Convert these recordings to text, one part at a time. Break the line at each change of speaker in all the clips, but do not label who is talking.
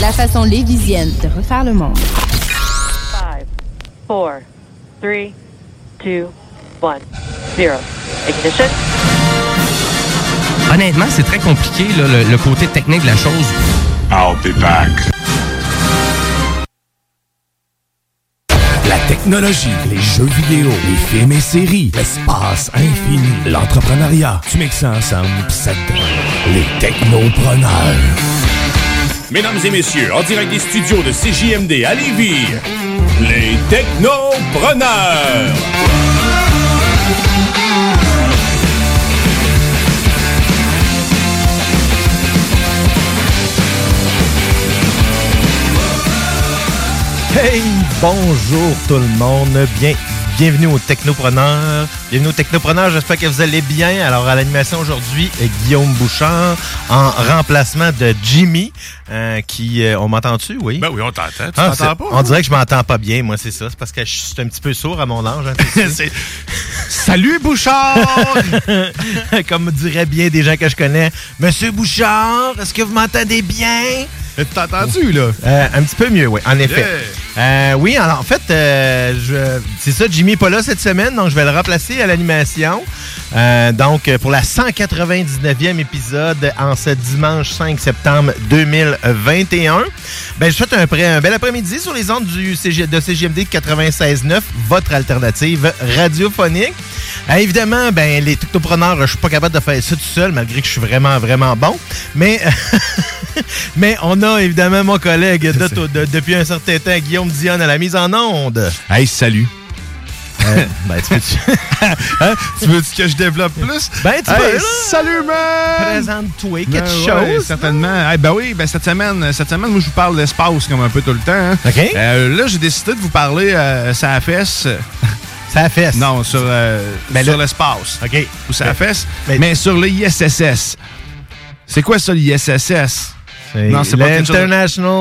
La façon lévisienne de refaire le monde.
5, 4, 3, 2, 1, 0. Ignition.
Honnêtement, c'est très compliqué, là, le, le côté technique de la chose.
I'll be back.
La technologie, les jeux vidéo, les films et séries, l'espace infini, l'entrepreneuriat. Tu mixes ça ensemble, pis ça te donne les technopreneurs.
Mesdames et messieurs, en direct des studios de CJMD à Lévis, les Technopreneurs.
Hey, bonjour tout le monde. Bien, bienvenue aux Technopreneurs. Bienvenue aux Technopreneurs. J'espère que vous allez bien. Alors, à l'animation aujourd'hui, euh, Guillaume Bouchard en remplacement de Jimmy, euh, qui, euh, on m'entend-tu? Oui.
Ben oui, on t'entend. Tu
Ah,
t'entends pas?
On dirait que je m'entends pas bien, moi, c'est ça. C'est parce que je suis un petit peu sourd à mon âge. hein.
Salut, Bouchard!
Comme diraient bien des gens que je connais. Monsieur Bouchard, est-ce que vous m'entendez bien?
T'as entendu, là?
Euh, un petit peu mieux, oui, en effet. Euh, oui, alors en fait, euh, je- c'est ça, Jimmy n'est pas là cette semaine, donc je vais le remplacer à l'animation. Euh, donc, euh, pour la 199e épisode en ce dimanche 5 septembre 2021, ben, je souhaite un, bel après-midi sur les ondes du CG, de CGMD 96.9, votre alternative radiophonique. Euh, évidemment, ben, les technopreneurs, je suis pas capable de faire ça tout seul, malgré que je suis vraiment, vraiment bon. Mais, mais on a évidemment mon collègue de- de- depuis un certain temps, Guillaume Dionne, à la mise en onde.
Hey, salut.
Euh, ben, tu peux
Hein? Tu veux que je développe plus?
Ben, tu
Hey,
peux, là.
salut, man!
Présente-toi quelque
Ben ouais,
chose.
certainement. Eh ben oui, ben cette semaine, cette semaine, moi, je vous parle d'espace comme un peu tout le temps. hein.
OK.
Euh, là, j'ai décidé de vous parler euh, ça fesse.
Ça fesse.
Non, sur, euh,
Ben
sur l'espace.
OK.
Ou ça à fesse.
Ben-
Mais sur le ISSS. C'est quoi ça, l'ISSS? Non, c'est pas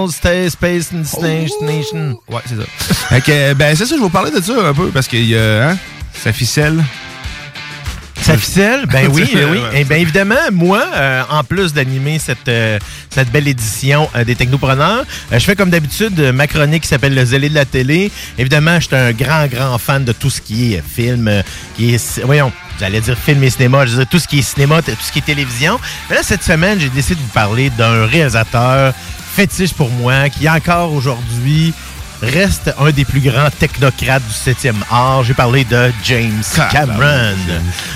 State Space Station.
Ouais, c'est ça. Fait que, ben, c'est ça, je vais vous parler de ça un peu parce qu'il y a, hein, ça ficelle.
Ça ficelle? Ben oui, oui. Et bien évidemment, moi, euh, en plus d'animer cette, euh, cette belle édition euh, des Technopreneurs, euh, je fais comme d'habitude euh, ma chronique qui s'appelle Le zélé de la télé. Évidemment, je suis un grand, grand fan de tout ce qui est euh, film, euh, qui est... Voyons, j'allais dire film et cinéma, je veux tout ce qui est cinéma, tout ce qui est télévision. Mais là, cette semaine, j'ai décidé de vous parler d'un réalisateur fétiche pour moi, qui encore aujourd'hui reste un des plus grands technocrates du 7e art. J'ai parlé de James Cameron.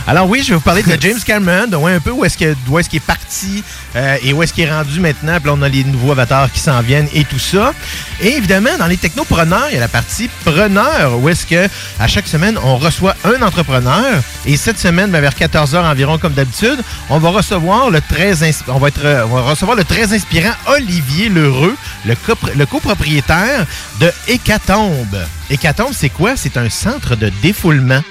Alors oui, je vais vous parler de James Cameron, de ouais, un peu où est-ce d'où est-ce qu'il est parti euh, et où est-ce qu'il est rendu maintenant. Puis là, on a les nouveaux avatars qui s'en viennent et tout ça. Et évidemment, dans les technopreneurs, il y a la partie preneur où est-ce que à chaque semaine, on reçoit un entrepreneur. Et cette semaine, ben, vers 14h environ, comme d'habitude, on va recevoir le très on va être on va recevoir le très inspirant Olivier Lheureux, le copropriétaire de Hécatombe. Hécatombe, c'est quoi? C'est un centre de défoulement.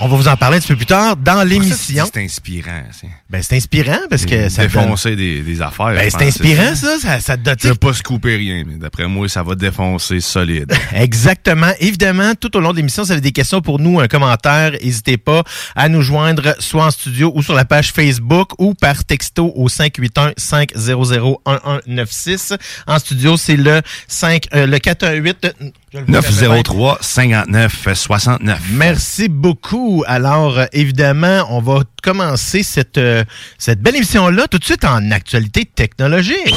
On va vous en parler un petit peu plus tard dans l'émission.
C'est inspirant. c'est-
Ben, c'est inspirant parce que ça donne-
Défoncer des, des affaires.
Ben, c'est inspirant, ça. Ça, ça te donne-
Je veux pas scooper rien, mais d'après moi, ça va défoncer solide.
Exactement. Évidemment, tout au long de l'émission, si vous avez des questions pour nous, un commentaire, n'hésitez pas à nous joindre soit en studio ou sur la page Facebook ou par texto au 581-500-1196. En studio, c'est le 5, euh, le 418 je le vois,
903 59 69.
Merci beaucoup. Alors, euh, évidemment, on va commencer cette, euh, cette belle émission-là tout de suite en actualité technologique.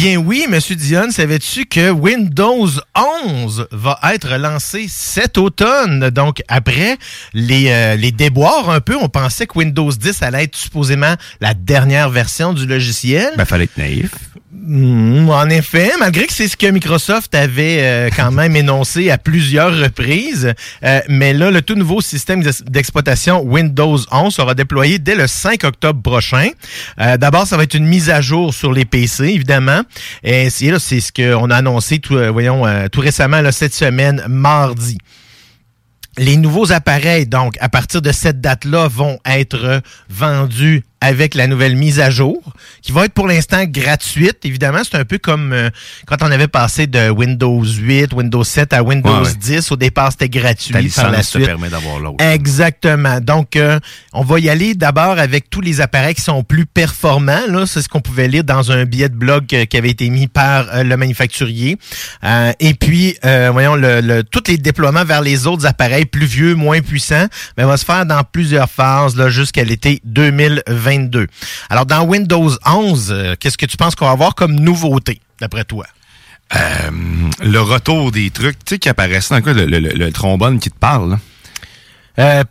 Bien oui, Monsieur Dion, savais-tu que Windows 11 va être lancé cet automne? Donc après les, euh, les déboires un peu, on pensait que Windows 10 allait être supposément la dernière version du logiciel.
Ben, fallait être naïf.
Mm, en effet, malgré que c'est ce que Microsoft avait euh, quand même énoncé à plusieurs reprises, euh, mais là, le tout nouveau système d'ex- d'exploitation Windows 11 sera déployé dès le 5 octobre prochain. Euh, D'abord, ça va être une mise à jour sur les PC, évidemment. Et là, c'est ce qu'on a annoncé tout, euh, euh, récemment, cette semaine, mardi. Les nouveaux appareils, donc, à partir de cette date-là, vont être vendus avec la nouvelle mise à jour, qui va être pour l'instant gratuite. Évidemment, c'est un peu comme euh, quand on avait passé de Windows 8, Windows 7 à Windows
Ouais, ouais.
10. Au départ, c'était gratuit.
Ta
par la
licence te
suite.
permet d'avoir l'autre.
Exactement. Donc, euh, on va y aller d'abord avec tous les appareils qui sont plus performants. Là, c'est ce qu'on pouvait lire dans un billet de blog euh, qui avait été mis par euh, le manufacturier. Euh, et puis, euh, voyons, le, le- tous les déploiements vers les autres appareils plus vieux, moins puissants, ben, va se faire dans plusieurs phases là, jusqu'à l'été 2022. Alors, dans Windows 11, euh, qu'est-ce que tu penses qu'on va avoir comme nouveauté, d'après toi?
Euh, le retour des trucs, tu sais, qui apparaissent dans quoi, le, le- le- le trombone qui te parle. là?
Euh,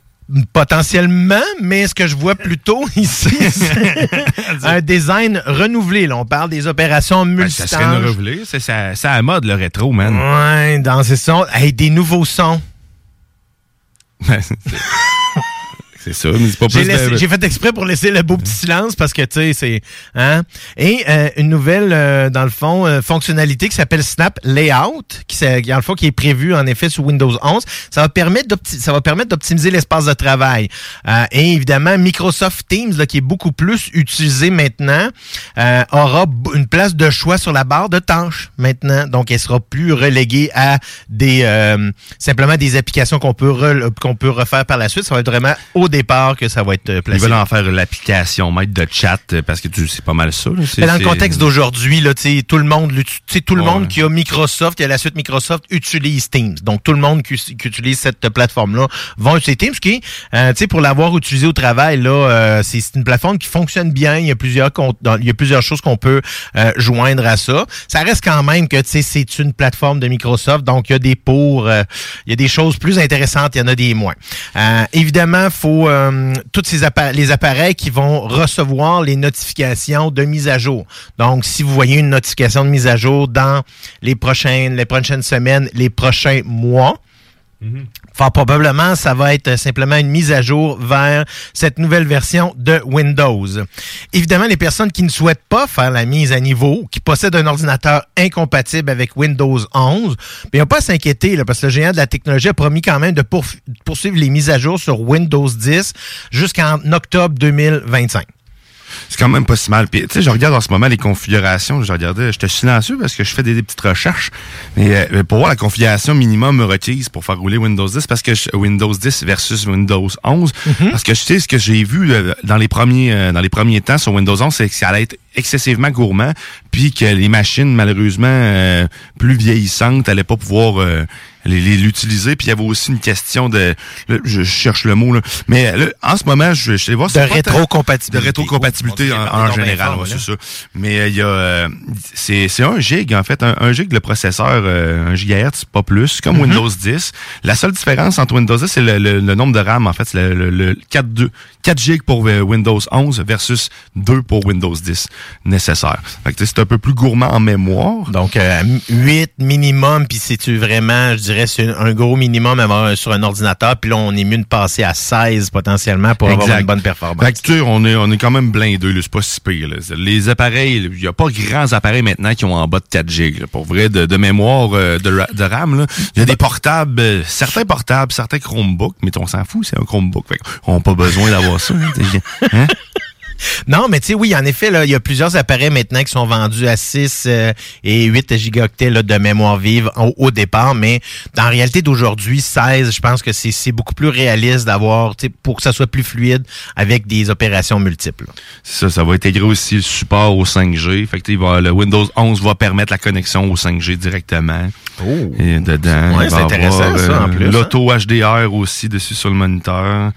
potentiellement, mais ce que je vois plutôt ici, c'est un design renouvelé. Là. On parle des opérations
Ben, ça serait renouvelé. C'est ça, ça à mode, le rétro, man.
Ouais, dans ces sons. Hey, des nouveaux sons.
c'est ça, mais c'est pas
J'ai
plus
laissé-
de-
j'ai fait exprès pour laisser le beau petit silence parce que, tu sais, c'est... Hein? Et euh, une nouvelle, euh, dans le fond, euh, fonctionnalité qui s'appelle Snap Layout, qui, dans le fond, qui est prévue, en effet, sous Windows 11. Ça va permettre d'opti- ça va permettre d'optimiser l'espace de travail. Euh, et évidemment, Microsoft Teams, là, qui est beaucoup plus utilisé maintenant, euh, aura b- une place de choix sur la barre de tâches maintenant. Donc, elle sera plus reléguée à des euh, simplement des applications qu'on peut, re- qu'on peut refaire par la suite. Ça va être vraiment au départ que ça va être euh,
Ils
placé.
veulent en faire l'application maître de chat euh, parce que tu c'est pas mal ça. là. C'est-
Mais dans le contexte d'aujourd'hui, là, tout le monde, tout le
Ouais.
monde qui a Microsoft, qui a la suite Microsoft, utilise Teams. Donc, tout le monde qui, qui utilise cette plateforme-là va utiliser Teams, qui, euh, tu sais, pour l'avoir utilisé au travail, là, euh, c'est une plateforme qui fonctionne bien. Il y a plusieurs, il y a plusieurs choses qu'on peut euh, joindre à ça. Ça reste quand même que, tu sais, c'est une plateforme de Microsoft, donc il y a des pour, il y a des choses plus intéressantes, il y en a des moins. Évidemment, faut euh, tous ces les appareils qui vont recevoir les notifications de mise à jour. Donc, si vous voyez une notification de mise à jour dans les prochaines, les prochaines semaines, les prochains mois, Fort probablement, ça va être simplement une mise à jour vers cette nouvelle version de Windows. Évidemment, les personnes qui ne souhaitent pas faire la mise à niveau, qui possèdent un ordinateur incompatible avec Windows 11, il n'y a pas s'inquiéter, là, parce que le géant de la technologie a promis quand même de poursuivre les mises à jour sur Windows 10 jusqu'en octobre 2025.
C'est quand même pas si mal. Puis, tu sais, je regarde en ce moment les configurations. Je regardais, j'étais silencieux parce que je fais des, des petites recherches. Mais euh, pour voir la configuration minimum requise pour faire rouler Windows 10, parce que je- Windows 10 versus Windows 11, parce que je sais ce que j'ai vu euh, dans les premiers euh, dans les premiers temps sur Windows 11, c'est que ça allait être excessivement gourmand, puis que les machines malheureusement euh, plus vieillissantes allaient pas pouvoir euh, l'utiliser. Puis il y avait aussi une question de, là, je cherche le mot là, mais là, en ce moment, je, je vais voir
De rétrocompatibilité.
de rétrocompatibilité
Oh,
en, en général, ouais,
là.
c'est ça. Mais euh, il y a, euh, c'est c'est un gig en fait, un, un gig le processeur, euh, un gigahertz, pas plus, comme
Mhm.
Windows 10. La seule différence entre Windows 10 c'est le, le- le nombre de RAM en fait, c'est le, le, le 4, 2, 4 gigs pour euh, Windows 11 versus 2 pour Windows 10. nécessaire. Fait que, tu sais, c'est un peu plus gourmand en mémoire.
Donc, euh, 8 minimum, puis c'est-tu vraiment, je dirais, c'est un gros minimum avoir sur un ordinateur, puis là, on est mieux de passer à 16 potentiellement pour avoir une bonne performance.
Fait que, tu sais, on est, on est quand même blindé, c'est pas si pire. là. Les appareils, il y a pas grands appareils maintenant qui ont en bas de 4 gigs. Pour vrai, de, de mémoire euh, de, de RAM, il y a des portables, euh, certains portables, certains Chromebooks, mais on s'en fout, c'est un Chromebook. Fait qu'on n'a pas besoin d'avoir ça. Hein?
Non, mais tu sais, oui, en effet, là, il y a plusieurs appareils maintenant qui sont vendus à 6 euh, et 8 gigaoctets là, de mémoire vive au, au départ, mais dans la réalité d'aujourd'hui, 16, je pense que c'est beaucoup plus réaliste d'avoir, tu sais, pour que ça soit plus fluide avec des opérations multiples.
C'est ça, ça va intégrer aussi le support au 5G. Fait que, va- le Windows 11 va permettre la connexion au 5G directement. Et dedans,
Ouais, c'est intéressant,
avoir,
ça, en plus, hein.
L'auto HDR aussi dessus sur le moniteur.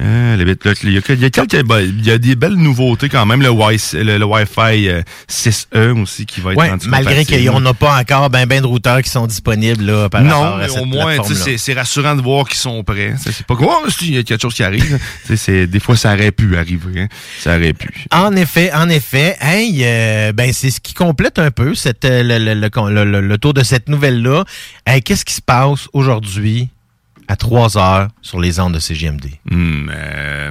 Euh, les là, il, y a, il y a quelques, ben, il y a des belles nouveautés quand même. Le, Wi le, le Wi-Fi euh, 6E aussi qui va être
Ouais, malgré qu'on n'a pas encore ben, ben de routeurs qui sont disponibles là, par
Non,
rapport à cette
au moins, c'est rassurant de voir qu'ils sont prêts. C'est pas quoi, oh, il y a quelque chose qui arrive. C'est- des fois, ça aurait pu arriver. hein. Ça aurait pu.
En effet, en effet. Hey, euh, ben c'est ce qui complète un peu cette, euh, le, le, le, le- le- le tour de cette nouvelle-là. Hey, Qu'est-ce qui se passe aujourd'hui? À 3 heures sur les ondes de CGMD?
Hmm, euh,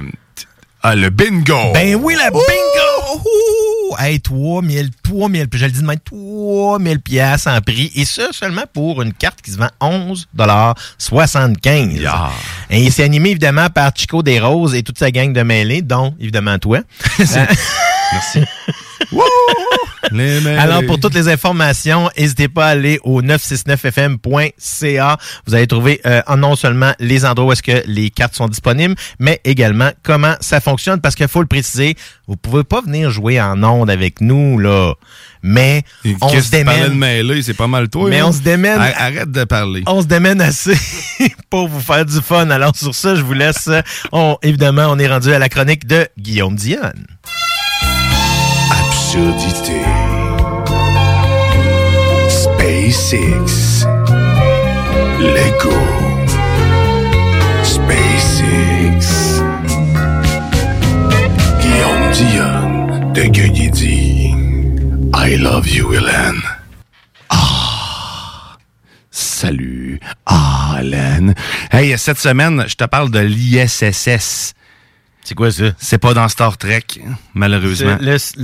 ah, le bingo!
Ben oui, la bingo! Ouh! Hey, 3000, 3000, puis je le dis de même, 3000 piastres en prix. Et ça seulement pour une carte qui se vend 11 75
Yeah.
Et c'est animé évidemment par Chico Des Roses et toute sa gang de mêlés, dont évidemment toi.
Merci. Wouh!
Alors, pour toutes les informations, n'hésitez pas à aller au 969fm.ca. Vous allez trouver euh, non seulement les endroits où est-ce que les cartes sont disponibles, mais également comment ça fonctionne. Parce qu'il faut le préciser, vous pouvez pas venir jouer en ondes avec nous, là. Mais on se démène.
C'est pas mal toi.
Mais
hein?
on se démène.
Ar- Arrête de parler.
On se démène assez pour vous faire du fun. Alors, sur ça, je vous laisse. On, évidemment, on est rendu à la chronique de Guillaume Dionne.
Absurdité. SpaceX. Lego. SpaceX. Guillaume Dion de Gueugny dit I love you, Hélène.
Ah! Salut. Ah, Hélène. Hey, cette semaine, je te parle de l'ISSS.
C'est quoi ça?
C'est pas dans Star Trek, malheureusement.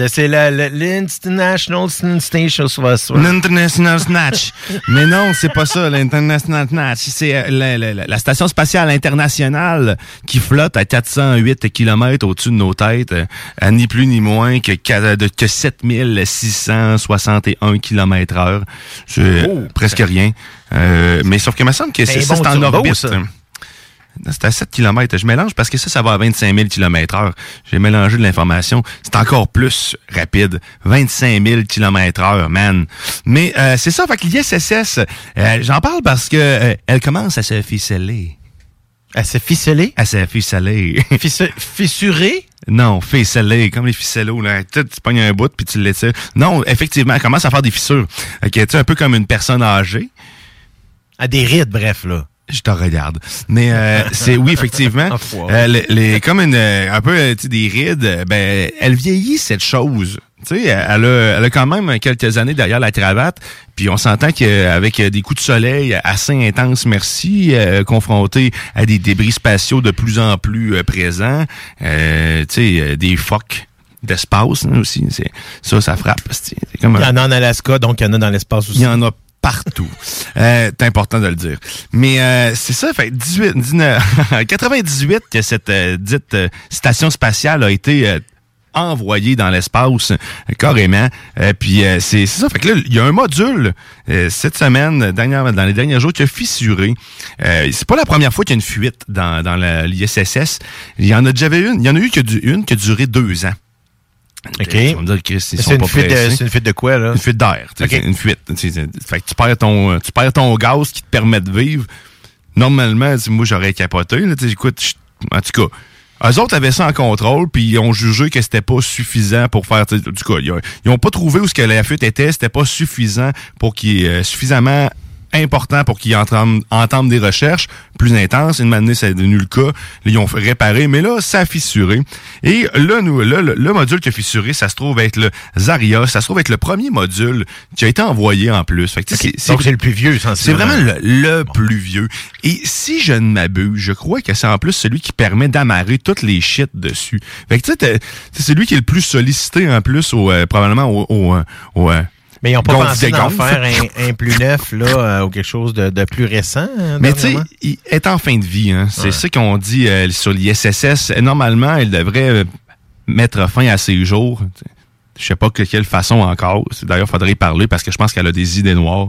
C'est l'International Station Space.
L'International Snatch. Mais non, c'est pas ça, l'International Snatch. C'est euh, la, la- la- la station spatiale internationale qui flotte à 408 km au-dessus de nos têtes, euh, à ni plus ni moins que, qua- de- que 7661 km heure. C'est
Oh,
presque rien. Euh, mais sauf que il me semble que
C'est
c'est
bon
en orbite.
ça.
C'est à 7 km. Je mélange parce que ça, ça va à 25 000 km heure. J'ai mélangé de l'information. C'est encore plus rapide. 25 000 km heure, man. Mais euh, c'est ça, fait que l'ISSS, euh, j'en parle parce que euh, elle commence à se ficeler.
À se ficeler?
À se ficeler.
Fissu- fissuré?
non, ficeler, comme les ficellos, là. Tu, tu pognes un bout puis tu l'étires. Non, effectivement, elle commence à faire des fissures. Ok, tu un peu comme une personne âgée.
À des rides, bref, là.
Je te regarde. Mais euh, c'est oui, effectivement.
Enfoiré.
Euh, les, les- comme une, euh, un peu euh, des rides, ben, elle vieillit cette chose. Tu sais, elle a, elle a quand même quelques années derrière la cravate, puis on s'entend qu'avec des coups de soleil assez intenses, merci, euh, confronté à des débris spatiaux de plus en plus présents, euh, tu sais, des phoques d'espace hein, aussi, c'est ça, ça frappe. C'est comme
Il y
un-
en a en Alaska, donc il y en a dans l'espace aussi.
il y en a partout. Euh, c'est important de le dire. Mais euh, c'est ça, fait 18, 19, 98 que cette euh, dite station spatiale a été envoyée dans l'espace carrément. Euh, puis c'est ça, fait que là, il y a un module cette semaine, dernière, dans les derniers jours, qui a fissuré. C'est pas la première fois qu'il y a une fuite dans, dans l'ISSS. Il y en a déjà eu une. Il y en a eu que une qui a duré deux ans.
OK.
Tu vas me dire, Chris, ils sont
C'est une,
pas
fuite de-
pressés.
c'est une fuite de quoi, là?
Une fuite d'air. tu sais,
Ok.
c'est Une fuite. tu sais, c'est- Fait que tu perds ton, tu perds ton gaz qui te permet de vivre. Normalement, tu sais, moi, j'aurais capoté. Là, écoute, en tout cas, eux autres avaient ça en contrôle, puis ils ont jugé que c'était pas suffisant pour faire. tu sais, En tout cas, ils ont, ils ont pas trouvé où ce que la fuite était. C'était pas suffisant pour qu'il y ait euh, suffisamment important pour qu'ils entament des recherches plus intenses. Une année, ça est devenu le cas. Ils ont fait réparer, mais là, ça a fissuré. Et là, nous, là, le, le module qui a fissuré, ça se trouve être le Zaria. Ça se trouve être le premier module qui a été envoyé en plus. Fait que, c'est-
Donc, c'est le plus vieux,
c'est vraiment le, le plus vieux. Et si je ne m'abuse, je crois que c'est en plus celui qui permet d'amarrer toutes les shit dessus. Fait que tu sais, c'est celui qui est le plus sollicité en plus au, euh, probablement au, au, euh, au, euh,
Mais ils n'ont pas pensé d'en faire un, un plus neuf là, euh, ou quelque chose de, de plus récent. euh,
Mais tu sais, il est en fin de vie. Hein. C'est
Ouais.
ça qu'on dit euh, sur l'ISSS. Normalement, il devrait euh, mettre fin à ses jours. Je sais pas de quelle façon encore. D'ailleurs, il faudrait y parler parce que je pense qu'elle a des idées noires.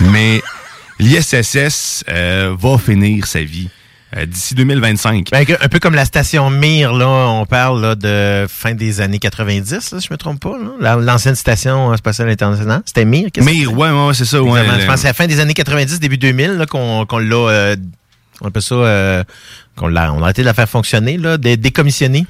Mais l'ISSS euh, va finir sa vie euh, d'ici 2025.
Ben, un peu comme la station Mir, là, on parle là, de fin des années 90, là, si je me trompe pas. L'ancienne station euh, spatiale internationale. C'était Mir.
Mais ouais, ouais, c'est ça. Ouais,
Je pense que c'est à la fin des années 90, début 2000, là, qu'on qu'on l'a, euh, on appelle ça, euh, qu'on l'a, on a arrêté de la faire fonctionner, là, dé- décommissionner.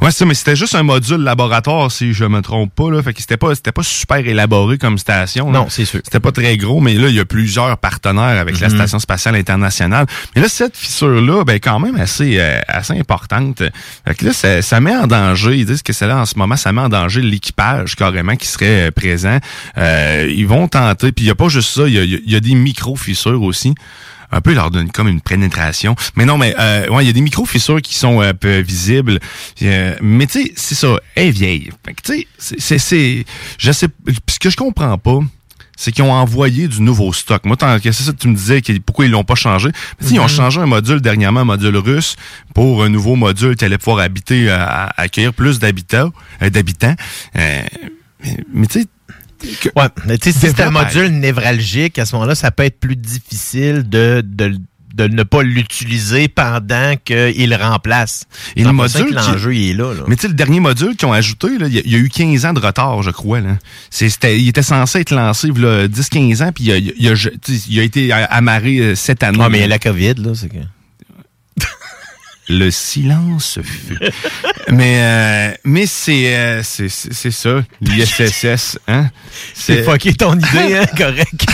Ouais, c'est ça, mais c'était juste un module laboratoire, si je me trompe pas. Là. Fait que c'était pas, c'était pas super élaboré comme station. là.
Non, c'est sûr.
C'était pas très gros, mais là, il y a plusieurs partenaires avec la
Mhm.
Station spatiale internationale. Mais là, cette fissure-là, ben, quand même assez, euh, assez importante. Fait que là, ça, ça met en danger, ils disent que c'est là en ce moment, ça met en danger l'équipage carrément qui serait euh, présent. Euh, ils vont tenter, puis il y a pas juste ça, il y a, il y a des micro-fissures aussi un peu leur donne comme une pénétration. Mais non, mais euh, ouais, il y a des micro-fissures qui sont un peu visibles. Euh, mais tu sais, c'est ça, elle est vieille. Fait que tu sais, c'est- c'est... Je sais... Ce que je comprends pas, c'est qu'ils ont envoyé du nouveau stock. Moi, tant que c'est ça que tu me disais, que- pourquoi ils l'ont pas changé. Mais tu sais, ils ont
Mhm.
changé un module dernièrement, un module russe, pour un nouveau module qui allait pouvoir habiter, euh, à- accueillir plus d'habitants. euh, d'habitants. Euh, mais mais tu sais,
Ouais, mais tu sais, si c'est un module névralgique, à ce moment-là, ça peut être plus difficile de, de, de ne pas l'utiliser pendant qu'il remplace.
Et le module
que
qui-
l'enjeu, il est là. là.
Mais tu sais, le dernier module qu'ils ont ajouté, il y, a- il y a eu 15 ans de retard, je crois. Là. C'était- il était censé être lancé il y a 10-15 ans, puis il a, été amarré euh, cette année.
Ah, mais il y a la COVID, là, c'est que...
Le silence fut. mais euh, mais c'est euh, c'est c'est ça, l'ISSS. Hein?
C'est fucké ton idée, hein, correct.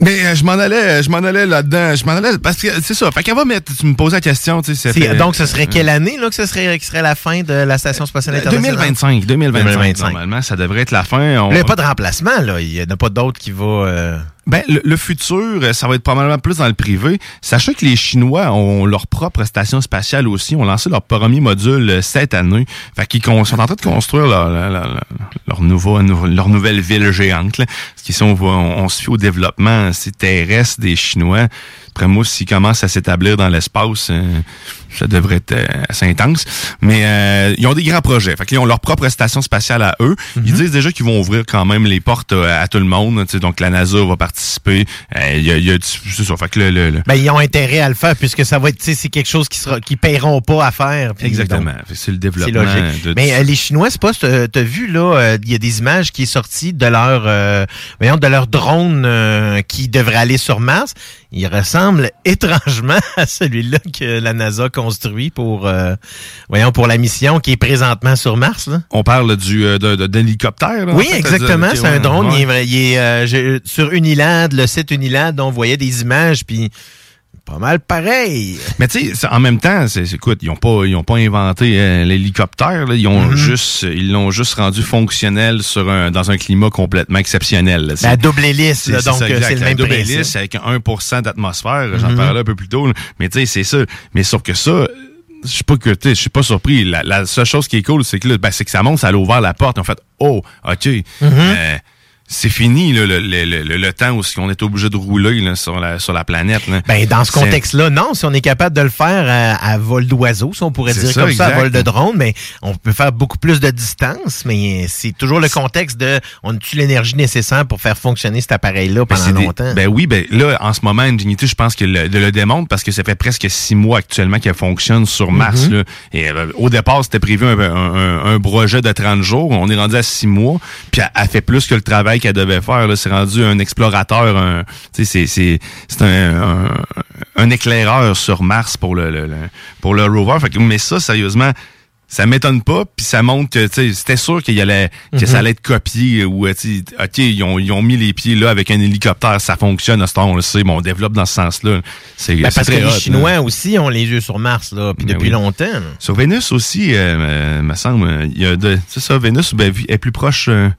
Mais euh, je m'en allais, je m'en allais là-dedans. Je m'en allais parce que c'est ça. Fait qu'elle va mettre. Tu me posais la question, tu sais. fait-
donc, ce serait quelle année là, que ce serait, serait la fin de la Station spatiale internationale?
2025, 2025,
2025.
Normalement, ça devrait être la fin. On-
Il n'y a pas de remplacement, là. Il n'y en a pas d'autre qui va... euh,
Ben, le, le futur, euh, ça va être probablement plus dans le privé. Sachez que les Chinois ont leur propre station spatiale aussi, ont lancé leur premier module euh, cette année. Fait qu'ils sont en train de construire leur, leur, leur- nouveau, leur nouvelle ville géante. Là. Parce qu'ici, on, voit, on, on se fie au développement terrestre des Chinois. Après moi, s'ils commencent à s'établir dans l'espace, euh, ça devrait être euh, assez intense. Mais euh, ils ont des grands projets. Fait qu'ils ont leur propre station spatiale à eux. Ils disent déjà qu'ils vont ouvrir quand même les portes à tout le monde. Donc la NASA va participer. Il y a, y a du- c'est ça. Fait que le, le- le-
Ben, ils ont intérêt à le faire puisque ça va être, c'est quelque chose qui sera, qui paieront pas à faire. Puis
Exactement. C'est le développement.
logique.
de-
Mais les Chinois, c'est pas, t'as vu là, il y a des images qui est sorties de leur, voyons, de leur drone qui devrait aller sur Mars. Il ressemble étrangement à celui-là que la NASA construit pour, euh, voyons, pour la mission qui est présentement sur Mars. Là.
On parle du euh, d'hélicoptère. en
Oui,
fait,
exactement. C'est un drone.
ouais.
Il est, il est, euh, sur Unilad, le site Unilad, on voyait des images, puis pas mal pareil.
Mais tu sais, en même temps, c'est, écoute, ils ont pas, ils ont pas inventé euh, l'hélicoptère. Ils ont
Mhm.
juste, ils l'ont juste rendu fonctionnel sur un, dans un climat complètement exceptionnel. là.
La double hélice, là, donc euh, c'est le
La
même
double
principe.
hélice avec 1% d'atmosphère. J'en
Mhm.
parlais un peu plus tôt. là. Mais tu sais, c'est ça. Mais sauf que ça, je suis pas que, je suis pas surpris. La, la seule chose qui est cool, c'est que là, ben, c'est que ça monte, ça a ouvert la porte. Ont fait, oh, ok.
Mhm.
Euh, c'est fini là, le, le, le, le temps où on est obligé de rouler là, sur, la, sur la planète. Là.
Ben, dans ce contexte-là, non. Si on est capable de le faire à, à vol d'oiseau, si on pourrait dire
ça,
comme ça, à vol de drone, mais on peut faire beaucoup plus de distance, mais c'est toujours le contexte de on a-tu l'énergie nécessaire pour faire fonctionner cet appareil-là
Ben,
pendant
des-
longtemps?
ben oui, ben là, en ce moment, Ingenuity, je pense qu'il le, le démontre parce que ça fait presque six mois actuellement qu'elle fonctionne sur Mars.
Mhm.
là. Et euh, au départ, c'était prévu un, un, un- un projet de 30 jours. On est rendu à six mois, puis elle, elle fait plus que le travail qu'elle devait faire. C'est rendu un explorateur, un, c'est, un, un, un éclaireur sur Mars pour le, le- le- pour le rover. Fait que, mais ça, sérieusement, ça m'étonne pas, puis ça montre que c'était sûr qu'il allait, que
Mhm.
ça allait être copié ou euh, ok, ils ont, ils ont mis les pieds là avec un hélicoptère, ça fonctionne, à ce temps, on le sait, mais on développe dans ce sens-là. C'est
Ben, parce que les
là.
Chinois aussi ont les yeux sur Mars, là, puis
Ben
depuis
oui.
longtemps.
Sur Vénus aussi, euh, euh, me semble, il y a de, ça, Vénus ben, est plus proche, euh,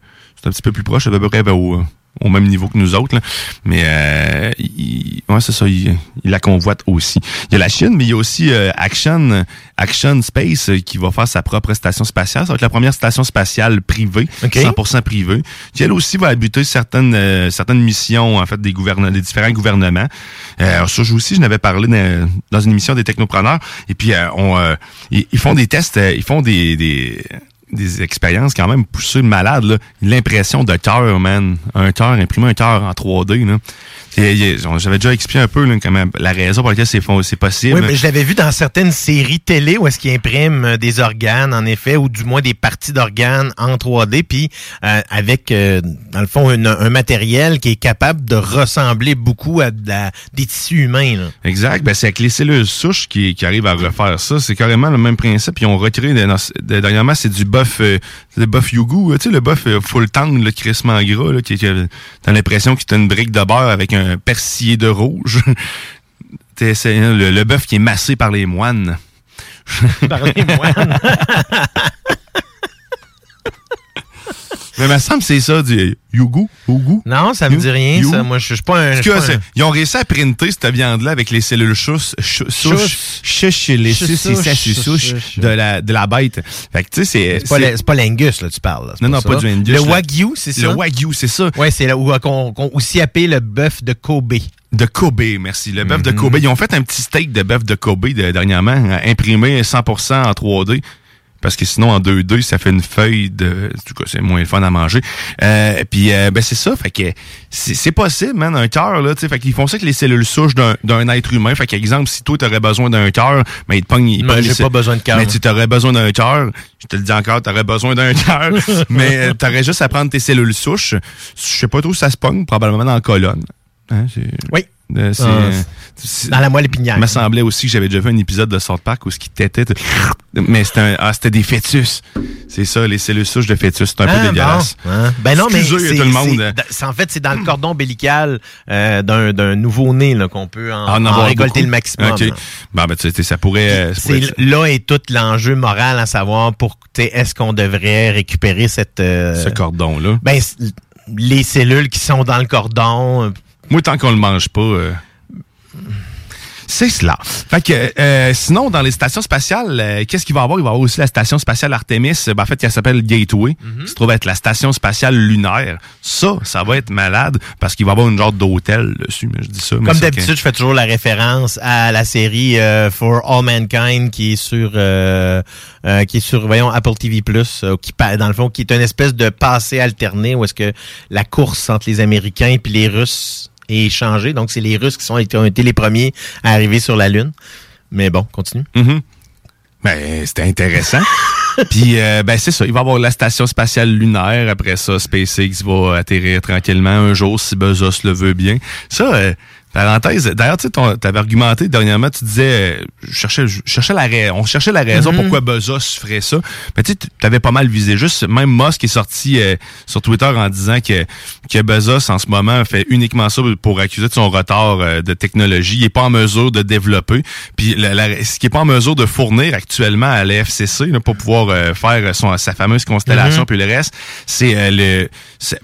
c'est un petit peu plus proche, à peu près ben, au, au même niveau que nous autres, là. mais euh, il, ouais, c'est ça, il, il la convoite aussi. Il y a la Chine, mais il y a aussi euh, Action, Action Space euh, qui va faire sa propre station spatiale. Ça va être la première station spatiale privée,
OK.
100% privée, qui elle aussi va abuter certaines euh, certaines missions en fait des gouvernements, des différents gouvernements. Euh, ça, je aussi, je n'avais parlé dans, dans une émission des technopreneurs. Et puis euh, on, euh, ils, ils font des tests, ils font des, des des expériences quand même poussées de malade là. L'impression de cœur, man, un cœur, imprimer un cœur en 3D là. J'avais déjà expliqué un peu là, comment, la raison pour laquelle c'est possible.
Oui, mais je l'avais vu dans certaines séries télé où est-ce qu'ils impriment euh, des organes, en effet, ou du moins des parties d'organes en 3D, puis euh, avec, euh, dans le fond, une- un matériel qui est capable de ressembler beaucoup à de des tissus humains. Là.
Exact. Ben, c'est avec les cellules souches qui, qui arrivent à refaire ça. C'est carrément le même principe. Ils ont retiré, de- de- dernièrement, c'est du bœuf, euh, le bœuf Yugu, tu sais, le bœuf euh, full tang, le crissement gras, là, qui, qui a- t'as l'impression que t'as une brique de beurre avec un persillé de rouge. T'es- c'est le, le bœuf qui est massé par les moines.
Par les moines.
Mais il me semble que c'est ça, du Yugu, Yugu.
Non, ça me dit rien,
You-
ça. Moi, je suis pas un... Pas
ils ont réussi à printer cette viande-là avec les cellules souches, souches, les souches, et ça,
souches,
de la, de la bête. Fait que, tu sais, c'est...
C'est pas, l'Angus, là, tu parles. là,
Non, non,
ça.
pas du Angus.
Le Wagyu, c'est ça?
Le Wagyu, c'est ça.
Oui, c'est là où euh, qu'on qu'on aussi appelé le bœuf de Kobe.
De Kobe, merci. Le bœuf de
Mhm.
Kobe. Ils ont fait un petit steak de bœuf de Kobe de- dernièrement, imprimé 100% en 3D. Parce que sinon, en 2D, ça fait une feuille de... En tout cas, c'est moins le fun à manger. Euh, puis, euh, ben c'est ça. Fait que c'est c'est possible, man, un cœur, là. tu sais. Fait qu'ils font ça avec les cellules souches d'un d'un être humain. Fait qu'exemple, si toi, t'aurais besoin d'un cœur, ben, ils te
Mais
pognent
j'ai pas besoin de cœur,
Mais tu t'aurais besoin d'un cœur. Je te le dis encore, t'aurais besoin d'un cœur. mais euh, t'aurais juste à prendre tes cellules souches. Je sais pas trop où ça se pogne, probablement dans la colonne. Hein,
Oui.
Euh, c'est-
Ah,
c'est-
Dans la moelle épinière.
Il me semblait aussi que j'avais déjà vu un épisode de South Park où ce qui tétait, mais c'était ah, c'était des fœtus. C'est ça, les cellules souches de fœtus. C'est un
Ah,
peu dégueulasse.
bon. Hein? Ben non, mais c'est,
tout le monde.
c'est- en fait, c'est dans le cordon ombilical euh, d'un, d'un nouveau-né là, qu'on peut en,
Ah, en
récolter
beaucoup.
le maximum.
Bon, ben, tu sais, ça pourrait... euh, ça pourrait
C'est
être-
là est tout l'enjeu moral à savoir pour est-ce qu'on devrait récupérer cette euh,
ce cordon-là.
ben les cellules qui sont dans le cordon.
Moi, tant qu'on le mange pas... euh, C'est cela. Fait que, euh, sinon, dans les stations spatiales, euh, qu'est-ce qu'il va y avoir? Il va y avoir aussi la station spatiale Artemis. Ben, en fait, qui s'appelle Gateway, qui se trouve être la station spatiale lunaire. Ça, ça va être malade parce qu'il va y avoir une genre d'hôtel dessus. Mais je dis ça.
Comme d'habitude, je fais toujours la référence à la série euh, For All Mankind qui est sur euh, euh, qui est sur voyons Apple TV Plus qui dans le fond qui est une espèce de passé alterné où est-ce que la course entre les Américains puis les Russes est changée. Donc c'est les Russes qui sont qui ont été les premiers à arriver sur la lune. Mais bon, continue.
Mhm. Ben, c'était intéressant. Puis, euh, ben, c'est ça. Il va y avoir la station spatiale lunaire. Après ça, SpaceX va atterrir tranquillement un jour si Bezos le veut bien. Ça, euh, parenthèse, d'ailleurs, tu sais, t'avais argumenté dernièrement, tu disais, euh, je cherchais, je cherchais la on cherchait la raison
Mhm.
pourquoi Bezos ferait ça. Mais tu sais, t'avais pas mal visé. Juste, même Musk est sorti euh, sur Twitter en disant que, que Bezos, en ce moment, fait uniquement ça pour accuser de son retard euh, de technologie. Il est pas en mesure de développer. Puis, la- la- ce qui est pas en mesure de fournir actuellement à l'FCC là, pour pouvoir euh, faire son, sa fameuse constellation
Mhm.
puis le reste, c'est le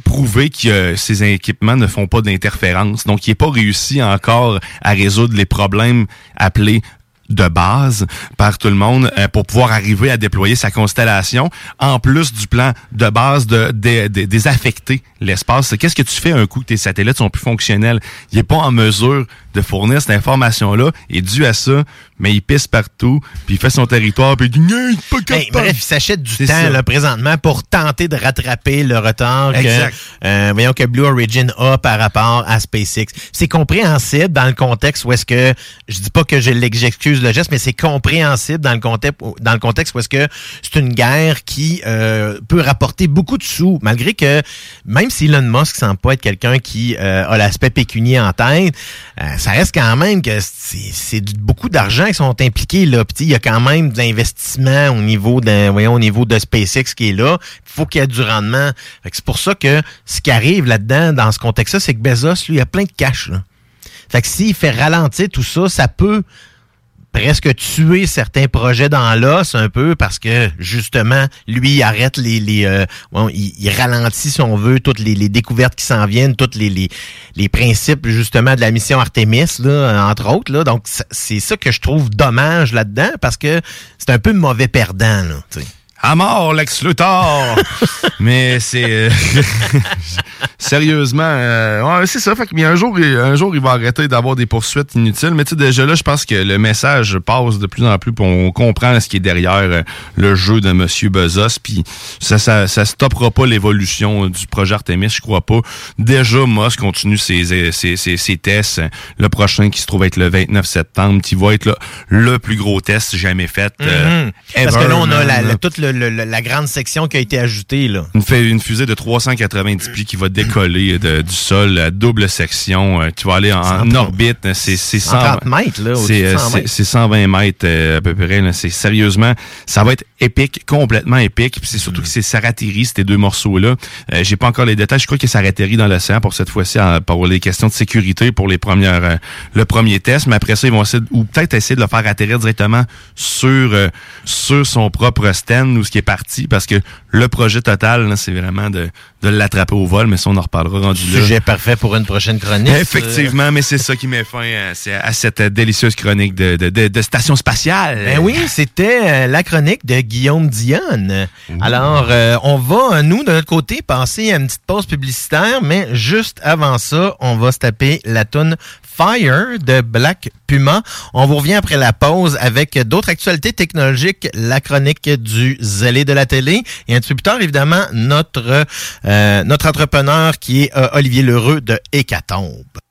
prouver que ces équipements ne font pas d'interférence. Donc, il n'est pas réussi encore à résoudre les problèmes appelés de base par tout le monde euh, pour pouvoir arriver à déployer sa constellation en plus du plan de base de, désaffecter l'espace. Qu'est-ce que tu fais un coup que tes satellites sont plus fonctionnels? Il est pas en mesure de fournir cette information-là et dû à ça, mais il pisse partout, puis il fait son territoire, puis il dit « Gna, il est pas capable.
bref, il s'achète du temps
ça.
là, présentement pour tenter de rattraper le retard que,
Exact.
euh, voyons, que Blue Origin a par rapport à SpaceX. C'est compréhensible dans le contexte où est-ce que, je dis pas que je le geste, mais c'est compréhensible dans le contexte, dans le contexte où est-ce que c'est une guerre qui euh, peut rapporter beaucoup de sous, malgré que même si Elon Musk semble pas être quelqu'un qui euh, a l'aspect pécunier en tête, euh,
ça reste quand même que c'est beaucoup d'argent qui sont impliqués là. Puis il y a quand même de l'investissement au niveau de voyons au niveau de SpaceX qui est là. Il faut qu'il y ait du rendement. C'est pour ça que ce qui arrive là-dedans dans ce contexte-là, c'est que Bezos lui il a plein de cash là. Fait que s'il fait ralentir tout ça, ça peut presque tuer certains projets dans l'os un peu parce que justement lui il arrête les les euh, bon, il, ralentit si on veut toutes les, découvertes qui s'en viennent toutes les, les les principes justement de la mission Artemis là entre autres là donc c'est ça que je trouve dommage là-dedans parce que c'est un peu mauvais perdant là.
À mort, Lex Luthor! Mais c'est... euh, Sérieusement, euh, ouais, c'est ça. Fait y a un jour, il- un jour, il va arrêter d'avoir des poursuites inutiles. Mais tu sais, déjà là, je pense que le message passe de plus en plus, puis on comprend ce qui est derrière euh, le jeu de Monsieur Bezos. Puis ça, ça, ça stoppera pas l'évolution du projet Artemis, je crois pas. Déjà, Musk continue ses, ses, ses, ses tests. Le prochain qui se trouve être le 29 septembre, qui va être là, le plus gros test jamais fait. euh,
Mhm. Parce que là, on a la, la- toute le- le- la grande section qui a été ajoutée là.
Une, fusée de 390 pieds qui va décoller de- du sol à double section, euh, qui va aller en, en
130
orbite. C'est c'est
130 mètres,
C'est
de
euh,
100
c'est-
mètres.
120 euh, à peu près. C'est sérieusement, ça va être épique, complètement épique. C'est surtout que c'est ça atterrit ces deux morceaux-là. Euh, J'ai pas encore les détails. Je crois que ça atterrit dans l'océan pour cette fois-ci pour les questions de sécurité pour les premières euh, le premier test. Mais après ça, ils vont essayer ou peut-être essayer de le faire atterrir directement sur euh, sur son propre stand ce qui est parti parce que le projet total, c'est vraiment de, de l'attraper au vol. Mais ça, on en reparlera rendu là.
Sujet parfait pour une prochaine chronique.
Effectivement, mais c'est ça qui met fin à, cette délicieuse chronique de, de, de, de station spatiale.
Ben oui, c'était euh, la chronique de Guillaume Dionne. Alors, euh, on va, euh, nous, de notre côté, passer à une petite pause publicitaire, mais juste avant ça, on va se taper la tune Fire de Black Puma. On vous revient après la pause avec d'autres actualités technologiques, la chronique du zélé de la télé, et un petit peu plus tard, évidemment, notre, euh, notre entrepreneur qui est euh, Olivier Lheureux de Hécatombe.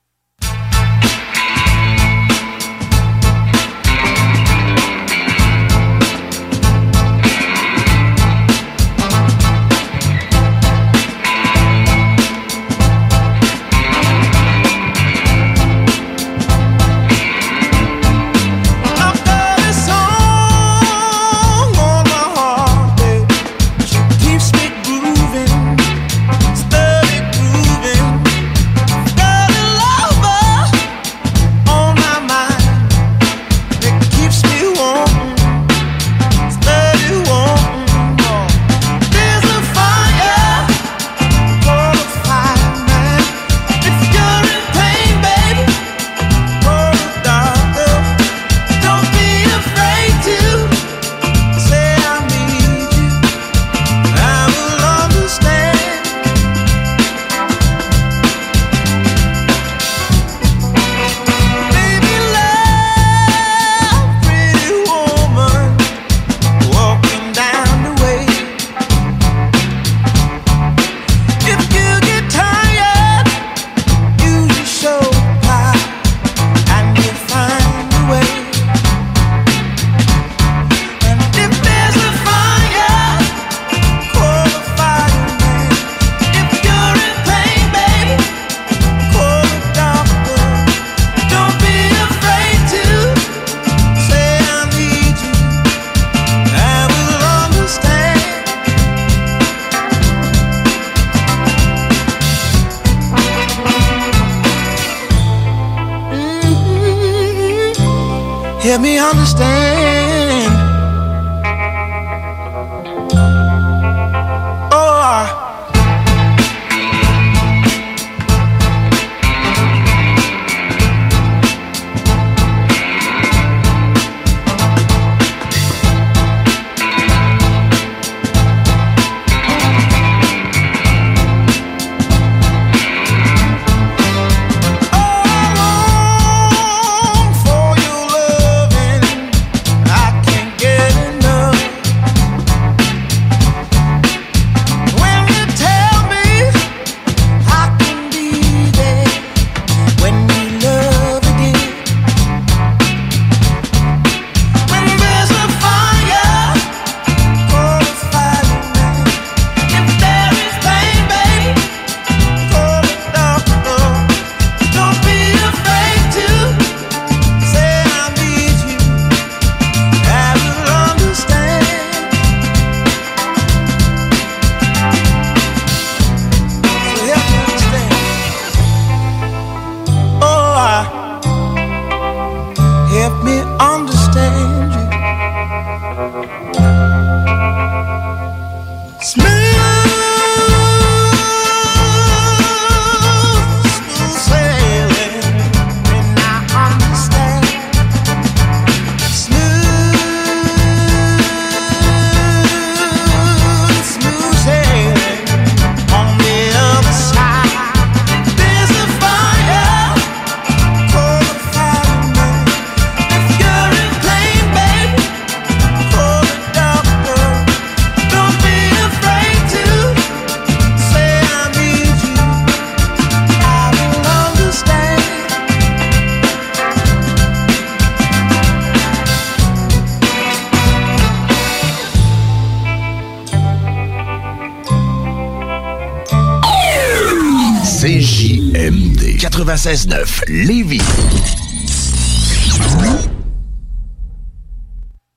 CJMD 96.9 Lévis.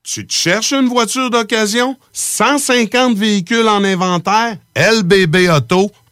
Tu te cherches une voiture d'occasion? 150 véhicules en inventaire?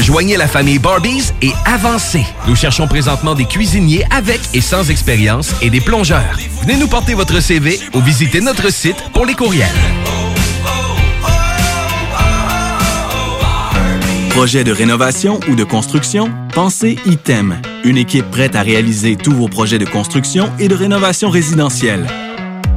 Joignez la famille Barbies et avancez. Nous cherchons présentement des cuisiniers avec et sans expérience et des plongeurs. Venez nous porter votre CV ou visitez notre site pour les courriels.
Projet de rénovation ou de construction? Pensez ITEM, une équipe prête à réaliser tous vos projets de construction et de rénovation résidentielle.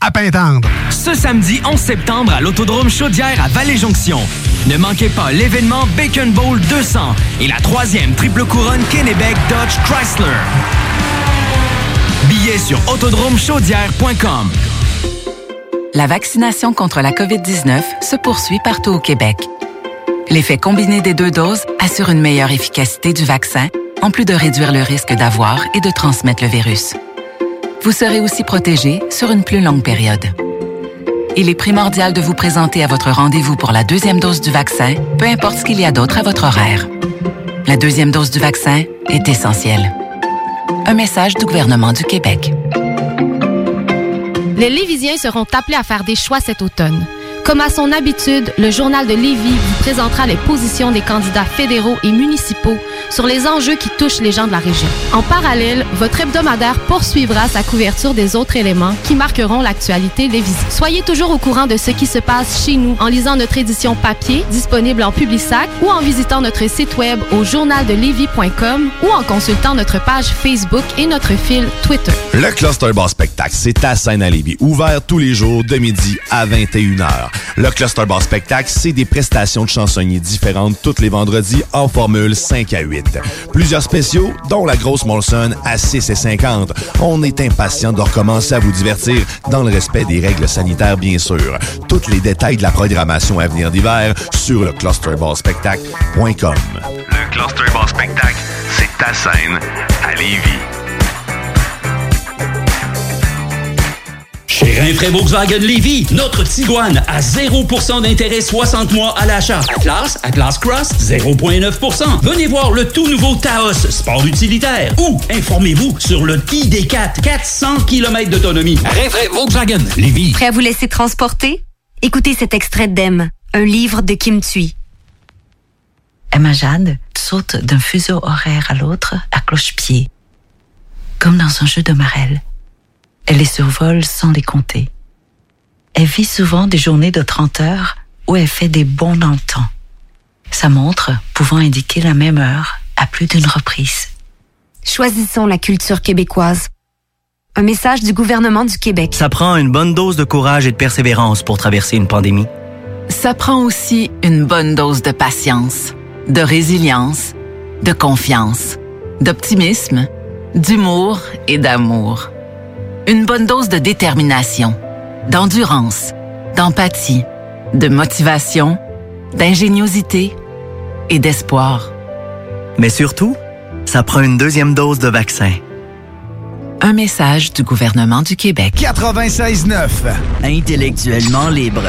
à Pintendre.
Ce samedi 11 septembre à l'Autodrome Chaudière à Vallée-Jonction. Ne manquez pas l'événement Bacon Bowl 200 et la troisième triple couronne Kennebec Dodge Chrysler. Billets sur autodromechaudière.com.
La vaccination contre la COVID-19 se poursuit partout au Québec. L'effet combiné des deux doses assure une meilleure efficacité du vaccin, en plus de réduire le risque d'avoir et de transmettre le virus. Vous serez aussi protégé sur une plus longue période. Il est primordial de vous présenter à votre rendez-vous pour la deuxième dose du vaccin, peu importe ce qu'il y a d'autre à votre horaire. La deuxième dose du vaccin est essentielle. Un message du gouvernement du Québec.
Les Lévisiens seront appelés à faire des choix cet automne. Comme à son habitude, le journal de Lévis vous présentera les positions des candidats fédéraux et municipaux sur les enjeux qui touchent les gens de la région. En parallèle, votre hebdomadaire poursuivra sa couverture des autres éléments qui marqueront l'actualité des visites. Soyez toujours au courant de ce qui se passe chez nous en lisant notre édition papier disponible en Publisac ou en visitant notre site web au journaldelévis.com ou en consultant notre page Facebook et notre fil Twitter.
Le Cluster Bar Spectacle, c'est à scène à Lévis, ouvert tous les jours de midi à 21h. Le Cluster Bar Spectacle, c'est des prestations de chansonniers différentes tous les vendredis en formule 5 à 8. Plusieurs spéciaux, dont la grosse Molson à 6 et 50. On est impatient de recommencer à vous divertir dans le respect des règles sanitaires, bien sûr. Tous les détails de la programmation à venir d'hiver sur le clusterbarspectacle.com.
Le Cluster Bar Spectacle, c'est ta scène à Lévis.
Rinfraie Volkswagen Lévy, notre Tiguan à 0% d'intérêt 60 mois à l'achat. Atlas, Atlas Cross, 0,9%. Venez voir le tout nouveau Taos, sport utilitaire. Ou informez-vous sur le ID4, 400 km d'autonomie. Rinfraie Volkswagen Lévy.
Prêt à vous laisser transporter? Écoutez cet extrait d'Em, un livre de Kim Thuy.
Emma Jade saute d'un fuseau horaire à l'autre à cloche-pied, comme dans un jeu de marelle. Elle les survole sans les compter. Elle vit souvent des journées de 30 heures où elle fait des bonds dans le temps. Sa montre pouvant indiquer la même heure à plus d'une reprise.
Choisissons la culture québécoise. Un message du gouvernement du Québec.
Ça prend une bonne dose de courage et de persévérance pour traverser une pandémie.
Ça prend aussi une bonne dose de patience, de résilience, de confiance, d'optimisme, d'humour et d'amour. Une bonne dose de détermination, d'endurance, d'empathie, de motivation, d'ingéniosité et d'espoir.
Mais surtout, ça prend une deuxième dose de vaccin.
Un message du gouvernement du Québec.
96.9.
Intellectuellement libre.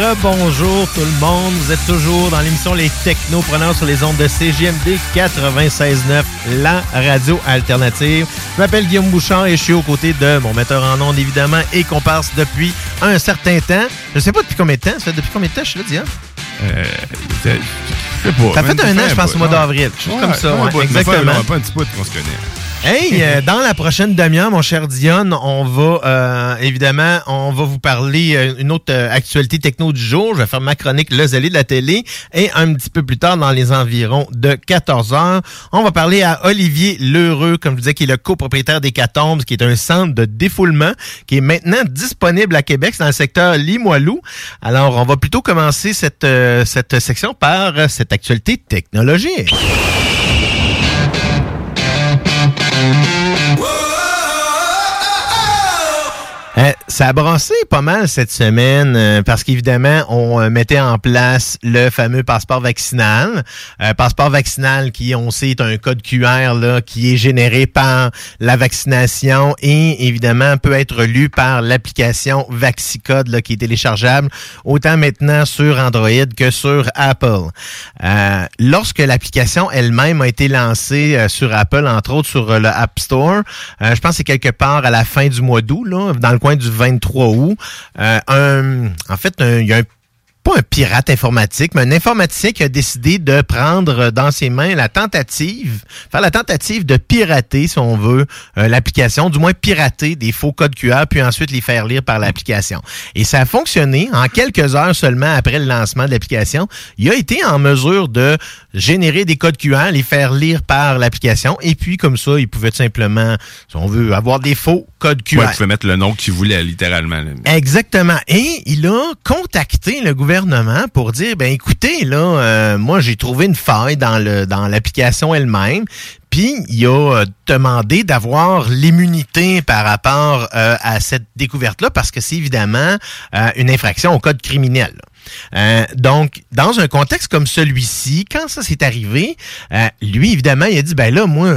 Rebonjour tout le monde. Vous êtes toujours dans l'émission Les Technopreneurs sur les ondes de CGMD 96.9, la radio alternative. Je m'appelle Guillaume Bouchard et je suis aux côtés de mon metteur en ondes, évidemment, et qu'on passe depuis un certain temps. Je sais pas depuis combien de temps. Ça fait depuis combien de temps je suis là, Diane?
Euh, je sais pas.
Ça fait un an, je pense, au mois d'avril. Chose comme ça, ouais, exactement.
Pas un petit peu qu'on se connaît.
Hey, euh, dans la prochaine demi-heure, mon cher Dion, on va euh, évidemment, on va vous parler euh, une autre euh, actualité techno du jour. Je vais faire ma chronique Le Zélé de la télé et un petit peu plus tard, dans les environs de 14 heures, on va parler à Olivier Lheureux, comme je disais, qui est le copropriétaire des Catombes, qui est un centre de défoulement qui est maintenant disponible à Québec, c'est dans le secteur Limoilou. Alors, on va plutôt commencer cette cette section par cette actualité technologique. Whoa! Euh, ça a brassé pas mal cette semaine euh, parce qu'évidemment, on euh, mettait en place le fameux passeport vaccinal. passeport vaccinal qui, on sait, est un code QR là, qui est généré par la vaccination et évidemment peut être lu par l'application VaxiCode là, qui est téléchargeable autant maintenant sur Android que sur Apple. lorsque l'application elle-même a été lancée sur Apple, entre autres sur le App Store, je pense que c'est quelque part à la fin du mois d'août, là, dans le coin du 23 août. Euh, un, en fait, il y a un pas un pirate informatique, mais un informaticien qui a décidé de prendre dans ses mains la tentative, faire la tentative de pirater, si on veut, euh, l'application, du moins pirater des faux codes QR, puis ensuite les faire lire par l'application. Et ça a fonctionné en quelques heures seulement après le lancement de l'application. Il a été en mesure de générer des codes QR, les faire lire par l'application, et puis comme ça, il pouvait simplement, si on veut, avoir des faux codes QR.
Ouais, il pouvait mettre le nom qu'il voulait, littéralement.
Exactement. Et il a contacté le gouvernement pour dire ben écoutez là euh, moi j'ai trouvé une faille dans le dans l'application elle-même puis il a euh, demandé d'avoir l'immunité par rapport euh, à cette découverte là parce que c'est évidemment une infraction au code criminel. donc, dans un contexte comme celui-ci, quand ça s'est arrivé, lui, évidemment, il a dit, ben là, moi,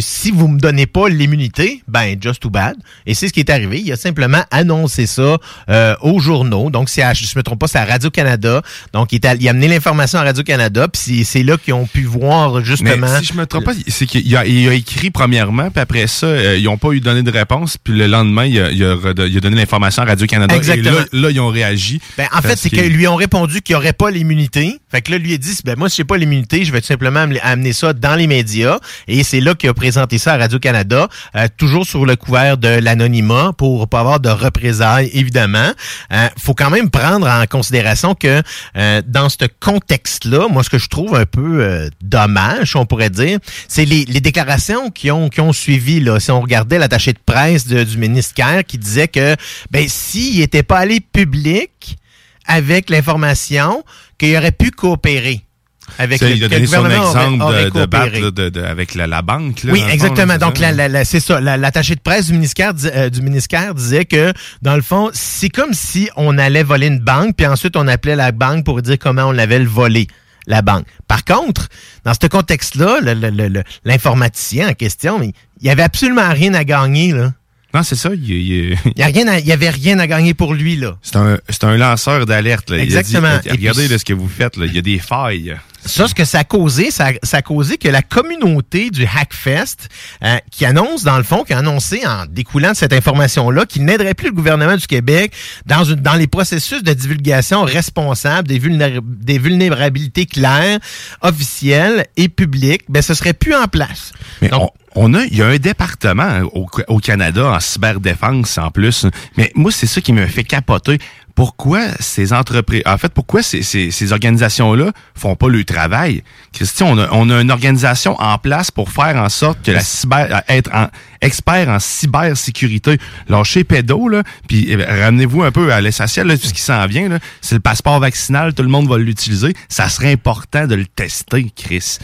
si vous me donnez pas l'immunité, ben just too bad. Et c'est ce qui est arrivé. Il a simplement annoncé ça euh, aux journaux. Donc, c'est je me trompe pas, c'est à Radio Canada. Donc, il, a, il a amené l'information à Radio Canada. Puis c'est là qu'ils ont pu voir justement.
Mais si je me trompe pas, c'est qu'il a, il a, écrit premièrement, puis après ça, euh, ils ont pas eu donné de réponse. Puis le lendemain, il a, il a, donné l'information à Radio Canada.
Exactement.
Et là, ils ont réagi.
Ben, en fait, c'est qu'ils lui ont répondu qu'il n'y aurait pas l'immunité. Fait que là, lui a dit, ben moi, si j'ai pas l'immunité, je vais tout simplement amener ça dans les médias. Et c'est qui a présenté ça à Radio-Canada, euh, toujours sur le couvert de l'anonymat pour pas avoir de représailles, évidemment. Euh, faut quand même prendre en considération que euh, dans ce contexte-là, moi, ce que je trouve un peu euh, dommage, on pourrait dire, c'est les, les, déclarations qui ont, qui ont suivi. Là. Si on regardait l'attaché de presse du ministère qui disait que ben s'il n'était pas allé public avec l'information, qu'il aurait pu coopérer. Avec
le, il a donné son exemple de, battre de, de, avec la, la banque. Là,
oui, exactement. Fond, Donc, la, la, c'est ça. L'attaché de presse du ministère, euh, du ministère disait que, dans le fond, c'est comme si on allait voler une banque, puis ensuite on appelait la banque pour dire comment on l'avait volé la banque. Par contre, dans ce contexte-là, l'informaticien en question, il, il avait absolument rien à gagner. Là.
Non, c'est ça. Il, il,
il, avait rien à gagner pour lui, là.
C'est un, un lanceur d'alerte,
Exactement.
Il a dit, regardez ce que vous faites, là. Il y a des failles.
Ça, ce que ça a causé, ça, ça a causé que la communauté du Hackfest, euh, qui annonce, dans le fond, qui a annoncé en découlant de cette information-là, qu'il n'aiderait plus le gouvernement du Québec dans, une, dans les processus de divulgation des, vulnéra- des vulnérabilités claires, officielles et publiques, ben, ce serait plus en place.
Mais on, on a, il y a un département au, au Canada en cyberdéfense en plus. Mais moi, c'est ça qui me fait capoter. Pourquoi ces entreprises, en fait, pourquoi ces, ces, ces organisations-là font pas le travail? Christian, on a, on a une organisation en place pour faire en sorte que la cyber, être en, expert en cybersécurité. Lâchez pédo, là, puis eh ben, ramenez-vous un peu à l'essentiel, là, tout ce qui s'en vient, là. C'est le passeport vaccinal, tout le monde va l'utiliser. Ça serait important de le tester, Chris.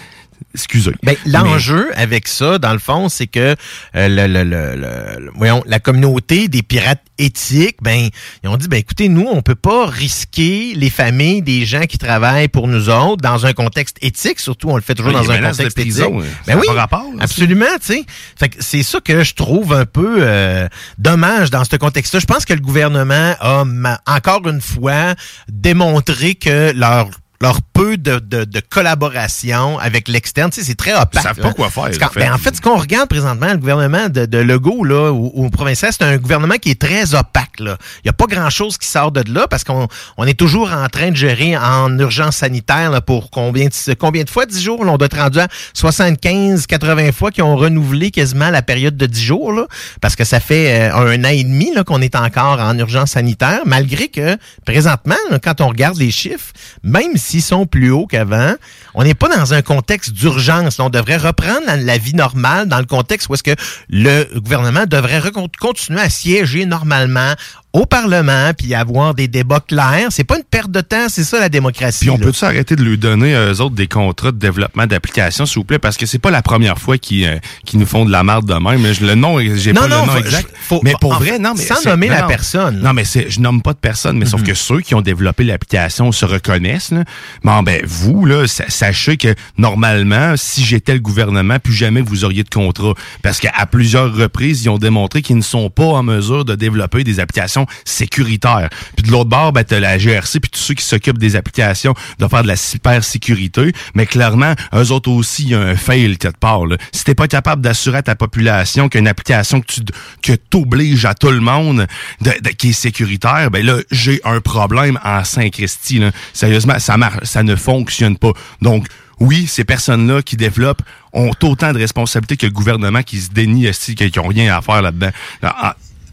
Excusez.
Ben, L'enjeu avec ça, dans le fond, c'est que euh, le, le, le, le- voyons, la communauté des pirates éthiques, ben, ils ont dit, ben écoutez, nous, on peut pas risquer les familles des gens qui travaillent pour nous autres dans un contexte éthique, surtout on le fait toujours
Oui,
dans un contexte
prison,
éthique.
ça
Ben oui,
rapport, là,
absolument, tu sais. Fait que c'est ça que je trouve un peu euh, dommage dans ce contexte-là. Je pense que le gouvernement a encore une fois démontré que leur leur peu de, de, de collaboration avec l'externe, tu sais, c'est très opaque.
Ils savent pas quoi faire,
C'est quand-
en fait.
ben, en fait, ce qu'on regarde présentement, le gouvernement de, de Legault, là, ou, ou provincial, c'est un gouvernement qui est très opaque, là. Il n'y a pas grand-chose qui sort de là parce qu'on on est toujours en train de gérer en urgence sanitaire, là, pour combien de, combien de fois? 10 jours? Là, on doit être rendu à 75, 80 fois qui ont renouvelé quasiment la période de 10 jours, là, parce que ça fait euh, un an et demi, là, qu'on est encore en urgence sanitaire, malgré que, présentement, là, quand on regarde les chiffres, même s'ils sont plus hauts qu'avant, on n'est pas dans un contexte d'urgence. On devrait reprendre la, vie normale dans le contexte où est-ce que le gouvernement devrait continuer à siéger normalement au Parlement puis avoir des débats clairs. C'est pas une perte de temps, c'est ça la démocratie.
Puis on
là.
peut-tu arrêter de lui donner euh, eux autres des contrats de développement d'applications, s'il vous plaît, parce que c'est pas la première fois qu'ils euh, qu'ils nous font de la merde de même. Mais je- le nom, j'ai pas
non,
le nom
faut-
exact.
faut-
mais pour
en
vrai, non, mais
sans nommer
non,
la personne.
Non, mais c'est, je nomme pas de personne, mais sauf
Mhm.
que ceux qui ont développé l'application se reconnaissent. Là. Bon, ben vous là, sa- sachez que normalement, si j'étais le gouvernement, plus jamais vous auriez de contrat, parce qu'à plusieurs reprises, ils ont démontré qu'ils ne sont pas en mesure de développer des applications sécuritaires. Puis de l'autre bord, ben t'as la GRC puis tous ceux qui s'occupent des applications de faire de la cybersécurité, mais clairement, eux autres aussi, il y a un fail quelque part. Là. Si t'es pas capable d'assurer à ta population qu'une application que tu que t'obliges à tout le monde de, de- qui est sécuritaire, ben là, j'ai un problème en Saint-Christy. là. Sérieusement, ça marche, ça ne fonctionne pas. Donc, oui, ces personnes-là qui développent ont autant de responsabilités que le gouvernement qui se dénie, esti, qui n'ont rien à faire là-dedans.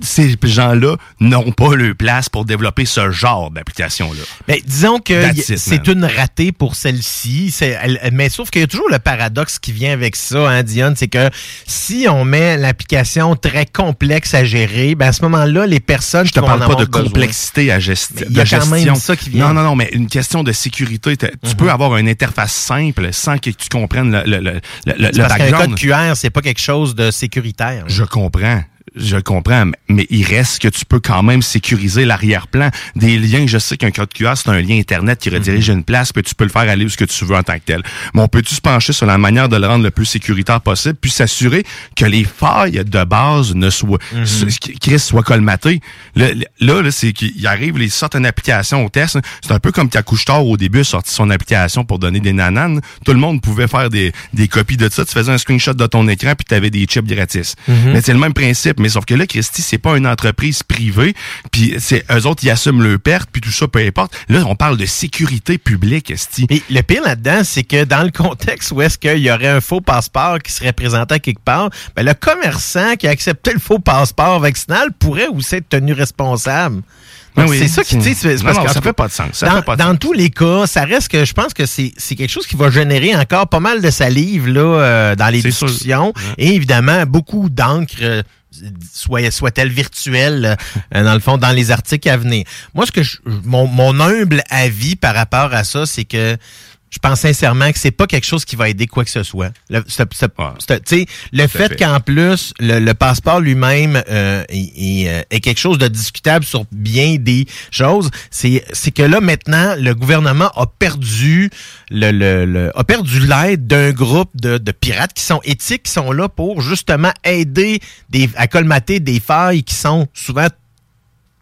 Ces gens-là n'ont pas leur place pour développer ce genre d'application-là.
Ben, disons que c'est une ratée pour celle-ci. Mais sauf qu'il y a toujours le paradoxe qui vient avec ça, hein, Dionne, c'est que si on met l'application très complexe à gérer, ben à ce moment-là, les personnes
Je te parle pas de
besoin-
complexité à gesti-
Mais il y a quand même
gestion.
ça qui vient.
Non, non, non, mais une question de sécurité. Tu
Mhm.
peux avoir une interface simple sans que tu comprennes le, le, le, le,
parce qu'un code QR, c'est pas quelque chose de sécuritaire.
Je comprends. Je comprends, mais- il reste que tu peux quand même sécuriser l'arrière-plan. Des liens, je sais qu'un code QR, c'est un lien Internet qui redirige
Mhm.
une place, puis tu peux le faire aller où ce que tu veux en tant que tel. Mais on peut-tu se pencher sur la manière de le rendre le plus sécuritaire possible, puis s'assurer que les failles de base ne soient,
Mhm.
qui- Chris soient colmatées? Là, là, là, c'est qu'il arrive, il sort une application au test. C'est un peu comme quand Couche-Tard, au début, a sorti son application pour donner des nananes. Tout le monde pouvait faire des, des copies de ça. Tu faisais un screenshot de ton écran, puis tu avais des chips gratis.
Mhm.
Mais c'est le même principe. Mais sauf que là, Christy, c'est pas une entreprise privée, puis c'est eux autres, ils assument leurs pertes, puis tout ça, peu importe. Là, on parle de sécurité publique, Christy.
Et le pire là-dedans, c'est que dans le contexte où est-ce qu'il y aurait un faux passeport qui serait présenté à quelque part, ben, le commerçant qui a accepté le faux passeport vaccinal pourrait aussi être tenu responsable. Donc,
oui,
c'est ça qui, qu'en
ça
fait,
pas de sens. Ça
dans,
fait pas de
dans
sens.
tous les cas, ça reste que je pense que c'est quelque chose qui va générer encore pas mal de salive là, euh, dans les
sûr.
discussions et évidemment beaucoup d'encre. Euh, soit soit-elle virtuelle euh, dans le fond dans les articles à venir. Moi ce que je- mon humble avis par rapport à ça c'est que je pense sincèrement que c'est pas quelque chose qui va aider quoi que ce soit. Le, ce- ce- ce- tu sais, le fait,
fait.
qu'en plus, le, le passeport lui-même euh, est, est, euh, est quelque chose de discutable sur bien des choses, c'est c'est que là, maintenant, le gouvernement a perdu le, le, le- a perdu l'aide d'un groupe de, de pirates qui sont éthiques, qui sont là pour justement aider des, à colmater des failles qui sont souvent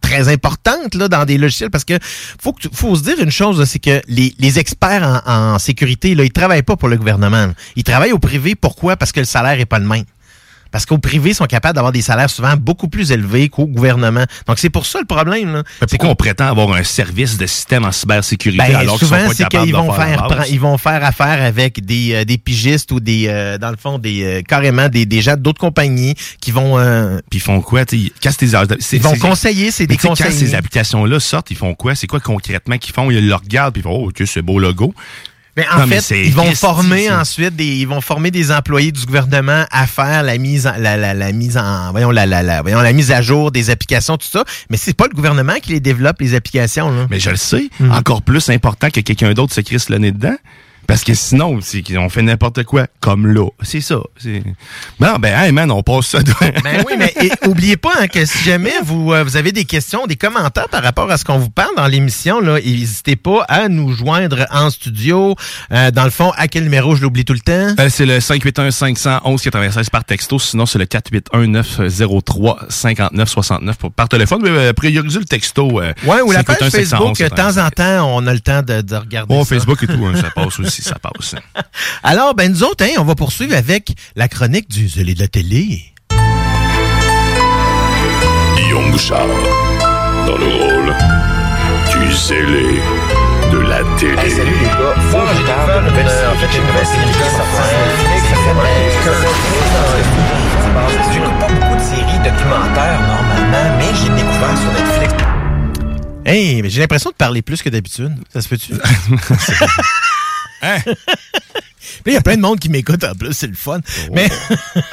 très importante là dans des logiciels parce que faut que faut se dire une chose c'est que les, les experts en, en sécurité là ils travaillent pas pour le gouvernement ils travaillent au privé. Pourquoi? Parce que le salaire est pas le même parce qu'au privé, ils sont capables d'avoir des salaires souvent beaucoup plus élevés qu'au gouvernement. Donc, c'est pour ça le problème. là.
Mais pourquoi on prétend avoir un service de système en cybersécurité
Ben,
alors qu'ils sont
souvent,
pas
c'est
capables
qu'ils
de
vont
faire,
ils vont faire affaire avec des, euh, des pigistes ou des, euh, dans le fond, des euh, carrément des, des gens d'autres compagnies qui vont. euh,
Puis ils font quoi? Quand c'est des- c'est-
Ils vont
c'est-
conseiller, c'est des
sais, Quand ces applications-là sortent, ils font quoi? C'est quoi concrètement qu'ils font? Ils le regardent puis ils font Oh, ok, c'est beau logo.
Mais en
Non,
fait, ils vont former
ça.
ensuite des, ils vont former des employés du gouvernement à faire la mise en, la, la, la mise en, voyons la, la, la, voyons la mise à jour des applications, tout ça. Mais c'est pas le gouvernement qui les développe les applications. Là.
Mais je le sais,
Mm.
encore plus important que quelqu'un d'autre se crisse le nez dedans. Parce que sinon, c'est qu'on fait n'importe quoi, comme là. C'est ça. c'est- Non, ben, hey man, on passe ça.
Ben oui, mais et, oubliez pas hein, que si jamais vous, euh, vous avez des questions, des commentaires par rapport à ce qu'on vous parle dans l'émission, là, n'hésitez pas à nous joindre en studio. Euh, dans le fond, à quel numéro? Je l'oublie tout le temps?
Euh, c'est le 581-511-96 par texto. Sinon, c'est le 481-903-5969 pour- par téléphone. Mais euh, priorisez le texto. euh,
Ouais, ou la page
581-511,
Facebook, de temps en temps, on a le temps de, de regarder
Oh,
ça.
Facebook et tout, hein, ça passe aussi, ça passe. hein.
Alors, ben nous autres, hein, on va poursuivre avec la chronique du zélé de la télé.
Guillaume Bouchard, dans le rôle du zélé de la télé.
salut les gars, de nouvelle série. En fait, j'ai une nouvelle série qui est sortie J'écoute pas beaucoup de séries documentaires normalement, mais j'ai découvert sur Netflix. Hey, mais j'ai l'impression de parler plus que d'habitude. Ça se peut-tu?
Hein?
Puis il y a plein de monde qui m'écoute en plus, c'est le fun.
Oh.
Mais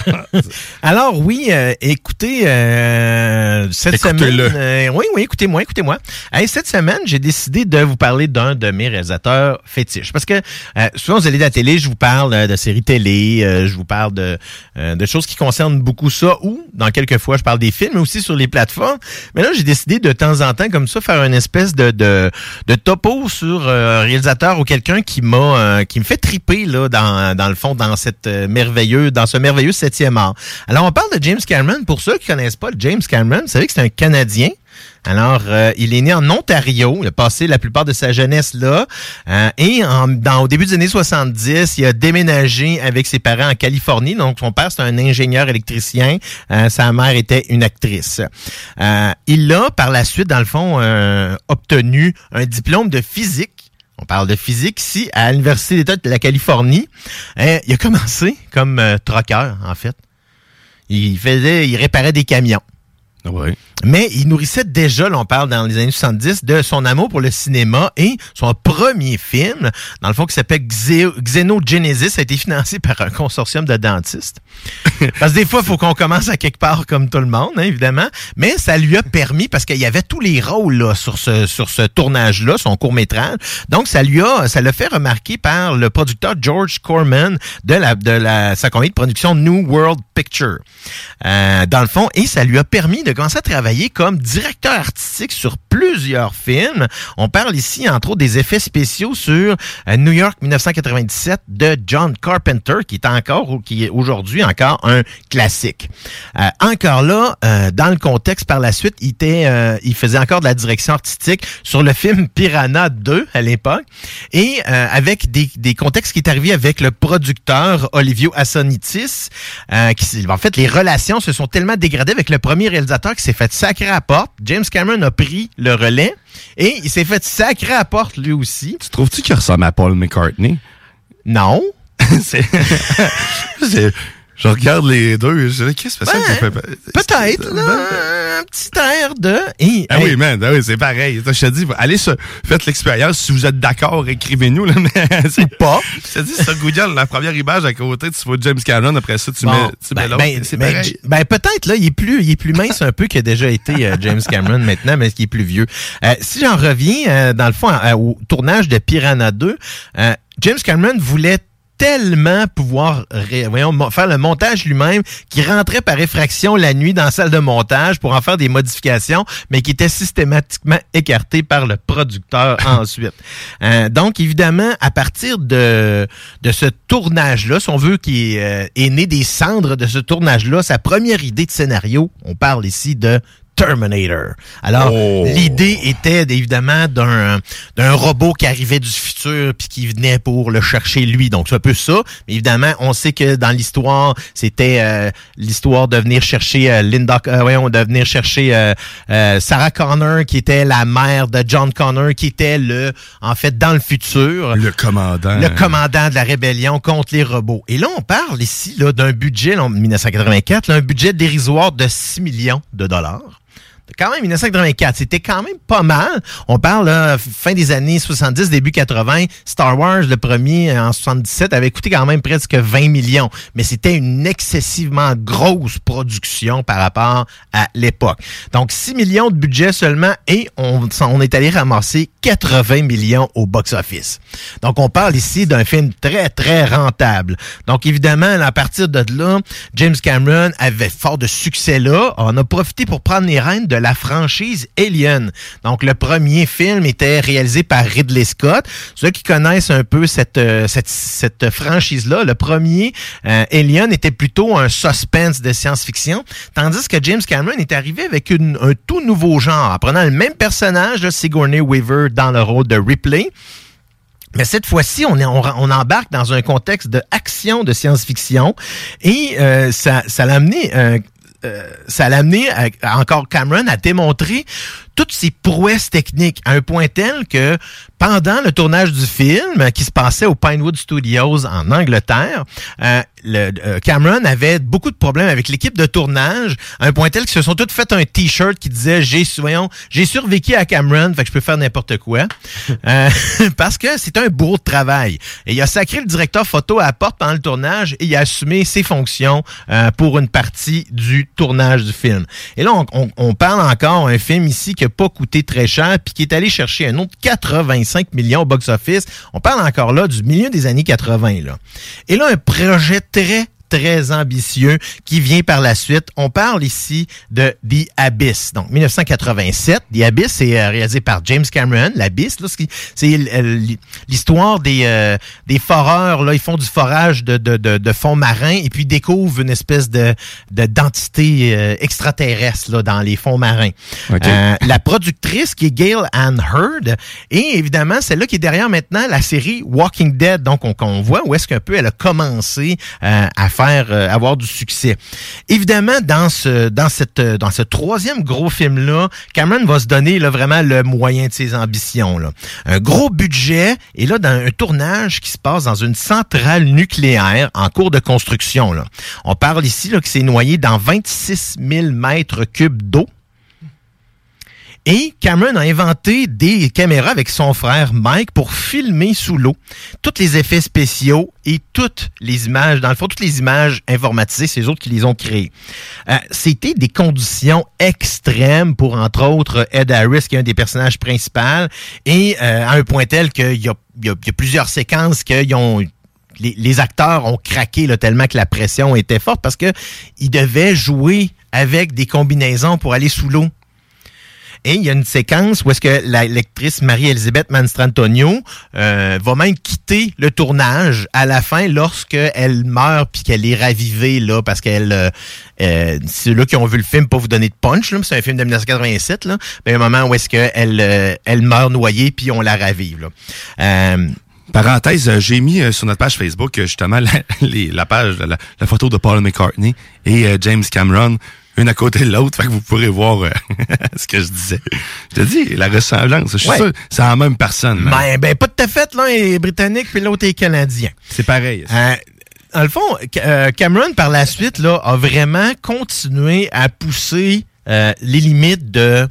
alors oui, euh, écoutez euh, cette
Écoutez-le.
semaine, euh, oui oui, écoutez-moi, écoutez-moi. Hey, cette semaine, j'ai décidé de vous parler d'un de mes réalisateurs fétiches parce que euh, souvent vous allez à la télé, je vous parle euh, de séries télé, euh, je vous parle de euh, de choses qui concernent beaucoup ça ou dans quelques fois je parle des films mais aussi sur les plateformes. Mais là, j'ai décidé de temps en temps comme ça faire une espèce de de, de topo sur un réalisateur ou quelqu'un qui m'a euh, qui me fait triper là dans dans le fond dans cette euh, merveilleux dans ce merveilleux septième art. Alors on parle de James Cameron pour ceux qui connaissent pas James Cameron, vous savez que c'est un Canadien. Alors, euh, il est né en Ontario. Il a passé la plupart de sa jeunesse là. Euh, et dans, au début des années 70, il a déménagé avec ses parents en Californie. Donc, son père, c'est un ingénieur électricien. Sa mère était une actrice. Il a, par la suite, dans le fond, obtenu un diplôme de physique. Parle de physique ici, à l'Université d'État de la Californie. Euh, il a commencé comme euh, en fait. Il faisait, il réparait des camions. Mais il nourrissait déjà, là, on parle dans les années 70, de son amour pour le cinéma et son premier film, dans le fond, qui s'appelle Xe- Xenogenesis, a été financé par un consortium de dentistes. Parce que des fois, il faut qu'on commence à quelque part comme tout le monde, hein, évidemment. Mais ça lui a permis, parce qu'il y avait tous les rôles là, sur ce, sur ce tournage-là, son court-métrage. Donc, ça lui a, ça l'a fait remarquer par le producteur George Corman de la, de la, sa compagnie de production New World Picture. Euh, dans le fond, et ça lui a permis de commencer à travailler comme directeur artistique sur plusieurs films. On parle ici, entre autres, des effets spéciaux sur euh, New York 1997 de John Carpenter, qui est encore, ou qui est aujourd'hui encore un classique. Euh, encore là, euh, dans le contexte par la suite, il, était, euh, il faisait encore de la direction artistique sur le film Piranha 2 à l'époque, et euh, avec des, des contextes qui est arrivé avec le producteur Olivio Assonitis, qui, en fait, les relations se sont tellement dégradées avec le premier réalisateur qui s'est fait sacrer à porte. James Cameron a pris le relais et il s'est fait sacrer à porte lui aussi.
Tu trouves-tu qu'il ressemble à Paul McCartney?
Non.
c'est, c'est- je regarde les deux, je dis, qu'est-ce que c'est ça qui fait?
Peut-être, là, un petit air de...
Ah oui, man, ah oui, c'est pareil. Je te dis, allez sur, faites l'expérience. Si vous êtes d'accord, écrivez-nous, là, mais c'est
pas.
Je te dis, sur Google, la première image à côté, tu vois James Cameron, après ça, tu
Bon,
mets, tu mets
ben,
l'autre.
ben,
c'est
ben,
pareil.
Ben, peut-être là, il est plus, il est plus mince un peu qu'il a déjà été euh, James Cameron maintenant, mais qui est plus vieux. Euh, si j'en reviens euh, dans le fond au tournage de Piranha 2, euh, James Cameron voulait tellement pouvoir ré- voyons, mo- faire le montage lui-même qui rentrait par effraction la nuit dans la salle de montage pour en faire des modifications, mais qui était systématiquement écarté par le producteur ensuite. Euh, donc, évidemment, à partir de, de ce tournage-là, si on veut, qui est, euh, est né des cendres de ce tournage-là, sa première idée de scénario, on parle ici de Terminator. Alors,
Oh.
l'idée était évidemment d'un d'un robot qui arrivait du futur puis qui venait pour le chercher lui. Donc, c'est un peu ça. Mais évidemment, on sait que dans l'histoire, c'était euh, l'histoire de venir chercher euh, Linda, euh, voyons, de venir chercher euh, euh, Sarah Connor, qui était la mère de John Connor, qui était le, en fait, dans le futur.
Le commandant.
Le commandant de la rébellion contre les robots. Et là, on parle ici là, d'un budget, en 1984, là, un budget dérisoire de 6 millions de dollars. Quand même, 1984, c'était quand même pas mal. On parle là, fin des années 70, début 80. Star Wars, le premier euh, en 77, avait coûté quand même presque 20 millions. Mais c'était une excessivement grosse production par rapport à l'époque. Donc, 6 millions de budget seulement et on, on est allé ramasser 80 millions au box-office. Donc, on parle ici d'un film très, très rentable. Donc, évidemment, à partir de là, James Cameron avait fort de succès là. On a profité pour prendre les rênes de la franchise Alien. Donc, le premier film était réalisé par Ridley Scott. Ceux qui connaissent un peu cette, euh, cette, cette franchise-là, le premier, euh, Alien, était plutôt un suspense de science-fiction, tandis que James Cameron est arrivé avec un tout nouveau genre, en prenant le même personnage, là, Sigourney Weaver, dans le rôle de Ripley. Mais cette fois-ci, on, on, embarque dans un contexte de action de science-fiction et euh, ça, l'a amené, euh, ça l'a amené encore Cameron à démontrer toutes ses prouesses techniques à un point tel que pendant le tournage du film qui se passait au Pinewood Studios en Angleterre, euh, le, euh, Cameron avait beaucoup de problèmes avec l'équipe de tournage à un point tel qu'ils se sont tous fait un t-shirt qui disait j'ai voyons, j'ai survécu à Cameron, fait que je peux faire n'importe quoi. Euh, parce que c'est un bourreau de travail. Et il a sacré le directeur photo à la porte pendant le tournage et il a assumé ses fonctions euh, pour une partie du tournage du film. Et là, on, on- on parle encore un film ici qui n'a pas coûté très cher puis qui est allé chercher un autre 85 millions au box-office. On parle encore là du milieu des années 80. Là. Et là, un projet très très ambitieux qui vient par la suite. On parle ici de The Abyss. Donc, 1987. The Abyss, c'est euh, réalisé par James Cameron. L'Abyss, là, c'est- euh, l'histoire des, euh, des foreurs. Là, ils font du forage de, de, de, de fonds marins et puis découvrent une espèce de de- d'entité euh, extraterrestre là, dans les fonds marins. Euh, la productrice qui est Gail Ann Hurd et évidemment celle-là qui est derrière maintenant la série Walking Dead. Donc on, on voit où est-ce qu'un peu elle a commencé à euh, avoir du succès. Évidemment dans ce dans cette euh, dans ce troisième gros film là, Cameron va se donner là, vraiment le moyen de ses ambitions là. Un gros budget et là dans un tournage qui se passe dans une centrale nucléaire en cours de construction là. On parle ici là que c'est noyé dans 26 000 mètres cubes d'eau. Et Cameron a inventé des caméras avec son frère Mike pour filmer sous l'eau tous les effets spéciaux et toutes les images, dans le fond, toutes les images informatisées, c'est eux autres qui les ont créées. Euh, C'était des conditions extrêmes pour, entre autres, Ed Harris, qui est un des personnages principaux, et euh, à un point tel qu'il y a, plusieurs séquences qu'ils ont les, les acteurs ont craqué là, tellement que la pression était forte parce que ils devaient jouer avec des combinaisons pour aller sous l'eau. Il y a une séquence où est-ce que la lectrice Marie-Elisabeth Manstrantonio euh, va même quitter le tournage à la fin lorsque elle meurt puis qu'elle est ravivée là parce qu'elle euh, euh, ceux-là qui ont vu le film pas vous donner de punch là, mais c'est un film de 1987 là, ben, un moment où est-ce que elle euh, elle meurt noyée puis on la ravive là. Euh,
Parenthèse, j'ai mis sur notre page Facebook justement la, page, la, photo de Paul McCartney et James Cameron, une à côté de l'autre, fait que vous pourrez voir euh, ce que je disais. Je te dis, la ressemblance, je suis
Ouais.
sûr, c'est la même personne.
Ben, ben, pas tout à fait. L'un est britannique, puis l'autre est canadien.
C'est pareil.
Euh, dans le fond, euh, Cameron, par la suite, là, a vraiment continué à pousser euh, les limites de...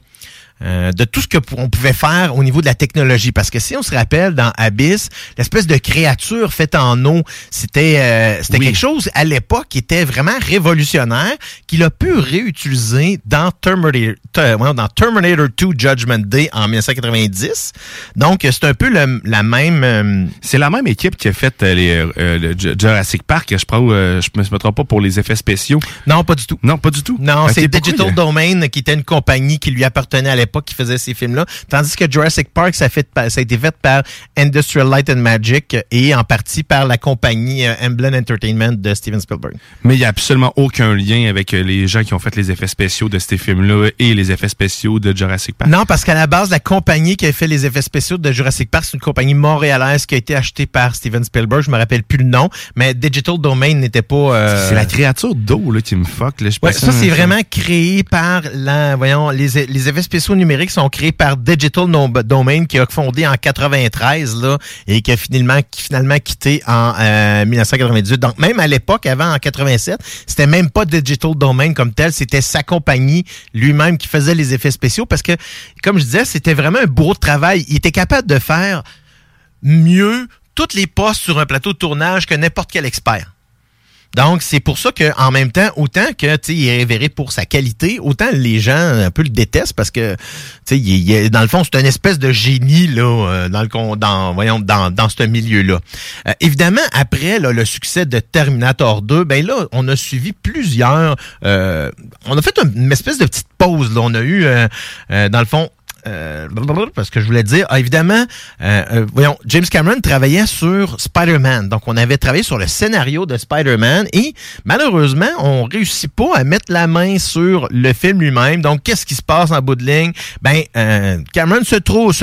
euh, de tout ce que on pouvait faire au niveau de la technologie. Parce que si on se rappelle dans Abyss, l'espèce de créature faite en eau, c'était euh, c'était
Oui.
quelque chose à l'époque qui était vraiment révolutionnaire, qu'il a pu réutiliser dans Terminator, dans Terminator 2 Judgment Day en 1990. Donc, c'est un peu le- la même... euh,
C'est la même équipe qui a fait euh, les, euh, le Ju- Jurassic Park, je euh, je me trompe pas pour les effets spéciaux.
Non, pas du tout.
Non, pas du tout.
Non, c'est Digital Domain qui était une compagnie qui lui appartenait à l'époque l'époque qui faisait ces films-là. Tandis que Jurassic Park, ça a, fait, ça a été fait par Industrial Light and Magic et en partie par la compagnie euh, Emblem Entertainment de Steven Spielberg.
Mais il n'y a absolument aucun lien avec euh, les gens qui ont fait les effets spéciaux de ces films-là et les effets spéciaux de Jurassic Park.
Non, parce qu'à la base, la compagnie qui a fait les effets spéciaux de Jurassic Park, c'est une compagnie montréalaise qui a été achetée par Steven Spielberg. Je me rappelle plus le nom, mais Digital Domain n'était pas. euh,
C'est la créature d'eau là, qui me fuck. Là.
Ouais, ça, c'est vraiment créé par la, voyons, les, les effets spéciaux numériques sont créés par Digital Domain qui a fondé en 93 là et qui a finalement quitté en euh, 1998. Donc même à l'époque, avant en 87, c'était même pas Digital Domain comme tel, c'était sa compagnie lui-même qui faisait les effets spéciaux parce que, comme je disais, c'était vraiment un beau travail. Il était capable de faire mieux toutes les postes sur un plateau de tournage que n'importe quel expert. Donc, c'est pour ça que en même temps, autant que il est révéré pour sa qualité, autant les gens un peu le détestent parce que il, il dans le fond, c'est une espèce de génie là, euh, dans le dans voyons dans dans ce milieu-là. Euh, évidemment, après le succès de Terminator 2, ben là, on a suivi plusieurs. euh, on a fait un- une espèce de petite pause. Là, on a eu euh, dans le fond euh, parce que je voulais dire, ah, évidemment, euh, euh, voyons, James Cameron travaillait sur Spider-Man. Donc, on avait travaillé sur le scénario de Spider-Man et malheureusement, on réussit pas à mettre la main sur le film lui-même. Donc, qu'est-ce qui se passe en bout de ligne? Ben, Cameron se,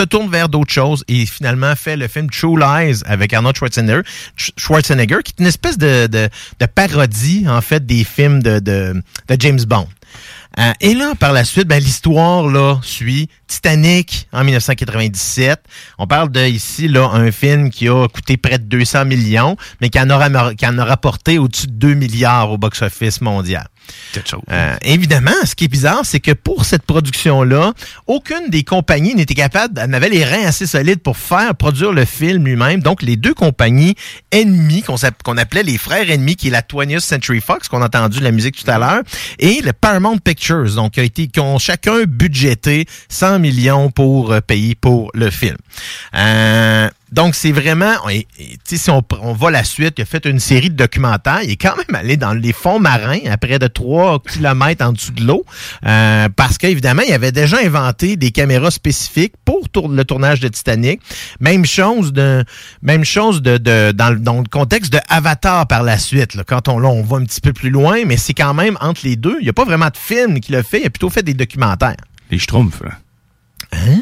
tourne vers d'autres choses et finalement fait le film True Lies avec Arnold Schwarzenegger, Sch- Schwarzenegger qui est une espèce de parodie, en fait, des films de, de, de James Bond. Euh, et là, par la suite, ben, l'histoire là suit Titanic en 1997. On parle de ici là un film qui a coûté près de 200 millions, mais qui en aura qui en a rapporté au-dessus de 2 milliards au box-office mondial. Euh, évidemment, ce qui est bizarre, c'est que pour cette production-là, aucune des compagnies n'était capable, n'avait les reins assez solides pour faire produire le film lui-même. Donc, les deux compagnies ennemies, qu'on appelait les frères ennemis, qui est la 20th Century Fox, qu'on a entendu la musique tout à l'heure, et le Paramount Pictures, donc qui, a été, qui ont chacun budgété 100 millions pour euh, payer pour le film. Euh, donc, c'est vraiment, et- et, si on, on va la suite, il a fait une série de documentaires. Il est quand même allé dans les fonds marins, à près de 3 km en dessous de l'eau, euh, parce qu'évidemment, il avait déjà inventé des caméras spécifiques pour tour- le tournage de Titanic. Même chose de, même chose de, de- dans, le- dans le contexte de Avatar par la suite. là. quand on, là, on va un petit peu plus loin, mais c'est quand même entre les deux. Il n'y a pas vraiment de film qu'il a fait, il a plutôt fait des documentaires.
Les Schtroumpfs.
Hein?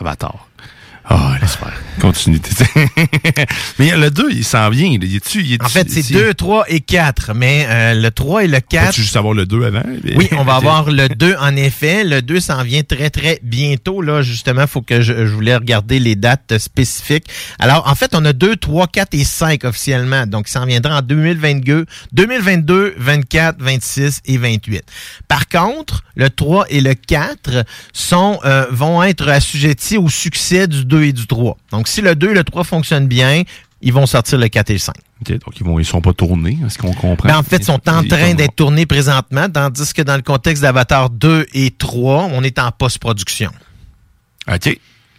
Avatar. Ah, j'espère. Continue. mais le 2, il s'en vient. Il est
En fait, c'est 2, 3 et 4, mais euh, le 3 et le 4...
Peux-tu juste avoir le 2 avant?
Oui, on va avoir le 2 en effet. Le 2 s'en vient très, très bientôt. Là, justement, faut que je, je voulais regarder les dates spécifiques. Alors, en fait, on a 2, 3, 4 et 5 officiellement. Donc, il s'en viendra en 2022, 2022, 24, 26 et 28. Par contre, le 3 et le 4 sont, euh, vont être assujettis au succès du 2 et du 3. Donc, si le 2 et le 3 fonctionnent bien, ils vont sortir le 4 et le 5.
Ok, donc, ils ne sont pas tournés, est-ce qu'on comprend?
Ben, en fait, ils sont en train d'être tournés présentement, tandis que dans le contexte d'Avatar 2 et 3, on est en post-production.
OK.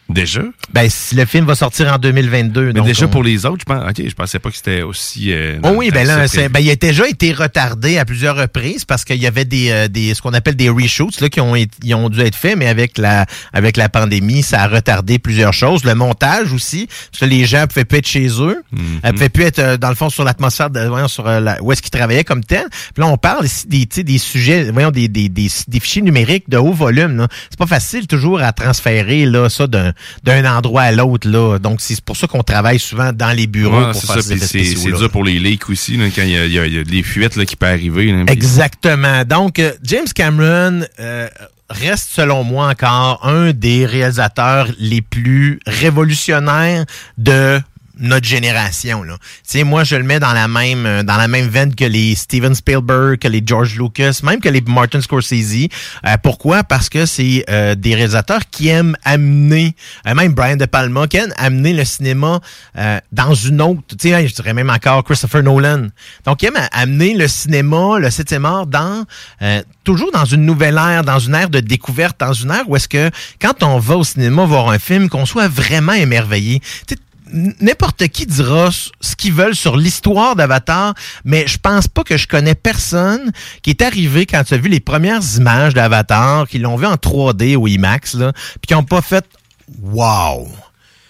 Déjà?
Ben, si le film va sortir en 2022.
Mais
donc
déjà
on-
pour les autres, je pense, ok, je pensais pas que c'était aussi. euh,
Oh oui, ben là, ben, il a déjà été retardé à plusieurs reprises parce qu'il y avait des, euh, des ce qu'on appelle des reshoots là, qui ont, ils ont dû être faits, mais avec la avec la pandémie, ça a retardé plusieurs choses. Le montage aussi, parce que les gens pouvaient plus être chez eux,
Mhm.
Ils pouvaient plus être euh, dans le fond sur l'atmosphère, de, voyons, sur euh, la- où est-ce qu'ils travaillaient comme tel. Puis là, on parle ici des, des sujets, voyons, des, des, des, des fichiers numériques de haut volume. C'est pas facile toujours à transférer là ça d'un d'un endroit à l'autre là. Donc c'est pour ça qu'on travaille souvent dans les bureaux
Ouais,
pour
c'est
faire
ça, c'est dur pour les leaks aussi, là, quand il y, a- il y a- il y a des fuites là, qui peuvent arriver. là,
Exactement. Donc, euh, James Cameron euh, reste, selon moi, encore un des réalisateurs les plus révolutionnaires de notre génération là. Tu sais moi je le mets dans la même euh, dans la même veine que les Steven Spielberg, que les George Lucas, même que les Martin Scorsese. Euh, pourquoi? Parce que c'est euh, des réalisateurs qui aiment amener euh, même Brian De Palma qui aime amener le cinéma dans une autre, tu sais je dirais même encore Christopher Nolan. Donc il aime a- amener le cinéma, le septième art dans toujours dans une nouvelle ère, dans une ère de découverte, dans une ère où est-ce que quand on va au cinéma voir un film qu'on soit vraiment émerveillé. N'importe qui dira ce qu'ils veulent sur l'histoire d'Avatar, mais je pense pas que je connais personne qui est arrivé quand tu as vu les premières images d'Avatar, qui l'ont vu en 3D ou IMAX, là, puis qui ont pas fait Wow!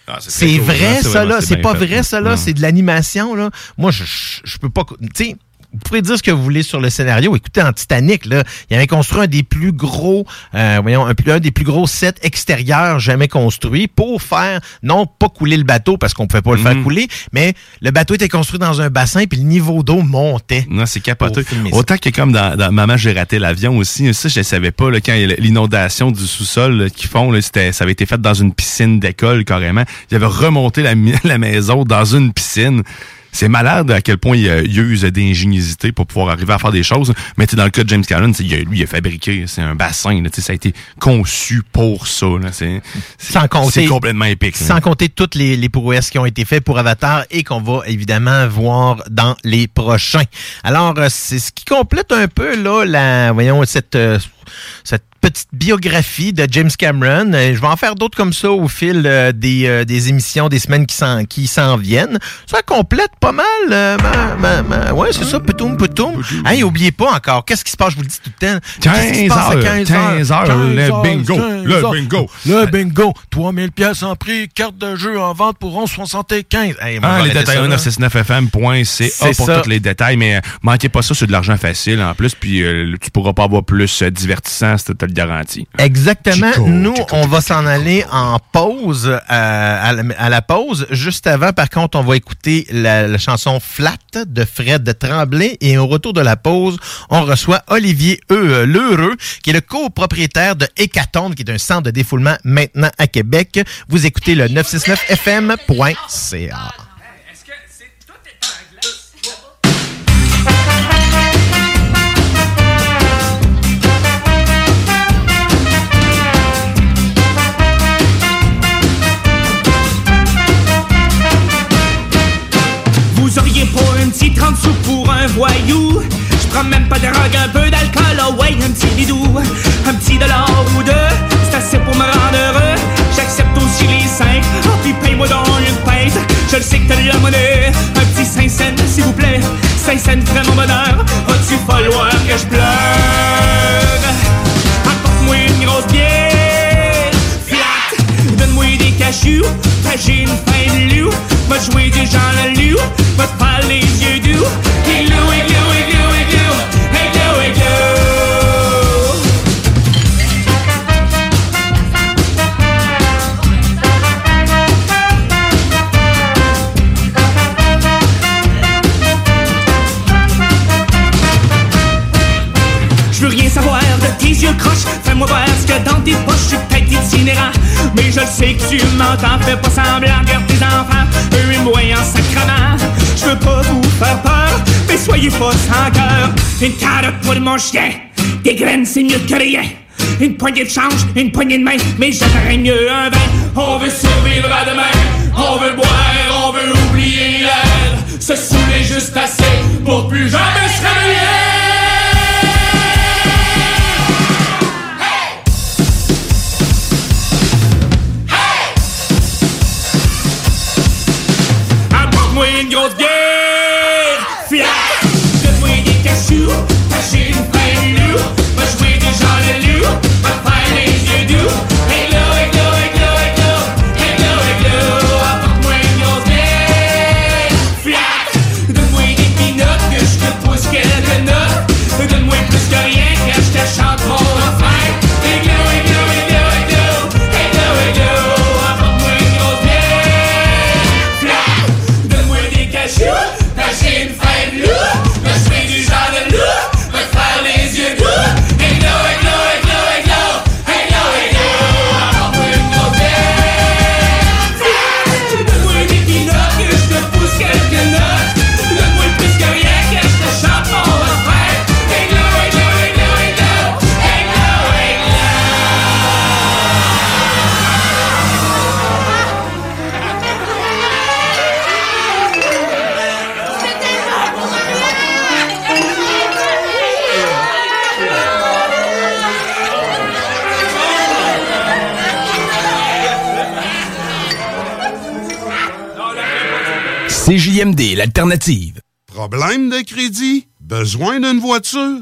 Ah,
C'est vrai,
hein,
ça, là. C'est pas
fait.
vrai, ça, là. C'est de l'animation, là. Moi, je, je, je peux pas. Tu sais, vous pouvez dire ce que vous voulez sur le scénario. Écoutez, en Titanic, là, il avait construit un des plus gros, euh, voyons, un, des plus gros sets extérieurs jamais construits pour faire, non pas couler le bateau parce qu'on pouvait pas le
Mhm.
faire couler, mais le bateau était construit dans un bassin puis le niveau d'eau montait.
Non, c'est capoté. Autant que comme dans, dans Maman, j'ai raté l'avion aussi. Ça, je ne savais pas, là, quand il y a l'inondation du sous-sol qu'ils font, là, c'était, ça avait été fait dans une piscine d'école carrément. Ils avaient remonté la maison dans une piscine. C'est malade à quel point il, euh, il use d'ingéniosité pour pouvoir arriver à faire des choses. Mais dans le cas de James a- lui, il a fabriqué, c'est un bassin. Là, tu sais, ça a été conçu pour ça. C'est, complètement épique. là.
Sans compter toutes les, les prouesses qui ont été faites pour Avatar et qu'on va évidemment voir dans les prochains. Alors, euh, c'est ce qui complète un peu là, la, voyons, cette, euh, cette petite biographie de James Cameron. Euh, Je vais en faire d'autres comme ça au fil euh, des, euh, des émissions, des semaines qui s'en, qui s'en viennent. Ça complète pas mal. ma, ma, ma- ouais, c'est ça, poutoum, poutoum. Hey, oubliez pas encore, qu'est-ce qui se passe, je vous le dis tout le temps? Qu'est-ce qui se
15
passe à
heures,
15
15 heures, le
15
bingo,
15
le
heures.
bingo.
Le bingo, 3000 pièces en prix, carte de jeu en vente pour 11,75. Hey,
Ah, les détails
ça, là.
969fm.ca
C'est
pour tous les détails, mais manquez pas ça, c'est de l'argent facile en plus, puis euh, tu pourras pas avoir plus divertissant, c'est te le garantis.
Exactement.
Chico,
Nous, on va s'en aller en pause, euh, à, la, à la pause. Juste avant, par contre, on va écouter la, la chanson Flat de Fred Tremblay. Et au retour de la pause, on reçoit Olivier e, Lheureux, qui est le copropriétaire de Hécatombe, qui est un centre de défoulement maintenant à Québec. Vous écoutez le 969fm.ca.
un petit 30 sous pour un voyou. Je prends même pas de drogue, un peu d'alcool, oh ouais, un petit bidou. Un petit dollar ou deux, c'est assez pour me rendre heureux. J'accepte aussi les cinq, oh puis paye-moi donc une pinte Je le sais que t'as de la monnaie, un petit 5 cents s'il vous plaît. 5 cents ferait mon bonheur, va-tu falloir que je pleure? Apporte-moi une grosse bière Donne-moi des cachous, ben j'ai une faim de loup. Va jouer des gens la loup, va te faire les yeux doux. Igloo, igloo, igloo, igloo, yeux Fais-moi voir ce que dans tes poches. Je suis peut-être itinérant Mais je sais que tu m'entends. Fais pas semblant, regarde tes enfants. Eux et moi en sacrement. Je veux pas vous faire peur Mais soyez pas sans cœur. Une carotte pour mon chien. Des graines c'est mieux que rien. Une poignée de change, une poignée de main, mais j'aimerais mieux un vin. On veut survivre à demain, on veut boire, on veut oublier l'air, se saouler juste assez pour plus jamais se réveiller. Les
CJMD, l'alternative.
Problème de crédit? Besoin d'une voiture?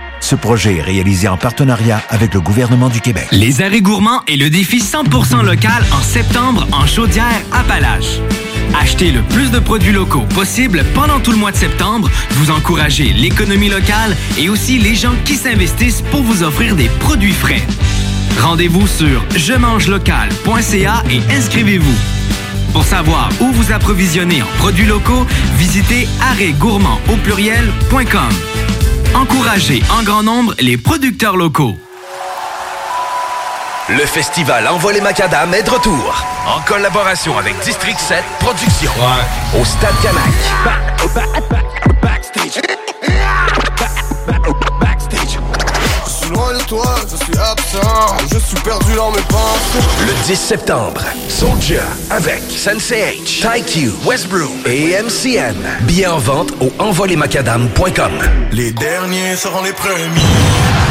Ce projet est réalisé en partenariat avec le gouvernement du Québec.
Les arrêts gourmands et le défi 100% local en septembre en chaudière Appalaches. Achetez le plus de produits locaux possible pendant tout le mois de septembre. Vous encouragez l'économie locale et aussi les gens qui s'investissent pour vous offrir des produits frais. Rendez-vous sur je mange local.ca et inscrivez-vous. Pour savoir où vous approvisionner en produits locaux, visitez arrêtgourmand au pluriel.com. Encouragez en grand nombre les producteurs locaux.
Le festival Envol les Macadam est de retour. En collaboration avec District 7 Productions. Au Stade Canac.
Toi, je suis absent, je suis perdu dans mes pensées.
Le 10 septembre, Soldier avec Sensei H, TyQ, Westbrook et MCN. Billets en vente au envolemacadam.com.
Les derniers seront les premiers.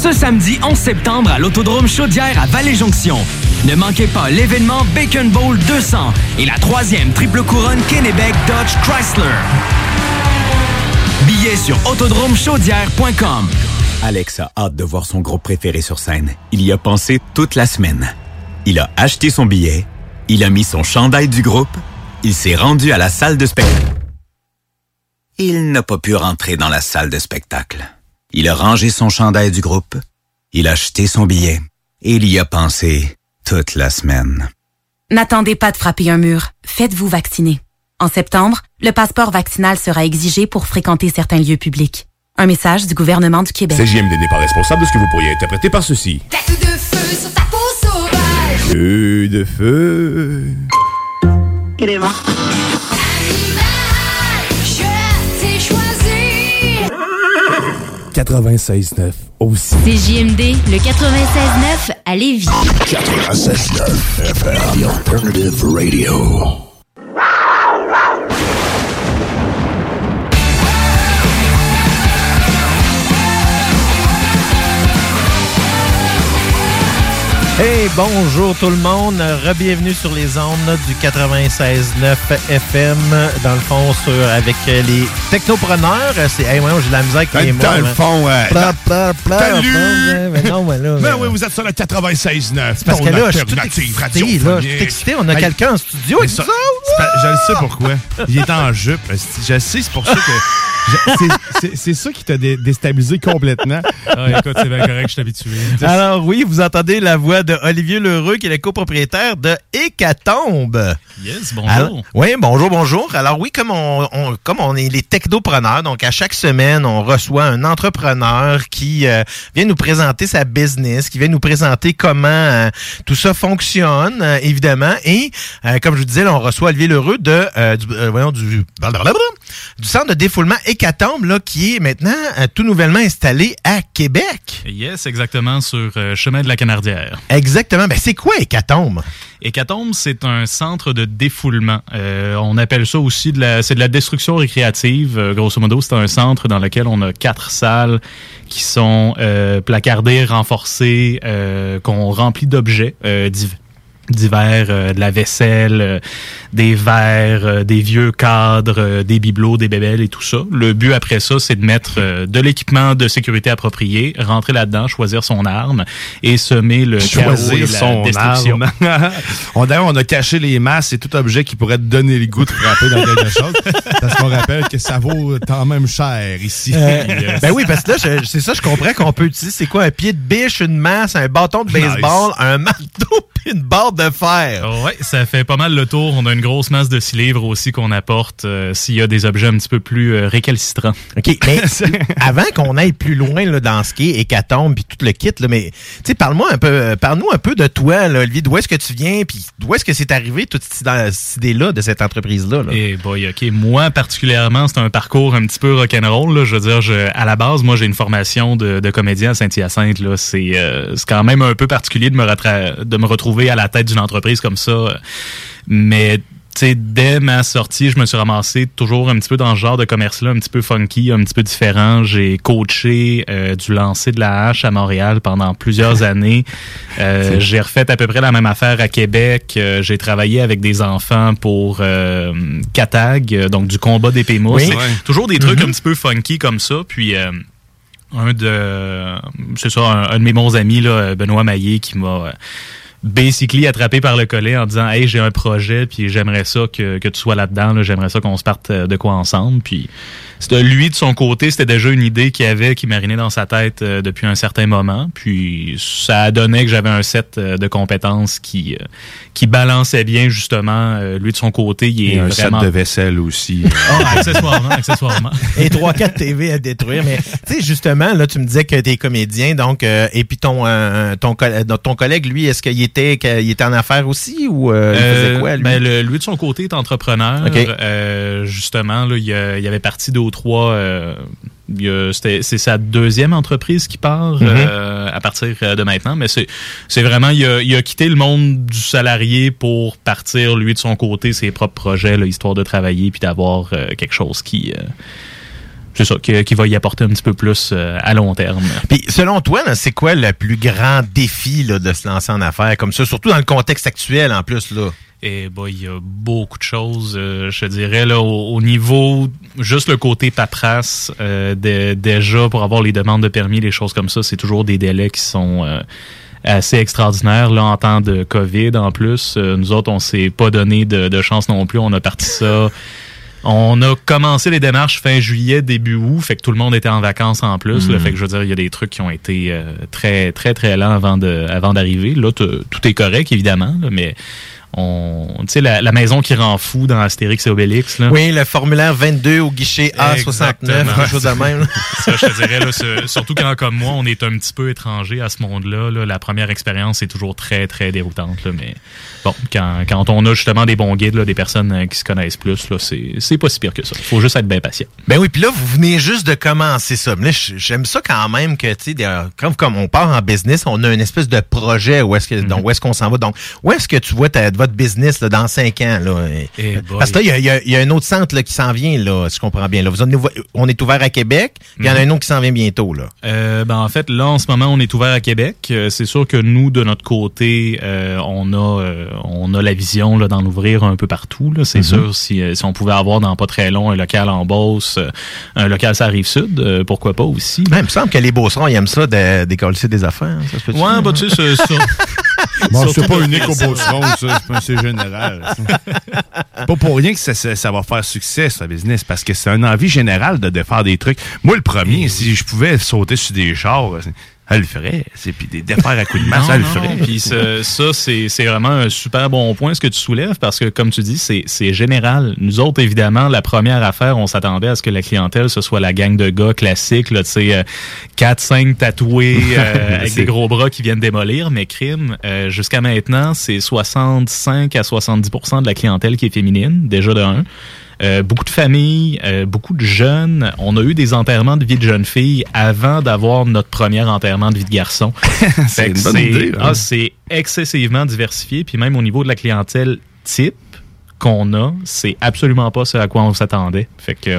Ce samedi 11 septembre à l'Autodrome Chaudière à Vallée-Jonction. Ne manquez pas l'événement Bacon Bowl 200 et la troisième triple couronne Kennebec Dodge Chrysler. Billets sur autodromechaudière.com.
Alex a hâte de voir son groupe préféré sur scène. Il y a pensé toute la semaine. Il a acheté son billet, il a mis son chandail du groupe, il s'est rendu à la salle de spectacle. Il n'a pas pu rentrer dans la salle de spectacle. Il a rangé son chandail du groupe, il a acheté son billet et il y a pensé toute la semaine.
N'attendez pas de frapper un mur. Faites-vous vacciner. En septembre, le passeport vaccinal sera exigé pour fréquenter certains lieux publics. Un message du gouvernement du Québec.
CJMD n'est pas responsable de ce que vous pourriez interpréter par ceci.
Tête de feu sur ta peau sauvage.
Feu de feu.
Il est mort.
96.9 aussi.
CJMD, le 96.9 à Lévis.
96.9 FM. The Alternative Radio.
Hey, bonjour tout le monde. Re-bienvenue sur les ondes du 96.9 FM. Dans le fond, sur, avec les technopreneurs. C'est, hey, moi, j'ai de la musique qui est
Dans le fond, ouais.
Pla, pla, pla,
Salut!
pla, Mais non, mais là.
Ben
mais-
oui, vous êtes sur le 96.9.
C'est parce que là, je suis tout excité, là. Je suis excité. On a
Hey,
quelqu'un en studio avec
ça-
nous
Je le sais pourquoi. Il est en jupe. Je sais, c'est pour ça que. c'est- c'est- C'est ça qui t'a dé- déstabilisé complètement.
Ah, écoute, c'est bien correct, je suis habitué.
Alors oui, vous entendez la voix de Olivier Lheureux, qui est le copropriétaire de Hécatombe.
Yes, bonjour.
Alors- oui, bonjour, bonjour. Alors oui, comme on, on- comme on est les technopreneurs, donc à chaque semaine, on reçoit un entrepreneur qui euh, vient nous présenter sa business, qui vient nous présenter comment euh, tout ça fonctionne, euh, évidemment. Et comme je vous disais, là, on reçoit Olivier Lheureux de, du, voyons, du, du centre de défoulement Hécatombe, là, qui est maintenant tout nouvellement installé à Québec.
Yes, exactement, sur Chemin de la Canardière.
Exactement. Ben, c'est quoi Hécatombe?
Hécatombe, c'est un centre de défoulement. Euh, on appelle ça aussi de la, c'est de la destruction récréative. Euh, grosso modo, c'est un centre dans lequel on a quatre salles qui sont euh, placardées, renforcées, qu'on remplit d'objets euh, div- divers, euh, de la vaisselle, euh, des verres, euh, des vieux cadres, euh, des bibelots, des bébelles et tout ça. Le but après ça, c'est de mettre euh, de l'équipement de sécurité approprié, rentrer là-dedans, choisir son arme et semer le chaos et
Choisir
la
son
destruction.
arme. on, D'ailleurs, on a caché les masses et tout objet qui pourrait te donner le goût de frapper dans quelque chose. Parce qu'on rappelle que ça vaut quand même cher ici.
Euh, Ben oui, parce que là, je- c'est ça, je comprends qu'on peut utiliser, c'est quoi, un pied de biche, une masse, un bâton de baseball, un marteau, puis une barre de fer.
Ouais, ça fait pas mal le tour. On a une grosse masse de six livres aussi qu'on apporte euh, s'il y a des objets un petit peu plus euh, récalcitrants.
OK, mais avant qu'on aille plus loin là, dans ce qui est hécatombe puis tout le kit, là, mais parle-moi un peu, euh, parle-nous un peu de toi, là, Olivier, d'où est-ce que tu viens, puis d'où est-ce que c'est arrivé toute cette, idée- cette idée-là de cette entreprise-là. là?
Et boy, ok. Moi, particulièrement, c'est un parcours un petit peu rock'n'roll. là. Je veux dire, je, à la base, moi, j'ai une formation de, de comédien à Saint-Hyacinthe. C'est, euh, quand même un peu particulier de me, de me retrouver à la tête d'une entreprise comme ça. Mais tu sais, dès ma sortie, je me suis ramassé toujours un petit peu dans ce genre de commerce-là, un petit peu funky, un petit peu différent. J'ai coaché euh, du lancer de la hache à Montréal pendant plusieurs années. Euh, j'ai refait à peu près la même affaire à Québec. Euh, j'ai travaillé avec des enfants pour euh, Catag, euh, donc du combat d'épée mousse.
Oui.
C'est
Ouais.
Toujours des trucs
Mhm.
un petit peu funky comme ça. Puis euh, un de c'est ça, un, un de mes bons amis, là, Benoît Maillé, qui m'a euh, basically attrapé par le collet en disant Hey, j'ai un projet, puis j'aimerais ça que, que tu sois là-dedans, là, j'aimerais ça qu'on se parte euh, de quoi ensemble. Puis lui, de son côté, c'était déjà une idée qu'il avait, qui marinait dans sa tête euh, depuis un certain moment. Puis ça a donné que j'avais un set euh, de compétences qui, euh, qui balançait bien, justement. Euh, lui, de son côté, il est
Et un
vraiment...
set de vaisselle aussi.
Ah, accessoirement, accessoirement.
Et 3-4 TV à détruire. Mais tu sais, justement, là, tu me disais que tu es comédien, donc, euh, et puis ton, euh, ton, co- ton collègue, lui, est-ce qu'il était, qu'il était en affaires aussi ou euh, il faisait quoi, lui?
ben, le- lui, de son côté, est entrepreneur.
OK.
Euh, justement, là, il, a- il avait parti deux ou trois. euh, c'est sa deuxième entreprise qui part
Mhm.
euh, à partir euh, de maintenant. Mais c'est vraiment, il a, il a quitté le monde du salarié pour partir, lui, de son côté, ses propres projets, là, histoire de travailler puis d'avoir euh, quelque chose qui. euh, c'est ça, qui, qui va y apporter un petit peu plus à long terme.
Puis selon toi, c'est quoi le plus grand défi là, de se lancer en affaires comme ça, surtout dans le contexte actuel en plus là?
Et bah, il y a beaucoup de choses, euh, je te dirais, là, au, au niveau, juste le côté paperasse, euh, de- déjà, pour avoir les demandes de permis, les choses comme ça, c'est toujours des délais qui sont euh, assez extraordinaires. Là, en temps de COVID, en plus, euh, nous autres, on s'est pas donné de, de chance non plus. On a parti ça... On a commencé les démarches fin juillet, début août, fait que tout le monde était en vacances en plus. là.
Mhm.
fait que je veux dire, il y a des trucs qui ont été euh, très, très, très lents avant de, avant d'arriver. Là, tout est correct, évidemment, là, mais on, tu sais, la, la maison qui rend fou dans Astérix et Obélix. Là.
Oui, le formulaire 22 au guichet A69,
Exactement.
quelque chose de même.
Ça, je te dirais, là, ce- surtout quand, comme moi, on est un petit peu étranger à ce monde-là, là, la première expérience est toujours très, très déroutante. Là, mais bon, quand, quand on a justement des bons guides, là, des personnes euh, qui se connaissent plus, c'est pas si pire que ça. Il faut juste être bien patient.
Ben oui, puis là, vous venez juste de commencer ça. J'aime ça quand même que, tu sais, comme, comme on part en business, on a une espèce de projet où est-ce que, donc, où est-ce qu'on s'en va. Donc, où est-ce que tu vois ta, votre business là, dans cinq ans? Là?
Eh
Parce que là, il y a- y, y un autre centre là, qui s'en vient, là, si je comprends bien. Là. Vous on est ouvert à Québec, il y en a un autre qui s'en vient bientôt. Là.
Euh, ben en fait, là en ce moment, on est ouvert à Québec. Euh, c'est sûr que nous, de notre côté, euh, on a euh, on a la vision là, d'en ouvrir un peu partout. Là. C'est
Mhm.
sûr, si, euh, si on pouvait avoir dans pas très long un local en Beauce, euh, un local sur la rive sud, euh, pourquoi pas aussi.
Ouais, il me semble que les Beaucerons, ils aiment ça de décoller des affaires. hein, Ça
Ouais, bah tu sais, c'est ça.
Bon, c'est pas unique au Beauceron, ça. C'est général. C'est pas pour rien que ça, ça- ça va faire succès, ce business, parce que c'est une envie générale de, de faire des trucs. Moi, le premier, si je pouvais sauter sur des chars, elle le ferait. C'est puis des défaire à coups de masse, elle le ferait.
Puis ça, ça, c'est c'est vraiment un super bon point ce que tu soulèves parce que, comme tu dis, c'est c'est général. Nous autres, évidemment, la première affaire, on s'attendait à ce que la clientèle, ce soit la gang de gars classiques, là, tu sais, euh, 4-5 tatoués euh, avec des gros bras qui viennent démolir. Mais crime, euh, jusqu'à maintenant, c'est 65 à 70% de la clientèle qui est féminine, déjà de un. Euh, beaucoup de familles, euh, beaucoup de jeunes. On a eu des enterrements de vie de jeunes filles avant d'avoir notre premier enterrement de vie de garçon.
C'est hein.
ah, c'est excessivement diversifié. Puis même au niveau de la clientèle type qu'on a, c'est absolument pas ce à quoi on s'attendait. Fait que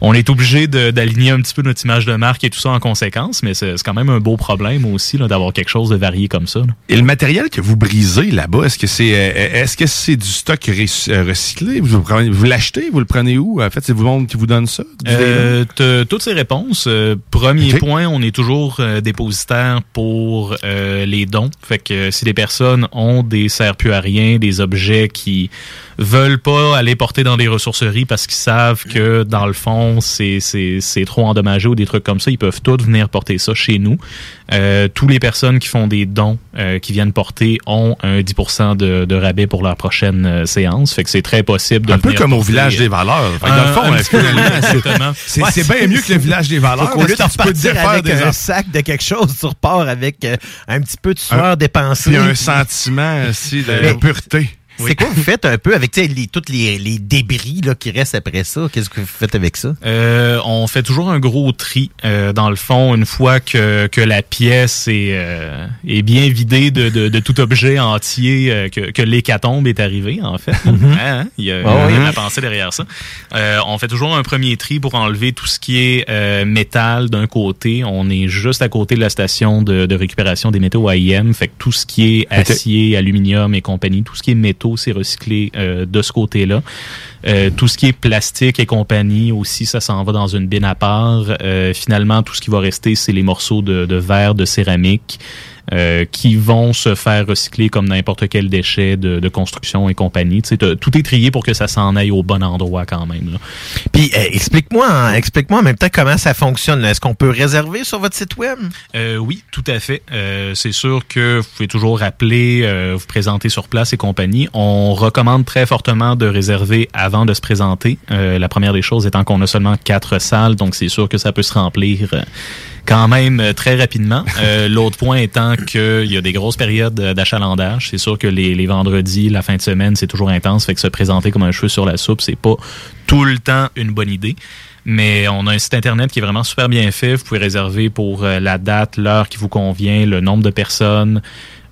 on, est obligé d'aligner un petit peu notre image de marque et tout ça en conséquence, mais c'est quand même un beau problème aussi d'avoir quelque chose de varié comme ça. là.
Et le matériel que vous brisez là-bas, est-ce que c'est euh, est-ce que c'est du stock euh, recyclé? Vous, vous l'achetez? Vous le prenez où? En fait, c'est vous-même qui vous donne ça?
Euh, toutes ces réponses. Euh, premier point, on est toujours euh, dépositaire pour les dons. Fait que si des personnes ont des serre plus à rien, des objets qui veulent pas aller porter dans des ressourceries parce qu'ils savent que dans le fond c'est c'est c'est trop endommagé ou des trucs comme ça, ils peuvent tous venir porter ça chez nous. Euh, tous les personnes qui font des dons euh, qui viennent porter ont un 10% de, de rabais pour leur prochaine euh, séance. Fait que c'est très possible de
Un peu comme au village des valeurs. Fait que dans le fond, euh, c'est-
Ouais,
bien mieux que le village des valeurs.
Au lieu de
parce que tu peux te
repartir
défaire
avec
des
un sac de quelque chose, tu repars avec euh, un petit peu de sueur dépensée.
Puis un sentiment aussi de,
Mais-
de pureté.
C'est quoi vous faites un peu avec les, tous les, les débris là, qui restent après ça? Qu'est-ce que vous faites avec ça?
Euh, on fait toujours un gros tri euh, dans le fond une fois que, que la pièce est, euh, est bien vidée de, de, de tout objet entier que, que l'hécatombe est arrivé en fait. Hein, Il y a, a
oui.
la pensée derrière ça. On fait toujours un premier tri pour enlever tout ce qui est métal d'un côté. On est juste à côté de la station de, de récupération des métaux AIM. Fait que tout ce qui est acier, aluminium et compagnie, tout ce qui est métaux, c'est recyclé euh, de ce côté-là. Euh, tout ce qui est plastique et compagnie aussi, ça s'en va dans une bine à part. Euh, finalement, tout ce qui va rester, c'est les morceaux de, de verre, de céramique. euh, qui vont se faire recycler comme n'importe quel déchet de, de construction et compagnie. Tu sais, tout est trié pour que ça s'en aille au bon endroit quand même. là.
Puis euh, explique-moi en, explique-moi en même temps comment ça fonctionne. Est-ce qu'on peut réserver sur votre site web?
Euh, oui, tout à fait. Euh, c'est sûr que vous pouvez toujours appeler, euh, vous présenter sur place et compagnie. On recommande très fortement de réserver avant de se présenter. Euh, la première des choses étant qu'on a seulement quatre salles, donc c'est sûr que ça peut se remplir euh, quand même euh, très rapidement. Euh, L'autre point étant qu'il y a des grosses périodes d'achalandage. C'est sûr que les, les vendredis, la fin de semaine, c'est toujours intense. Fait que se présenter comme un cheveu sur la soupe, c'est pas tout le temps une bonne idée. Mais on a un site internet qui est vraiment super bien fait. Vous pouvez réserver pour la date, l'heure qui vous convient, le nombre de personnes.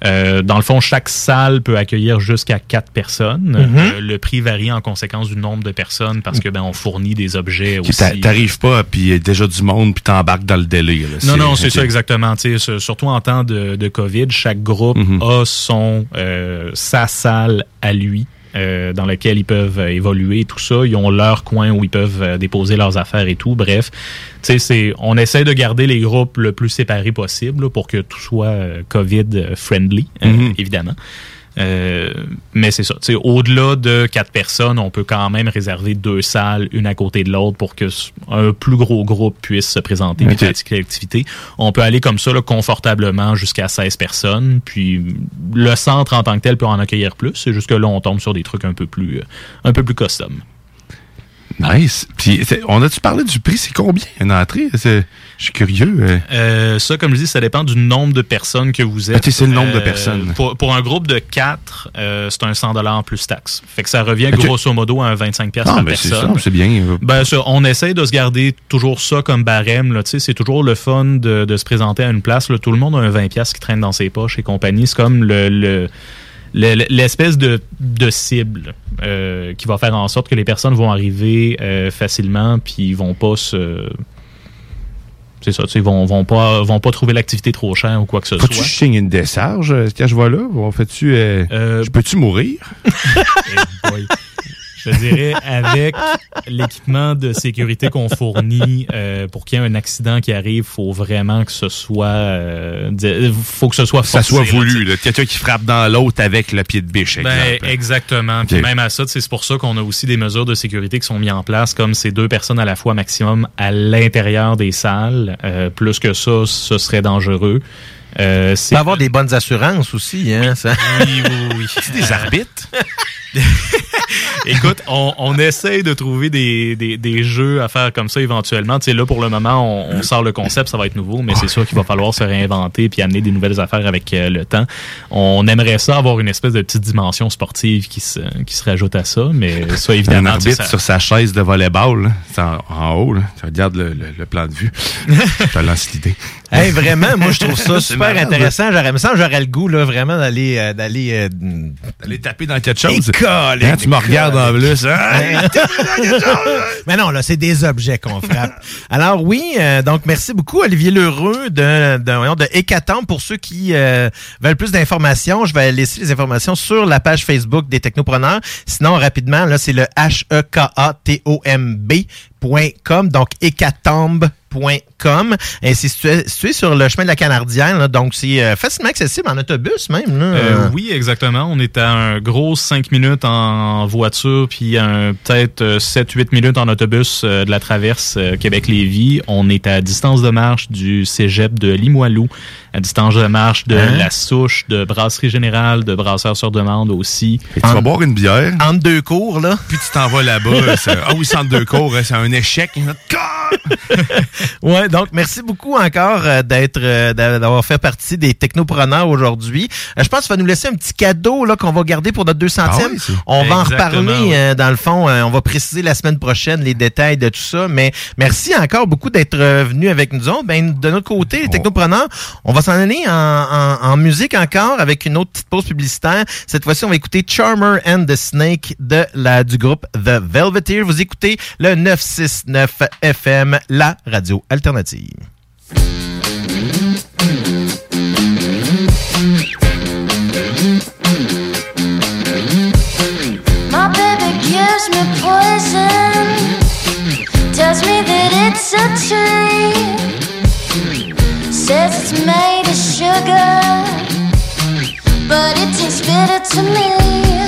Euh, dans le fond, chaque salle peut accueillir jusqu'à quatre personnes.
Mhm.
Euh, le prix varie en conséquence du nombre de personnes parce que ben on fournit des objets
Qui
aussi.
t'a- T'arrives pas, puis il y a déjà du monde, puis t'embarques dans le délire. là.
Non, non, c'est ça exactement. Tu sais, ce- surtout en temps de, de COVID, chaque groupe
Mhm.
a son euh, sa salle à lui. Euh, dans laquelle ils peuvent euh, évoluer tout ça. Ils ont leur coin où ils peuvent euh, déposer leurs affaires et tout. Bref, tu sais, c'est, on essaie de garder les groupes le plus séparés possible là, pour que tout soit euh, COVID-friendly,
Mhm.
évidemment. Euh, mais c'est ça. Au-delà de quatre personnes, on peut quand même réserver deux salles, une à côté de l'autre, pour que un plus gros groupe puisse se présenter et
Ok.
pratiquer l'activité. On peut aller comme ça là, confortablement jusqu'à 16 personnes. Puis le centre en tant que tel peut en accueillir plus. C'est juste que là, on tombe sur des trucs un peu plus, euh, un peu plus custom.
Nice. Puis, on a-tu parlé du prix? C'est combien une entrée? C'est- Je suis curieux. euh.
Euh, ça, comme je dis, ça dépend du nombre de personnes que vous êtes.
Ok, c'est le nombre de
Euh,
personnes.
Pour, pour un groupe de 4, c'est un 100 plus taxe. Fait que ça revient
Ok.
grosso modo à un 25 pièces
Ah,
par
ben, c'est
personne.
ça, c'est bien.
Ben, ça, on essaie de se garder toujours ça comme barème. C'est toujours le fun de, de se présenter à une place. Là. Tout le monde a un 20 pièces qui traîne dans ses poches et compagnie. C'est comme le, le- le- le- l'espèce de, de cible euh, qui va faire en sorte que les personnes vont arriver euh, facilement puis ils vont pas se c'est ça, tu sais, ils vont, vont pas vont pas trouver l'activité trop chère ou quoi que ce
Faut-tu
soit.
que je signe une décharge euh, quand je vais là? On fait-tu. euh, je peux-tu mourir?
Eh Je dirais avec l'équipement de sécurité qu'on fournit euh, pour qu'il y ait un accident qui arrive, faut vraiment que ce soit euh, faut que ce soit
ça soit voulu. là. Quelqu'un qui frappe dans l'autre avec le pied de biche,
Ben,
exemple.
exactement. Puis même à ça, c'est pour ça qu'on a aussi des mesures de sécurité qui sont mises en place, comme ces deux personnes à la fois maximum à l'intérieur des salles. Euh, plus que ça, ce serait dangereux. Euh,
peux avoir des bonnes assurances aussi, hein, ça.
Oui, oui, oui.
C'est des arbitres.
Écoute, on, on essaye de trouver des, des, des jeux à faire comme ça éventuellement. Tu sais, là, pour le moment, on, on sort le concept, ça va être nouveau, mais c'est sûr qu'il va falloir se réinventer puis amener des nouvelles affaires avec euh, le temps. On aimerait ça avoir une espèce de petite dimension sportive qui se, qui se rajoute à ça, mais ça,
Un
évidemment, tu sais,
arbitre
ça-
sur sa chaise de volleyball, là. c'est en, en haut. Là. Tu regardes le, le- le plan de vue. Je te lance l'idée.
Hey, vraiment, moi, je trouve ça super intéressant. J'aurais, me semble, j'aurais le goût, là, vraiment, d'aller, euh, d'aller, euh,
D'aller taper dans quelque chose.
Écoller,
Hein, tu me regardes en plus. hein?
Hey, Mais non, là, c'est des objets qu'on frappe. Alors oui, euh, donc merci beaucoup Olivier Lheureux de, de, Hécatombe. Pour ceux qui euh, veulent plus d'informations, je vais laisser les informations sur la page Facebook des Technopreneurs. Sinon, rapidement, là, c'est le H-E-K-A-T-O-M-B.com, donc hécatombe.com. Et c'est situé, situé sur le chemin de la Canardienne, là, donc c'est euh, facilement accessible en autobus même. Là.
Euh, oui, exactement. On est à un gros 5 minutes en voiture, puis un peut-être euh, 7-8 minutes en autobus euh, de la traverse euh, Québec-Lévis. On est à distance de marche du cégep de Limoilou, à distance de marche de
Hein?
la souche, de Brasserie Générale, de Brasseurs sur demande aussi.
Et tu vas boire une bière.
Entre deux cours, là.
Puis tu t'en vas là-bas. c'est- Ah oui, centre deux cours, hein, c'est un échec.
Ouais, donc merci beaucoup encore euh, d'être euh, d'a- d'avoir fait partie des technopreneurs aujourd'hui. Euh, je pense que tu vas nous laisser un petit cadeau là qu'on va garder pour notre 200e.
Ah oui,
on va en reparler
ouais.
dans le fond, on va préciser la semaine prochaine les détails de tout ça, mais merci encore beaucoup d'être venu avec nous autres. Ben de notre côté, les technopreneurs, on va s'en aller en, en- en musique encore avec une autre petite pause publicitaire. Cette fois-ci, on va écouter Charmer and the Snake de la du groupe The Velveteer. Vous écoutez le 969 FM, la radio alternative.
My baby gives me poison, tells me that it's a tree, says it's made of sugar, but it tastes bitter to me.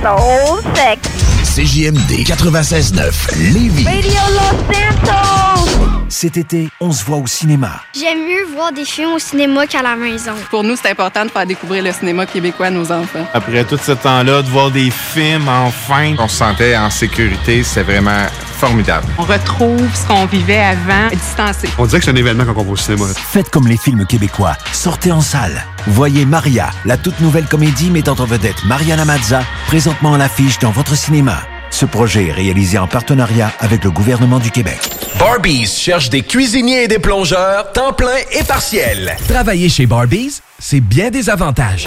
voice is so sexy.
CJMD 96.9 Lévis.
Radio Los Santos!
Cet été, on se voit au cinéma.
J'aime mieux voir des films au cinéma qu'à la maison.
Pour nous, c'est important de faire découvrir le cinéma québécois à nos enfants.
Après tout ce temps-là, de voir des films, enfin, on se sentait en sécurité, c'est vraiment formidable.
On retrouve ce qu'on vivait avant, distancé.
On dirait que c'est un événement quand on va au cinéma.
Faites comme les films québécois. Sortez en salle. Voyez Maria, la toute nouvelle comédie mettant en vedette Mariana Mazza, présentement à l'affiche dans votre cinéma. Ce projet est réalisé en partenariat avec le gouvernement du Québec.
Barbies cherche des cuisiniers et des plongeurs, temps plein et partiel. Travailler chez Barbies, c'est bien des avantages.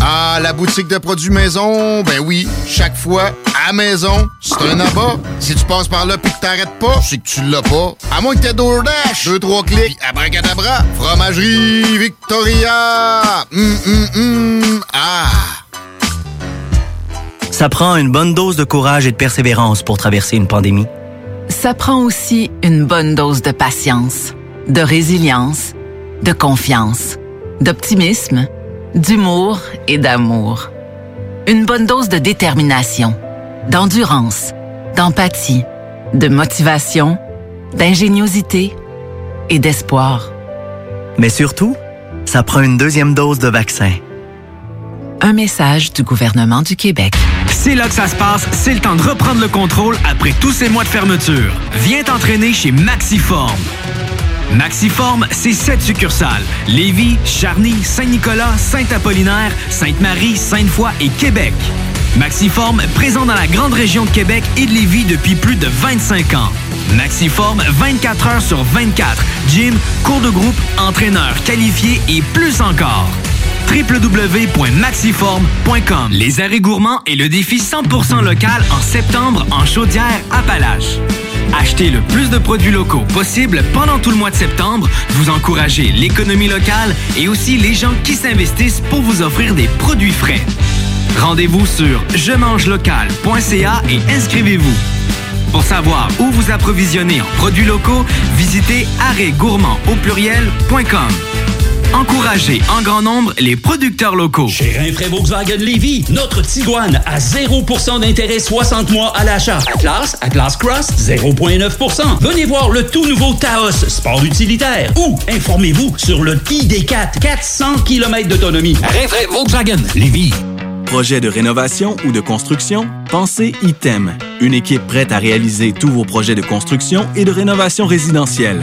Ah, la boutique de produits maison, ben oui, chaque fois, à maison, c'est un abat. Si tu passes par là pis que t'arrêtes pas, c'est que tu l'as pas. À moins que t'aies DoorDash, deux, trois clics, pis abracadabra, fromagerie Victoria! Hum, hum, hum, ah!
Ça prend une bonne dose de courage et de persévérance pour traverser une pandémie.
Ça prend aussi une bonne dose de patience, de résilience, de confiance, d'optimisme, d'humour et d'amour. Une bonne dose de détermination, d'endurance, d'empathie, de motivation, d'ingéniosité et d'espoir.
Mais surtout, ça prend une deuxième dose de vaccin.
Un message du gouvernement du Québec.
C'est là que ça se passe, c'est le temps de reprendre le contrôle après tous ces mois de fermeture. Viens t'entraîner chez Maxiform. Maxiform, c'est sept succursales. Lévis, Charny, Saint-Nicolas, Saint-Apollinaire, Sainte-Marie, Sainte-Foy et Québec. Maxiform, présent dans la grande région de Québec et de Lévis depuis plus de 25 ans. Maxiform, 24 heures sur 24. Gym, cours de groupe, entraîneur qualifié et plus encore www.maxiform.com Les arrêts gourmands et le défi 100% local en septembre en Chaudière-Appalaches. Achetez le plus de produits locaux possible pendant tout le mois de septembre. Vous encouragez l'économie locale et aussi les gens qui s'investissent pour vous offrir des produits frais. Rendez-vous sur je mange local.ca et inscrivez-vous. Pour savoir où vous approvisionner en produits locaux, visitez arrêtgourmand au pluriel.com. Encouragez en grand nombre les producteurs locaux.
Chez Rinfraie Volkswagen Lévy, notre Tiguan à 0% d'intérêt 60 mois à l'achat. Atlas, Atlas Cross, 0,9%. Venez voir le tout nouveau Taos, sport utilitaire. Ou informez-vous sur le ID4, 400 km d'autonomie. Rinfraie Volkswagen Lévy.
Projet de rénovation ou de construction? Pensez ITEM. Une équipe prête à réaliser tous vos projets de construction et de rénovation résidentielle.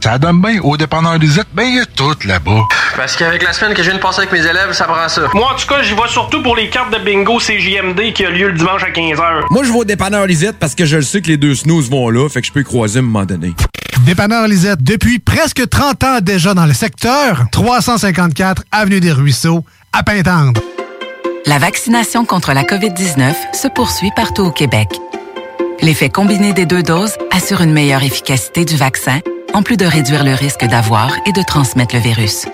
Ça donne bien. Au dépanneur Lisette, ben il y a tout là-bas.
Parce qu'avec la semaine que je viens de passer avec mes élèves, ça prend ça.
Moi, en tout cas, j'y vais surtout pour les cartes de bingo CJMD qui a lieu le dimanche à 15h.
Moi, je vais au dépanneur Lisette parce que je le sais que les deux snooze vont là, fait que je peux y croiser à un moment donné.
Dépanneur Lisette, depuis presque 30 ans déjà dans le secteur, 354 Avenue des Ruisseaux, à Pintendre.
La vaccination contre la COVID-19 se poursuit partout au Québec. L'effet combiné des deux doses assure une meilleure efficacité du vaccin, en plus de réduire le risque d'avoir et de transmettre le virus.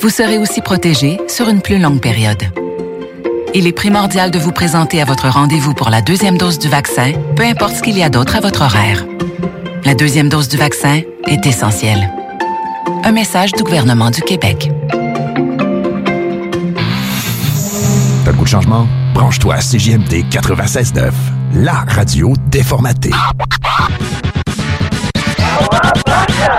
Vous serez aussi protégé sur une plus longue période. Il est primordial de vous présenter à votre rendez-vous pour la deuxième dose du vaccin, peu importe ce qu'il y a d'autre à votre horaire. La deuxième dose du vaccin est essentielle. Un message du gouvernement du Québec.
T'as le goût de changement? Branche-toi à CJMD 96.9, la radio déformatée.
Hey,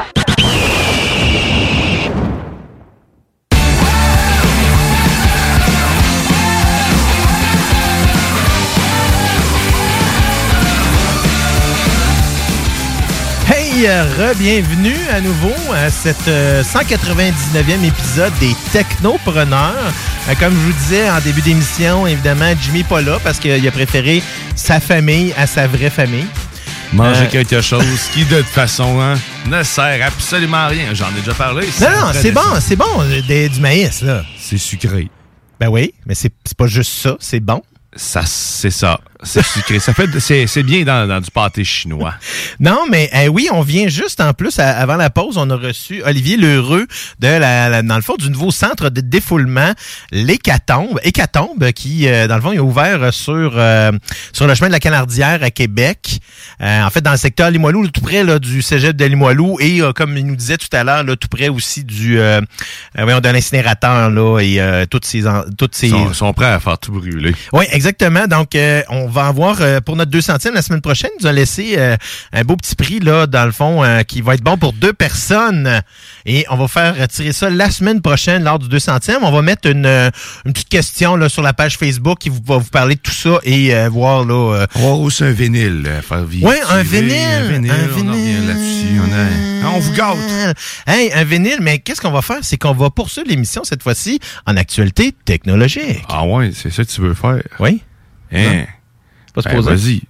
euh, re-bienvenue à nouveau à euh, 199e épisode des Technopreneurs. Euh, comme je vous disais en début d'émission, évidemment, Jimmy n'est pas là parce qu'il a préféré sa famille à sa vraie famille.
Manger
Euh,
quelque chose qui, de toute façon, hein, ne sert absolument à rien. J'en ai déjà parlé.
Non, non, c'est bon, c'est bon, euh, des- du maïs, là.
C'est sucré.
Ben oui, mais c'est c'est pas juste ça, c'est bon.
Ça, c'est ça. C'est sucré. ça fait, c'est, c'est bien dans, dans du pâté chinois.
Non, mais eh oui, on vient juste en plus, à- avant la pause, on a reçu Olivier Lheureux de la, la- dans le fond du nouveau centre de défoulement, l'Hécatombe. Hécatombe, qui, euh, dans le fond, est ouvert sur, euh, sur le chemin de la Canardière à Québec. Euh, en fait, dans le secteur Limoilou, tout près là, du cégep de Limoilou et, euh, comme il nous disait tout à l'heure, là, tout près aussi du euh, voyons, d'un incinérateur là, et euh, toutes ces... toutes ces
Ils sont, sont prêts à faire tout brûler.
oui, exactement. Donc, euh, on va avoir euh, pour notre 200e la semaine prochaine, nous a laissé euh, un beau petit prix, là, dans le fond, euh, qui va être bon pour deux personnes. Et on va faire retirer ça la semaine prochaine lors du 200e. On va mettre une, une petite question là, sur la page Facebook qui vous, va vous parler de tout ça et euh, voir là. euh,
avoir aussi un vinyle, faire vivre.
Ouais, un vinyle.
Un vinyle, on revient là-dessus. On, a- on vous gâte.
Hey, un vinyle, mais qu'est-ce qu'on va faire? C'est qu'on va poursuivre l'émission cette fois-ci en actualité technologique.
Ah ouais, c'est ça que tu veux faire?
Oui.
Hein?
Pas
Ben,
supposé.
vas-y.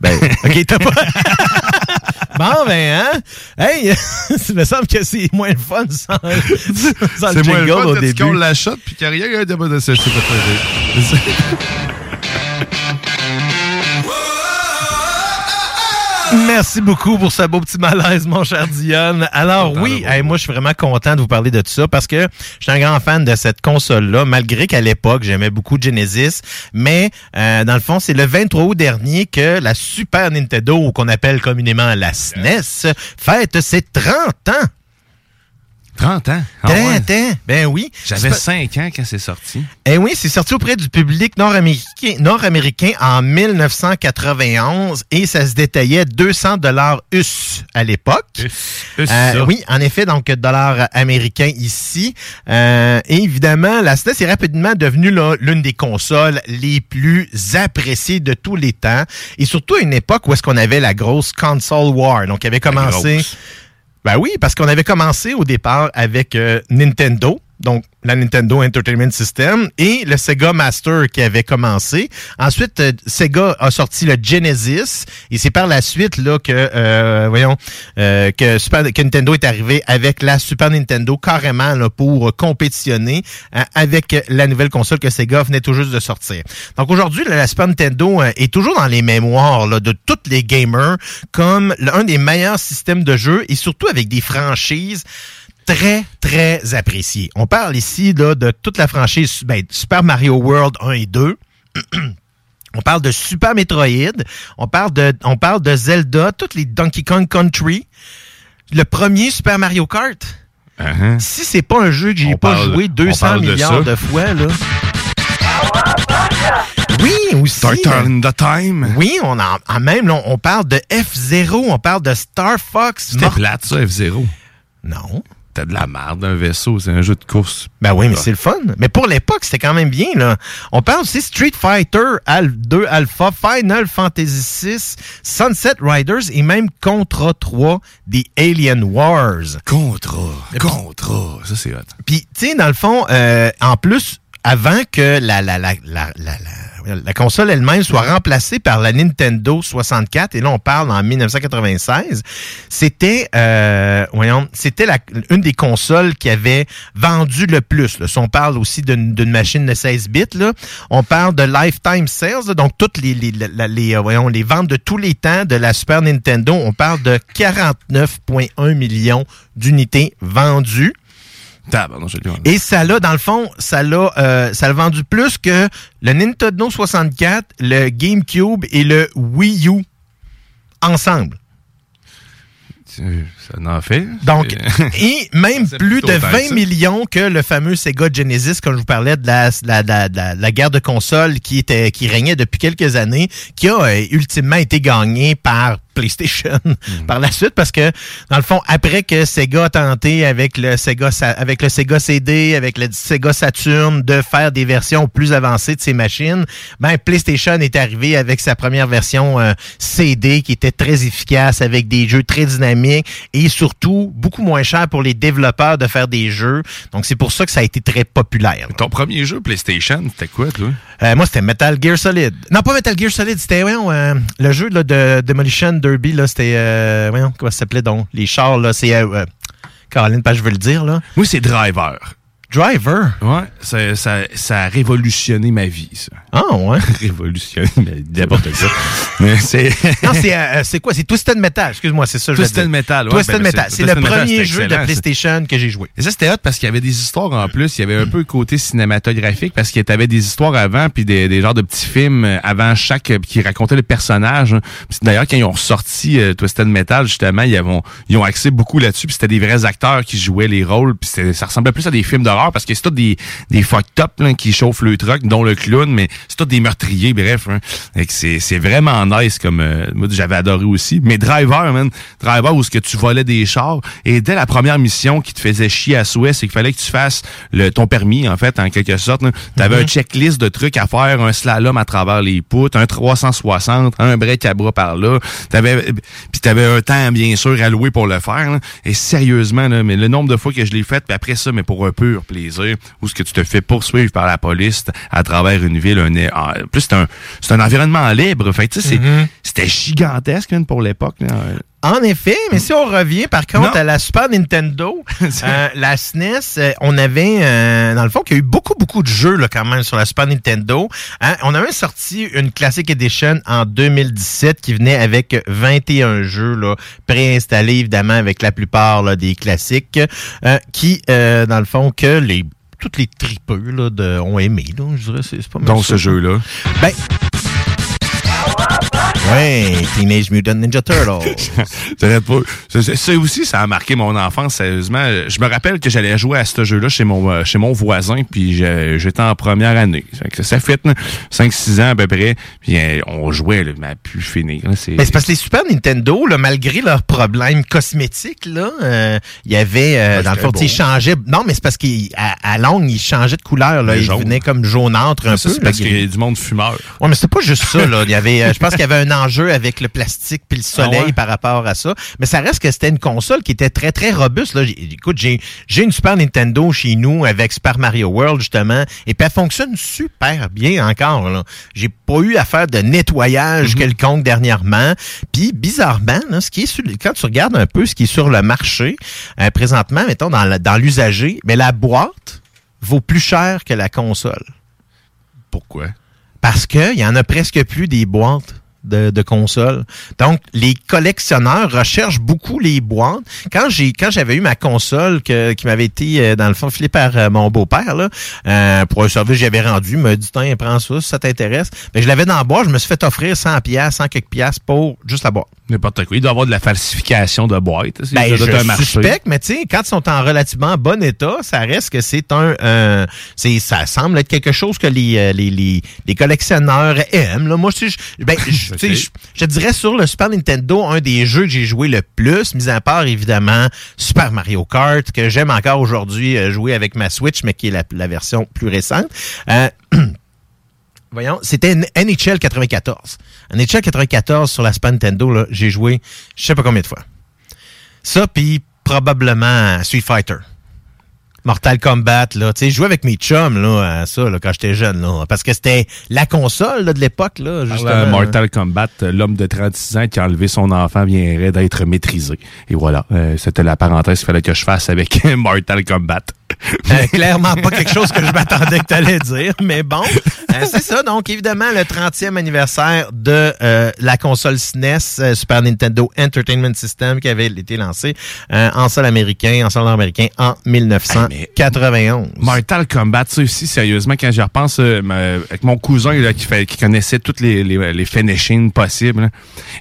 Ben, OK, t'as pas. bon, ben, hein? Hey, il me semble que c'est moins le fun sans, sans le
C'est moins
jingle
le fun
au début.
colles la shot puis qu'il n'y a rien de de
Merci beaucoup pour ce beau petit malaise, mon cher Dion. Alors oui, hey, moi je suis vraiment content de vous parler de tout ça parce que je suis un grand fan de cette console-là, malgré qu'à l'époque j'aimais beaucoup Genesis. Mais euh, dans le fond, c'est le 23 août dernier que la Super Nintendo, qu'on appelle communément la SNES, fête ses 30 ans.
30 ans? Ah
30
ouais.
ans? Ben oui.
J'avais
C'est
5 ans quand c'est sorti.
Eh oui, c'est sorti auprès du public nord-américain nord-américain en 1991 et ça se détaillait 200 dollars US à l'époque.
US,
Euh, oui, en effet, donc dollars américains ici. Euh, et évidemment, la SNES est rapidement devenue là, l'une des consoles les plus appréciées de tous les temps. Et surtout à une époque où est-ce qu'on avait la grosse console war. Donc, il avait commencé... Ben oui, parce qu'on avait commencé au départ avec euh, Nintendo, donc la Nintendo Entertainment System, et le Sega Master qui avait commencé. Ensuite, euh, Sega a sorti le Genesis, et c'est par la suite là que, euh, voyons, euh, que, Nintendo est arrivé avec la Super Nintendo carrément pour compétitionner avec la nouvelle console que Sega venait tout juste de sortir. Donc aujourd'hui, la Super Nintendo est toujours dans les mémoires de tous les gamers comme l'un des meilleurs systèmes de jeu et surtout avec des franchises très, très appréciées. On parle ici là, de toute la franchise ben, Super Mario World 1 et 2. On parle de Super Metroid, on parle de, on parle de Zelda, toutes les Donkey Kong Country, le premier Super Mario Kart. Si c'est pas un jeu que j'ai pas
parle-
joué
on
200
parle de
milliards de fois, là. Oui, aussi.
Turn the Time.
Oui, on en, en même, là, on parle de F-Zero, on parle de Star Fox.
C'était plate, ça, F-Zero.
Non.
T'as de la merde, un vaisseau, c'est un jeu de course.
Ben oui, mais c'est le fun. Mais pour l'époque, c'était quand même bien, là. On parle aussi Street Fighter Al 2 Alpha, Final Fantasy VI, Sunset Riders et même Contra 3 des Alien Wars.
Contra. Contra. Ça, c'est hot.
Puis, tu sais, dans le fond, euh, en plus, avant que la, la, la, la, la, la- la console elle-même soit remplacée par la Nintendo 64. Et là, on parle en 1996. C'était, euh, voyons, c'était une des consoles qui avait vendu le plus. Là. Si on parle aussi d'une machine de 16 bits, là, on parle de lifetime sales, donc toutes les, les, la- les, euh, voyons, les ventes de tous les temps de la Super Nintendo. On parle de 49,1 millions d'unités vendues.
Tabarnak, je l'ai, ouais.
Et ça l'a, dans le fond, ça l'a, euh, ça l'a vendu plus que le Nintendo 64, le GameCube et le Wii U ensemble.
Euh, Ça en fait.
Donc, et même plus de
tant
20
que ça.
millions que le fameux Sega Genesis, comme je vous parlais de la, la, la, la- la guerre de consoles qui était qui régnait depuis quelques années, qui a euh, ultimement été gagnée par PlayStation
Mhm.
par la suite parce que dans le fond après que Sega a tenté avec le Sega avec le Sega CD avec le Sega Saturn de faire des versions plus avancées de ces machines ben PlayStation est arrivé avec sa première version euh, CD qui était très efficace avec des jeux très dynamiques et surtout beaucoup moins cher pour les développeurs de faire des jeux donc c'est pour ça que ça a été très populaire
Ton premier jeu PlayStation, c'était quoi, toi?
euh, moi, c'était Metal Gear Solid. Non, pas Metal Gear Solid, c'était, voyons, euh, le jeu là, de Demolition Derby, là, c'était, euh, comment ça s'appelait donc? Les chars, là, c'est, euh, euh, Caroline, pas je veux le dire, là.
Moi, c'est Driver.
Driver?
Ouais, ça, ça, ça a révolutionné ma vie, ça.
Ah, ouais?
révolutionné, mais n'importe quoi. mais c'est...
non, c'est, euh, c'est quoi? C'est Twisted Metal, excuse-moi, c'est ça, je
Twisted. Metal, ouais,
Twisted
ben,
Metal,
c'est-
le
Metal,
premier jeu de. PlayStation que j'ai joué.
Et ça, c'était hot parce qu'il y avait des histoires en plus. Il y avait un peu le côté cinématographique parce qu'il y avait des histoires avant, puis des, des genres de petits films euh, avant chaque, euh, qui racontaient le personnage. Puis D'ailleurs, quand ils ont ressorti euh, Twisted Metal, justement, ils ont, ils ont axé beaucoup là-dessus. Puis c'était des vrais acteurs qui jouaient les rôles. Puis ça ressemblait plus à des films d'horreur parce que c'est tout des, des fucked up là, qui chauffent le truck, dont le clown, mais c'est tout des meurtriers, bref. Hein. C'est c'est vraiment nice comme... euh, moi, j'avais adoré aussi. Mais Driver, man, Driver où ce que tu volais des chars. Et dès la première mission qui te faisait chier à souhait, c'est qu'il fallait que tu fasses le, ton permis, en fait, en quelque sorte. Tu avais
Mhm.
un checklist de trucs à faire, un slalom à travers les poutres, un 360, un break à bras par là. T'avais, puis t'avais un temps, bien sûr, alloué pour le faire. là. Et sérieusement, là, mais le nombre de fois que je l'ai fait, puis après ça, mais pour un pur plaisir, où ce que tu te fais poursuivre par la police à travers une ville, un, en plus c'est un, c'est un environnement libre. Fait
Mhm.
c'était gigantesque man, pour l'époque. Là.
En effet, mais si on revient par contre
Non.
à la Super Nintendo, euh, la SNES, euh, on avait, euh, dans le fond, qu'il y a eu beaucoup, beaucoup de jeux là, quand même sur la Super Nintendo. Hein, on a même sorti une Classic Edition en 2017 qui venait avec 21 jeux là, préinstallés, évidemment, avec la plupart là, des classiques, euh, qui, euh, dans le fond, que les toutes les tripeux là, de, ont aimé. Là, je dirais, c'est pas mal
Donc,
ça.
ce jeu-là.
Ben, ouais, Teenage Mutant Ninja
pas. Ça, aussi, ça a marqué mon enfance, sérieusement. Je me rappelle que j'allais jouer à ce jeu-là chez mon euh, chez mon voisin, puis j'étais en première année. Ça fait 5-6 ans à peu près, puis euh, on jouait, là, mais à plus finir. c'est-
parce que les Super Nintendo, là, malgré leurs problèmes cosmétiques, là, euh, il y avait, euh,
Ouais,
dans le fond, ils changeaient. Non, mais c'est parce qu'à à longue, ils changeaient de couleur. Là, ils
jaune.
venaient comme jaunâtre un
ça,
peu.
c'est parce qu'il y a du monde fumeur.
Ouais, mais c'est pas juste ça, là. Il y avait, je pense qu'il y avait un enjeu avec le plastique puis le soleil
Ah ouais?
par rapport à ça. Mais ça reste que c'était une console qui était très, très robuste, là. Écoute, j'ai, j'ai une Super Nintendo chez nous avec Super Mario World, justement. Et puis elle fonctionne super bien encore, là. J'ai pas eu à faire de nettoyage quelconque dernièrement. Puis, bizarrement, là, ce qui est sur, quand tu regardes un peu ce qui est sur le marché, euh, présentement, mettons, dans, la- dans l'usager, mais la boîte vaut plus cher que la console.
Pourquoi?
Parce qu'il y en a presque plus des boîtes de, de consoles. Donc, les collectionneurs recherchent beaucoup les boîtes. Quand j'ai quand j'avais eu ma console que, qui m'avait été, euh, dans le fond, filée par euh, mon beau-père, là, euh, pour un service que j'avais rendu, il m'a dit, tiens, prends ça, si ça t'intéresse. Ben, je l'avais dans la boîte, je me suis fait offrir 100 pièces 100 quelques piastres pour juste la boîte.
N'importe quoi. Il doit y avoir de la falsification de boîtes. C'est-
Ben, je suspecte, mais tu sais, quand ils sont en relativement bon état, ça reste que c'est un, euh, c'est, ça semble être quelque chose que les, euh, les, les, les collectionneurs aiment. Là. Moi, je- ben, je, je, je dirais sur le Super Nintendo, un des jeux que j'ai joué le plus, mis à part évidemment Super Mario Kart, que j'aime encore aujourd'hui euh, jouer avec ma Switch, mais qui est la, la version plus récente. Euh, Voyons, c'était NHL 94. NHL 94 sur la Super Nintendo, j'ai joué je sais pas combien de fois. Ça, puis probablement Street Fighter. Mortal Kombat, là. Tu sais, je jouais avec mes chums, là, à ça, là, quand j'étais jeune, là. Parce que c'était la console, là, de l'époque, là, justement.
Euh, Mortal Kombat, euh, l'homme de 36 ans qui a enlevé son enfant viendrait d'être maîtrisé. Et voilà, euh, c'était la parenthèse qu'il fallait que je fasse avec Mortal Kombat.
Euh, clairement pas quelque chose que je m'attendais que tu allais dire, mais bon, euh, c'est ça. Donc, évidemment, le 30e anniversaire de euh, la console SNES, euh, Super Nintendo Entertainment System, qui avait été lancé euh, en sol américain, en sol américain en 1991.
Mortal Kombat, ça aussi, sérieusement, quand j'y repense, avec mon cousin là, qui, fait, qui connaissait toutes les, les, les finishings possibles,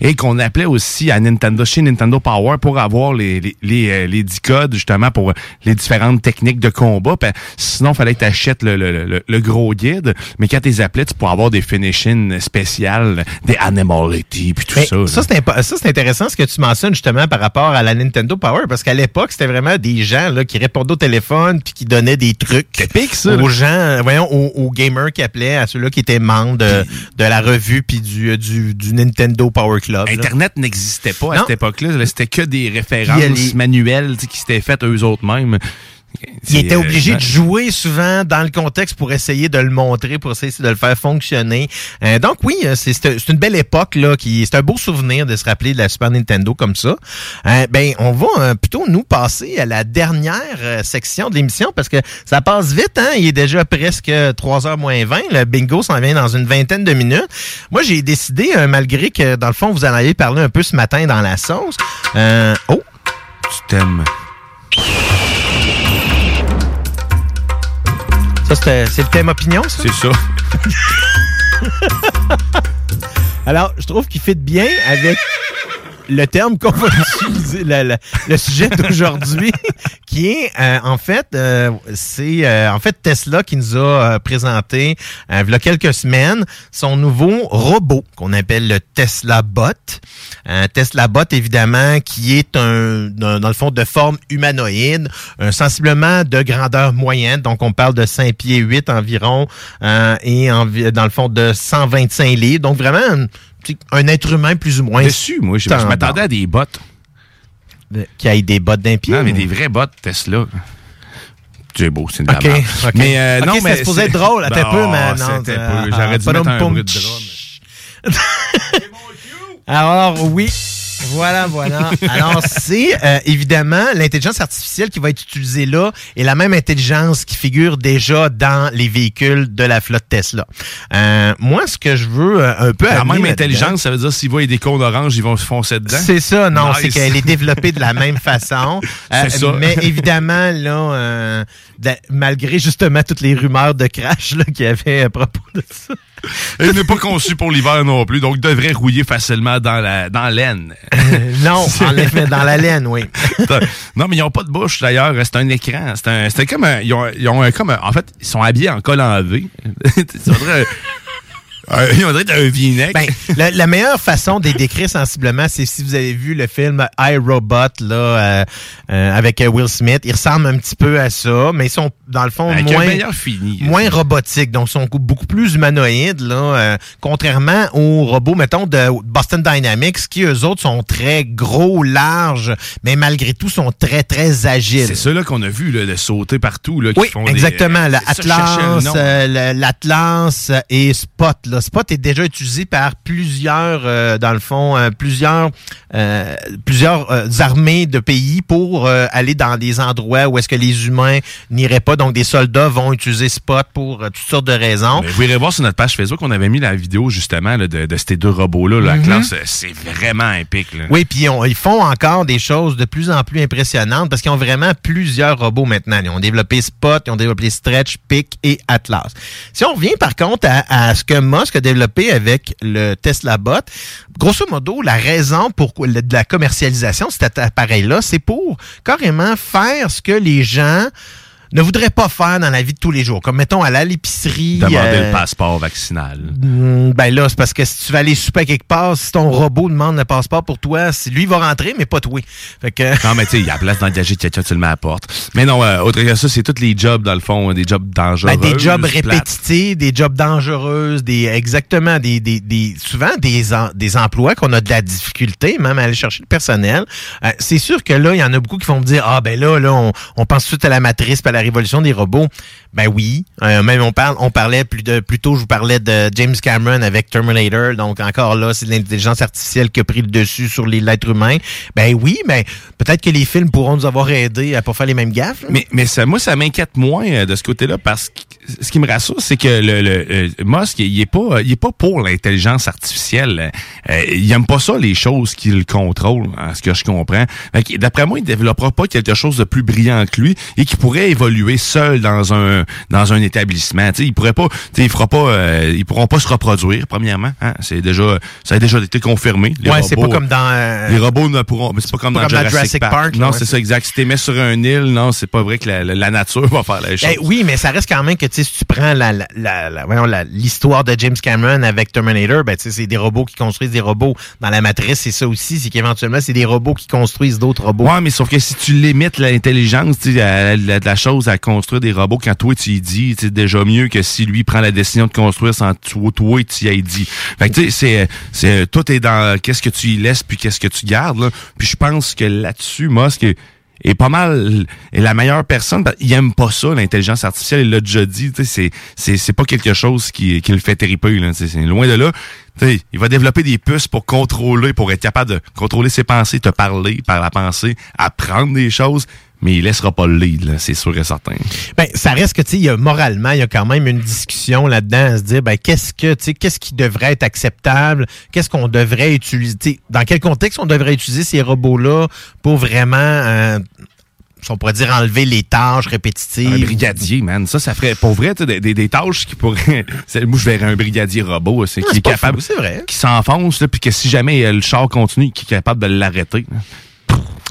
et qu'on appelait aussi à Nintendo, chez Nintendo Power pour avoir les, les, les, les 10 codes, justement, pour les différentes techniques de combat. Ben, sinon, il fallait que tu achètes le, le, le, le gros guide, mais quand tu les appelais, tu pourrais avoir des finishings spéciales, des animality, puis tout
Mais
ça.
ça, c'est intéressant ce que tu mentionnes justement par rapport à la Nintendo Power, parce qu'à l'époque, c'était vraiment des gens là, qui répondaient au téléphone puis qui donnaient des trucs
ça,
aux
là.
gens, voyons, aux, aux gamers qui appelaient, à ceux-là qui étaient membres de, de la revue puis du, euh, du, du Nintendo Power Club.
Internet n'existait pas à
Non.
cette époque-là. là. C'était que des références
les-
manuelles qui s'étaient faites eux autres mêmes.
Ils étaient
euh,
obligés
ouais.
de jouer souvent dans le contexte pour essayer de le montrer, pour essayer de le faire fonctionner. Euh, donc oui, euh, c'est une belle époque là, qui c'est un beau souvenir de se rappeler de la Super Nintendo comme ça. Euh, ben on va plutôt nous passer à la dernière section de l'émission parce que ça passe vite. Hein? Il est déjà presque 3h moins 20. Le bingo s'en vient dans une vingtaine de minutes. Moi j'ai décidé, malgré que dans le fond vous en avez parlé un peu ce matin dans la sauce. oh.
Tu t'aimes.
Ça, c'est le thème opinion, ça?
C'est ça.
Alors, je trouve qu'il fit bien avec le terme qu'on va utiliser, le, sujet d'aujourd'hui, qui est, euh, en fait, euh, c'est euh, en fait Tesla qui nous a euh, présenté, euh, il y a quelques semaines, son nouveau robot qu'on appelle le Tesla Bot. Un Tesla Bot, évidemment, qui est un, un- dans le fond, de forme humanoïde, euh, sensiblement de grandeur moyenne. Donc, on parle de 5 pieds 8 environ et envi- dans le fond de 125 livres. Donc, vraiment, un, petit- un être humain plus ou moins.
Déçu, moi. Je, m'attendais à des bottes.
Qui ait des bottes d'un pied.
Non, mais des vraies bottes Tesla. C'est beau, c'est de la
OK,
merde.
OK.
Mais euh,
OK,
non,
c'était
mais
supposé
c'est-
être drôle, un peu, mais non,
c'était peu. J'aurais dû mettre un bruit de drum.
Alors oui, voilà, voilà. Alors c'est euh, évidemment l'intelligence artificielle qui va être utilisée là et la même intelligence qui figure déjà dans les véhicules de la flotte Tesla. Euh, moi, ce que je veux euh, un peu
La même intelligence, ça veut dire s'ils voient des cônes oranges, ils vont se foncer dedans?
C'est ça, non,
Nice.
c'est qu'elle est développée de la même façon. Euh,
C'est ça.
Mais évidemment, là, euh, malgré justement toutes les rumeurs de crash là, qu'il y avait à propos de ça.
Elle n'est pas conçue pour l'hiver non plus, donc devrait rouiller facilement dans la dans l'aine.
non, en effet, dans la laine, oui.
non, mais ils n'ont pas de bouche d'ailleurs. C'est un écran. C'est un, comme un, ils ont, ils ont un- comme un- en fait, ils sont habillés en col en V. Dirait- euh, dirait un.
Ben, la, la meilleure façon de les décrire sensiblement, c'est si vous avez vu le film iRobot là, euh, euh, avec euh, Will Smith. Ils ressemblent un petit peu à ça, mais ils sont dans le fond
Avec
moins
fini.
moins robotiques, donc ils sont beaucoup plus humanoïdes là, euh, contrairement aux robots mettons de Boston Dynamics qui eux autres sont très gros, larges, mais malgré tout sont très très agiles.
C'est ceux-là qu'on a vu là, de sauter partout. Là, qui
Oui,
font
exactement.
euh,
Le
le
Atlas, le- l'Atlas et Spot. Là. Spot est déjà utilisé par plusieurs, euh, dans le fond, euh, plusieurs, euh, plusieurs euh, armées de pays pour euh, aller dans des endroits où est-ce que les humains n'iraient pas. Donc, des soldats vont utiliser Spot pour euh, toutes sortes de raisons.
Mais vous irez voir sur notre page Facebook, on avait mis la vidéo justement là, de, de ces deux robots-là. La
Mhm.
classe, c'est vraiment épique. Là.
Oui, puis ils font encore des choses de plus en plus impressionnantes parce qu'ils ont vraiment plusieurs robots maintenant. Ils ont développé Spot, ils ont développé Stretch, Pick et Atlas. Si on revient par contre à, à ce que Musk a développé avec le Tesla Bot, grosso modo, la raison pour de la commercialisation de cet appareil-là, c'est pour carrément faire ce que les gens ne voudraient pas faire dans la vie de tous les jours. Comme mettons à l'épicerie.
Demander
euh,
le passeport vaccinal.
Hmm, Ben là, c'est parce que si tu vas aller souper quelque part, si ton robot demande le passeport pour toi, lui va rentrer, mais pas toi. Fait que.
Non, mais tu sais, il y a la place d'engager quelqu'un, tu le mets à la porte. Mais non, euh, autre que ça, c'est tous les jobs, dans le fond, des jobs dangereux.
Ben, des jobs répétitifs, des jobs dangereux, des exactement des, des, des souvent des des emplois qu'on a de la difficulté même à aller chercher le personnel. Euh, c'est sûr que là, il y en a beaucoup qui vont me dire ah ben là là on, on pense tout à la matrice, à la révolution des robots. Ben oui. Euh, même on parle, on parlait plus de plus tôt, je vous parlais de James Cameron avec Terminator. Donc encore là, c'est l'intelligence artificielle qui a pris le dessus sur les l'être humain. Ben oui, mais peut-être que les films pourront nous avoir aidés à pas faire les mêmes gaffes.
Mais, mais ça, moi, ça m'inquiète moins euh, de ce côté-là parce que ce qui me rassure, c'est que le, le euh, Musk, il est pas, il est pas pour l'intelligence artificielle. Euh, il aime pas ça les choses qu'il contrôle, à ce que je comprends. Fait que, D'après moi, il développera pas quelque chose de plus brillant que lui et qui pourrait évoluer seul dans un dans un établissement. Tu sais, il pourrait pas, tu sais, il fera pas, euh, ils pourront pas se reproduire. Premièrement, hein. c'est déjà, ça a déjà été confirmé. Les
ouais, c'est pas comme dans. euh,
les robots ne pourront. Mais c'est pas comme,
pas
dans,
comme
Jurassic,
Jurassic
Park.
Park,
non,
ouais,
c'est
c'est-
ça, exact. Si t'es mis sur un île, non, c'est pas vrai que la, la- la nature va faire la chose.
Eh oui, mais ça reste quand même que tu si tu prends la, la, la, la- la- l'histoire de James Cameron avec Terminator, ben tu sais, c'est des robots qui construisent des robots. Dans la matrice, c'est ça aussi, c'est qu'éventuellement c'est des robots qui construisent d'autres robots.
Ouais, mais sauf que si tu limites l'intelligence, à- la, la chose à construire des robots quand toi tu y dis, c'est déjà mieux que si lui prend la décision de construire sans toi, toi tu y aies dit. Fait que tu sais, c'est, c'est, tout est dans qu'est-ce que tu y laisses puis qu'est-ce que tu gardes, là. Puis je pense que là-dessus, Musk est, pas mal est la meilleure personne. parce qu'il aime pas ça, l'intelligence artificielle. Il l'a déjà dit. C'est, c'est, c'est pas quelque chose qui, qui le fait triper. C'est loin de là. Il va développer des puces pour contrôler, pour être capable de contrôler ses pensées, te parler par la pensée, apprendre des choses, mais il laissera pas le lead, c'est sûr et certain.
Ben, ça reste que, tu sais, moralement, il y a quand même une discussion là-dedans à se dire, ben, qu'est-ce que, tu sais, qu'est-ce qui devrait être acceptable? Qu'est-ce qu'on devrait utiliser? Dans quel contexte on devrait utiliser ces robots-là pour vraiment, euh, on pourrait dire, enlever les tâches répétitives?
Un brigadier, man. Ça, ça ferait, pour vrai, des, des, des tâches qui pourraient. Moi, je verrais un brigadier robot, c'est qui est capable.
c'est vrai.
Qui s'enfonce, puis que si jamais euh, le char continue, qui est capable de l'arrêter.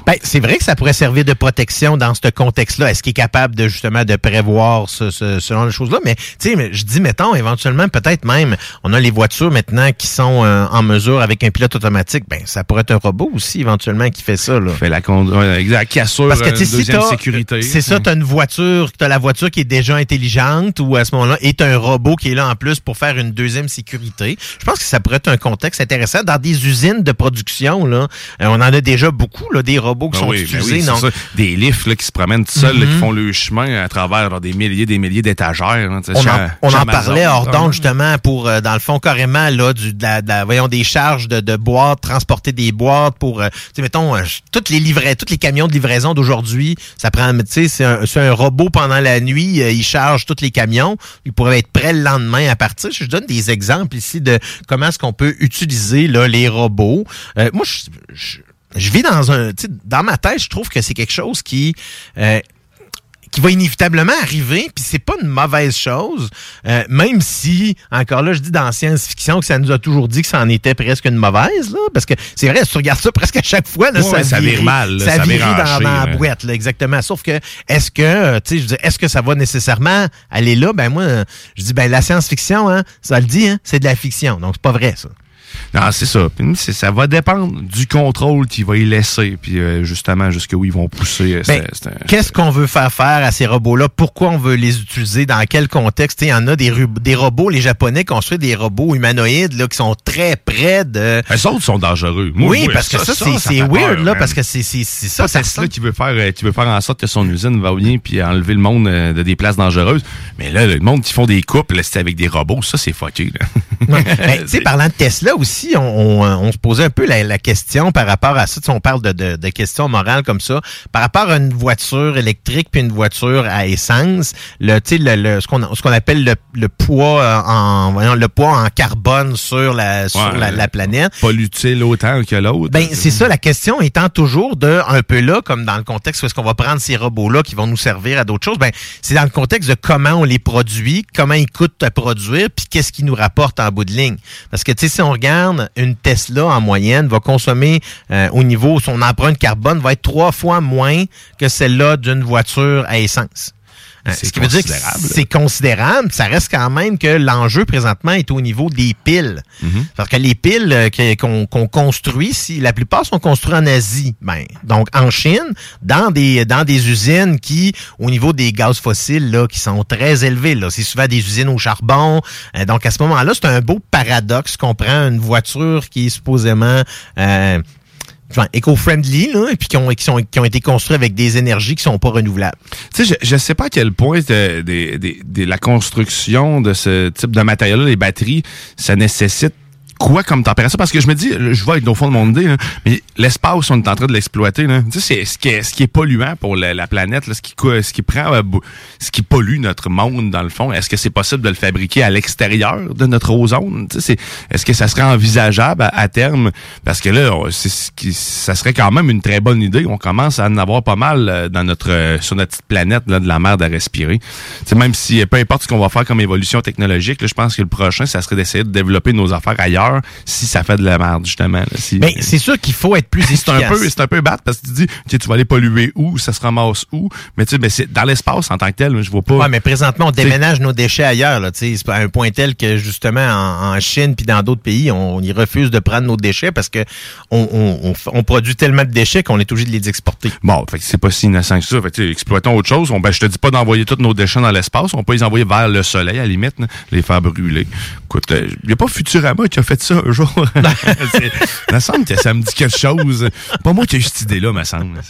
Ben, c'est vrai que ça pourrait servir de protection dans ce contexte-là. Est-ce qu'il est capable de justement de prévoir ce, ce, ce genre de choses-là? Mais tu sais, je dis, mettons, éventuellement, peut-être même, on a les voitures maintenant qui sont euh, en mesure avec un pilote automatique. Ben, ça pourrait être un robot aussi, éventuellement, qui fait ça. Là.
Fait la con... ouais, exact, qui assure
Parce que
une
si
deuxième
t'as-
sécurité.
C'est ça, tu as une voiture, tu as la voiture qui est déjà intelligente ou à ce moment-là, et tu un robot qui est là en plus pour faire une deuxième sécurité. Je pense que ça pourrait être un contexte intéressant. Dans des usines de production, là, euh, on en a déjà beaucoup, là, des robots qui
Ben
sont
oui, ben
utilisés.
oui, ça. Des lifts là, qui se promènent tout seuls, là, qui
Mhm.
font le chemin à travers là, des milliers des milliers d'étagères. sais,
On en, on en parlait hors
Ah,
d'onde justement pour euh, dans le fond carrément là du de la, de la- voyons des charges de, de boîtes transporter des boîtes pour euh, tu sais mettons euh, toutes les livrets tous les camions de livraison d'aujourd'hui ça prend tu sais c'est un, c'est un robot pendant la nuit euh, il charge tous les camions il pourrait être prêt le lendemain à partir je donne des exemples ici de comment est-ce qu'on peut utiliser là les robots Euh, moi je, je je vis dans un tu sais dans ma tête je trouve que c'est quelque chose qui euh, qui va inévitablement arriver, puis c'est pas une mauvaise chose, euh, même si, encore là, je dis dans science-fiction que ça nous a toujours dit que ça en était presque une mauvaise, là, parce que c'est vrai, si tu regardes ça presque à chaque fois, là,
Ouais,
ça,
ça vire
vire
mal, là,
ça,
ça
vire
vire
dans, dans la boîte, là, exactement. Sauf que, est-ce que, euh, tu sais, je dire, est-ce que ça va nécessairement aller là? Ben moi, je dis, ben la science-fiction, hein, ça le dit, hein, c'est de la fiction, donc c'est pas vrai, ça.
Non, c'est ça. Ça va dépendre du contrôle qu'il va y laisser, puis euh, justement jusqu'où ils vont pousser. euh,
Ben, Qu'est-ce qu'on veut faire faire à ces robots-là? Pourquoi on veut les utiliser? Dans quel contexte? Il y en a des, des robots, les Japonais construisent des robots humanoïdes là, qui sont très près de...
Eux autres sont dangereux. Moi,
oui,
oui,
parce que ça, c'est weird,
peur,
là,
man.
parce que c'est c'est- c'est ça.
Ça,
ça
Tesla qui veut faire euh, qui veut faire en sorte que son usine va venir puis enlever le monde de des places dangereuses. Mais là, le monde qui font des couples, c'est avec des robots, ça c'est fucké. Là.
Ouais. Ben, tu sais, parlant de Tesla aussi, on, on, euh, on se posait un peu la, la question par rapport à ça. Sais, on parle de, de, de questions morales comme ça. Par rapport à une voiture électrique puis une voiture à essence, le, tu sais, le, le- ce qu'on ce qu'on appelle le, le poids euh, en voyons, le poids en carbone sur la sur la, la planète.
Pas l'utile autant que l'autre.
Ben, c'est ça, la question étant toujours de, un peu là, comme dans le contexte où est-ce qu'on va prendre ces robots-là qui vont nous servir à d'autres choses, ben, c'est dans le contexte de comment on les produit, comment ils coûtent à produire, puis qu'est-ce qu'ils nous rapportent en bout de ligne. Parce que, tu sais, si on regarde, une Tesla, en moyenne, va consommer, euh, au niveau, son empreinte carbone va être trois fois moins que celle-là d'une voiture à essence.
C'est
Ce qui veut dire que
considérable.
c'est considérable. Ça reste quand même que l'enjeu présentement est au niveau des piles.
Mhm.
Parce que les piles euh, qu'on construit, si la plupart sont construits en Asie, ben, donc en Chine, dans des dans des usines qui, au niveau des gaz fossiles, là, qui sont très élevés. Là, c'est souvent des usines au charbon. Euh, donc à ce moment-là, c'est un beau paradoxe qu'on prend une voiture qui est supposément euh, enfin, éco-friendly, et puis qui ont, qui, sont, qui ont été construits avec des énergies qui sont pas renouvelables.
Tu sais, je, je sais pas à quel point de- de- de la construction de ce type de matériel-là, les batteries, ça nécessite quoi comme température? Parce que je me dis, je vais être au fond de mon idée, là, mais l'espace, on est en train de l'exploiter. Tu sais, c'est ce qui est, ce qui est polluant pour la, la planète, là, ce, qui, ce qui prend, euh, ce qui pollue notre monde, dans le fond. Est-ce que c'est possible de le fabriquer à l'extérieur de notre ozone? Tu sais, c'est- Est-ce que ça serait envisageable à, à terme? Parce que là, on- ce qui, ça serait quand même une très bonne idée. On commence à en avoir pas mal euh, dans notre, euh, sur notre petite planète là, de la merde à respirer. Tu sais, même si, peu importe ce qu'on va faire comme évolution technologique, là, je pense que le prochain, ça serait d'essayer de développer nos affaires ailleurs si ça fait de la merde, justement. là. Si-
Mais c'est sûr qu'il faut être plus
c'est un
efficace.
peu c'est un peu bête parce que tu dis ok, tu vas aller polluer où ça se ramasse où? Mais tu sais ben, c'est dans l'espace en tant que tel je vois pas
Ouais, mais présentement, on déménage nos déchets ailleurs. Là, c'est à un point tel que justement en, en Chine puis dans d'autres pays, on, on y refuse de prendre nos déchets parce que on, produit tellement de déchets qu'on est obligé de les exporter.
Bon, fait que c'est pas si innocent que ça. Fait que, exploitons autre chose. On, ben, je te dis pas d'envoyer tous nos déchets dans l'espace. On peut les envoyer vers le soleil, à la limite, là, les faire brûler. Écoute, il y a pas Futurama qui a fait ça un jour. Il me semble que ça me dit quelque chose. Pas moi qui ai eu cette idée-là, me semble.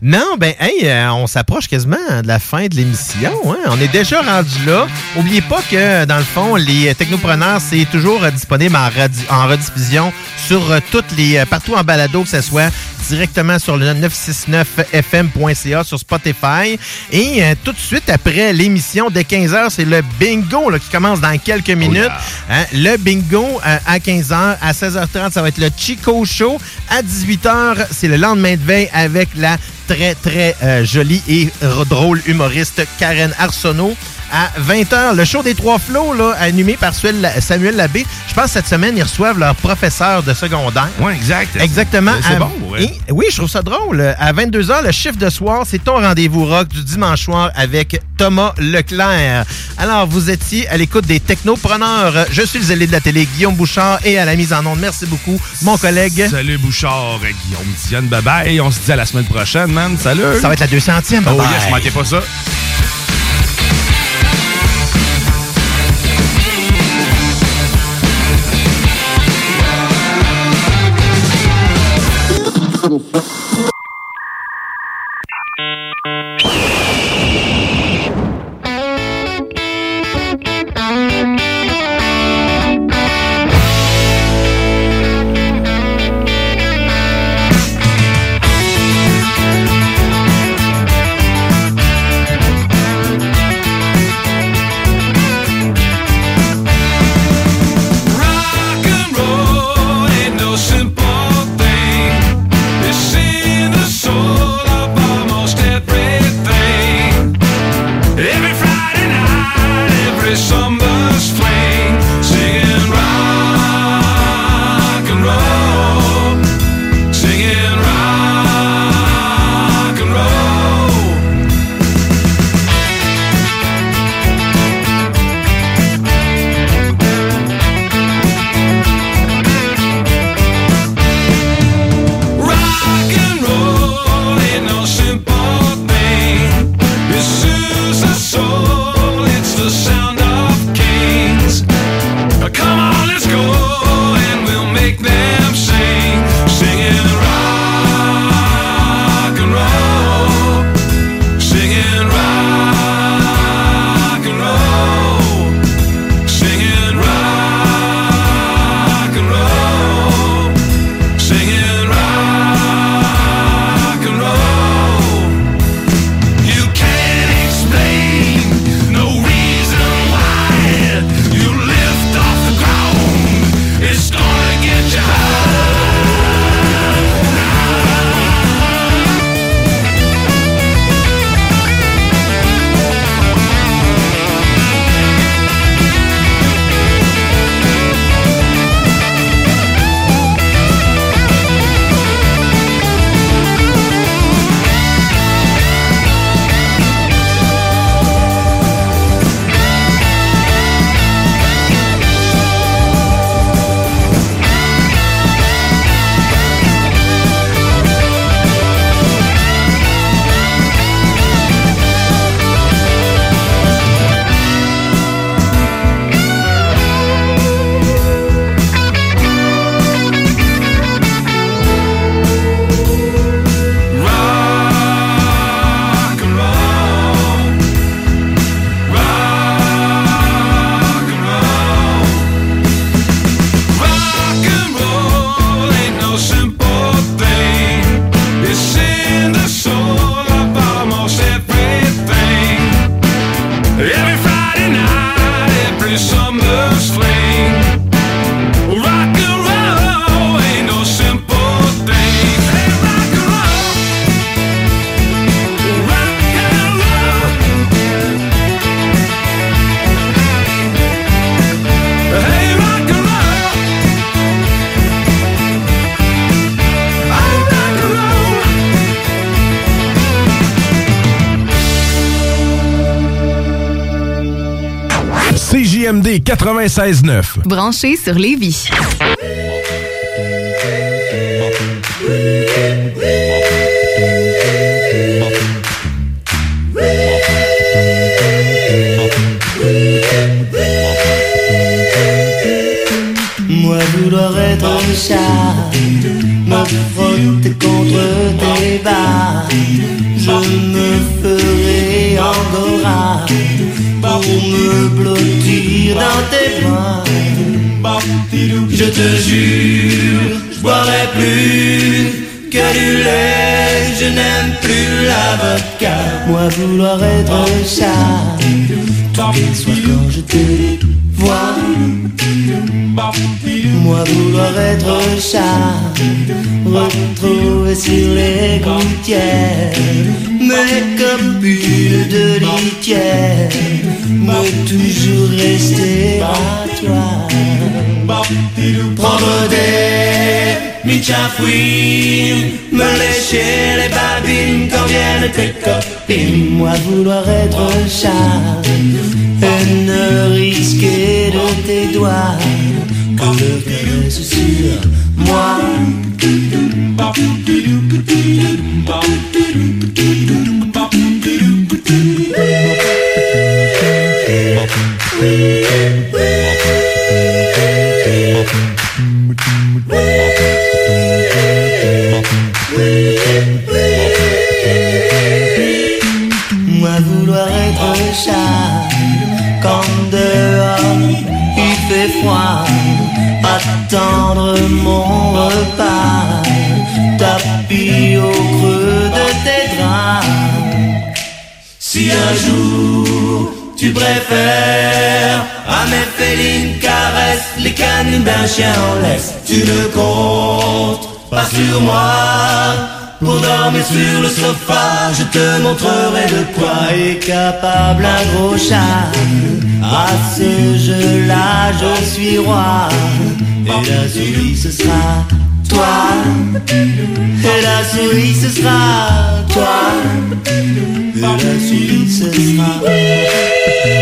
Non, ben, hey, euh, on s'approche quasiment de la fin de l'émission. Hein? On est déjà rendu là. Oubliez pas que, dans le fond, les technopreneurs, c'est toujours disponible en rediffusion sur euh, toutes les euh, partout en balado, que ce soit directement sur le 969fm.ca, sur Spotify. Et euh, tout de suite après l'émission, dès 15h, c'est le bingo là, qui commence dans quelques minutes. Hein, le bingo euh, à 15h. À 16h30, ça va être le Chico Show. À 18h, c'est le lendemain de veille avec la très, très euh, jolie et drôle humoriste Karen Arsenault. À 20h, le show des Trois Flots, là, animé par Samuel Labbé. Je pense que cette semaine, ils reçoivent leur professeur de secondaire.
Ouais, exact.
Exactement.
C'est bon, ouais.
et- oui, je trouve ça drôle. À 22h, le chiffre de soir, c'est ton rendez-vous rock du dimanche soir avec Thomas Leclerc. Alors, vous étiez à l'écoute des technopreneurs. Je suis le zélé de la télé, Guillaume Bouchard, et à la mise en onde, merci beaucoup, mon collègue.
Salut Bouchard, Guillaume Diane, bye bye. On se dit à la semaine prochaine, man. Salut.
Ça va être la 200e.
Oh
bye-bye.
yes, manquez pas ça.
96.9.
Branché sur Lévis.
Moi vouloir être un chat, me frotter contre tes bas, je me ferai angora pour me blottir dans tes bras. Je te jure, je boirai plus que du lait, je n'aime plus la vodka. Moi vouloir être chat, tous les soirs quand je te vois. Moi vouloir être chat, retrouver sur les gouttières, comme bulle de litière, mais toujours rester à toi. Prendre des michafouines, me lécher les babines quand viennent tes copines. Moi vouloir être un chat, et ne risquer de tes doigts que le caresse sur attendre mon repas, tapis au creux de tes draps. Si un jour tu préfères à mes félines caresses les canines d'un chien en laisse, tu ne comptes pas sur moi. Pour dormir sur le sofa, je te montrerai de quoi est capable un gros chat. À ce jeu-là, je suis roi. Et la souris, ce sera toi. Et la souris, ce sera toi. Et la souris, ce sera.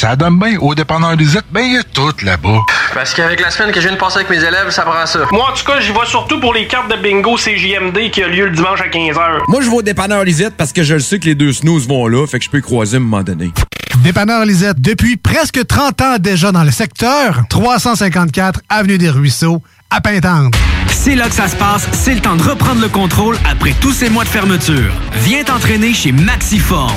Ça donne bien au dépanneur Lisette, ben il y a tout là-bas.
Parce qu'avec la semaine que je viens de passer avec mes élèves, ça prend ça. Moi, en tout cas, j'y vais surtout pour les cartes de bingo CJMD qui a lieu le dimanche à 15h.
Moi, je vais au dépanneur Lisette parce que je le sais que les deux snooze vont là, fait que je peux y croiser à un moment donné.
Dépanneur Lisette, depuis presque 30 ans déjà dans le secteur, 354 Avenue des Ruisseaux, à Pintendre.
C'est là que ça se passe, c'est le temps de reprendre le contrôle après tous ces mois de fermeture. Viens t'entraîner chez Maxiform.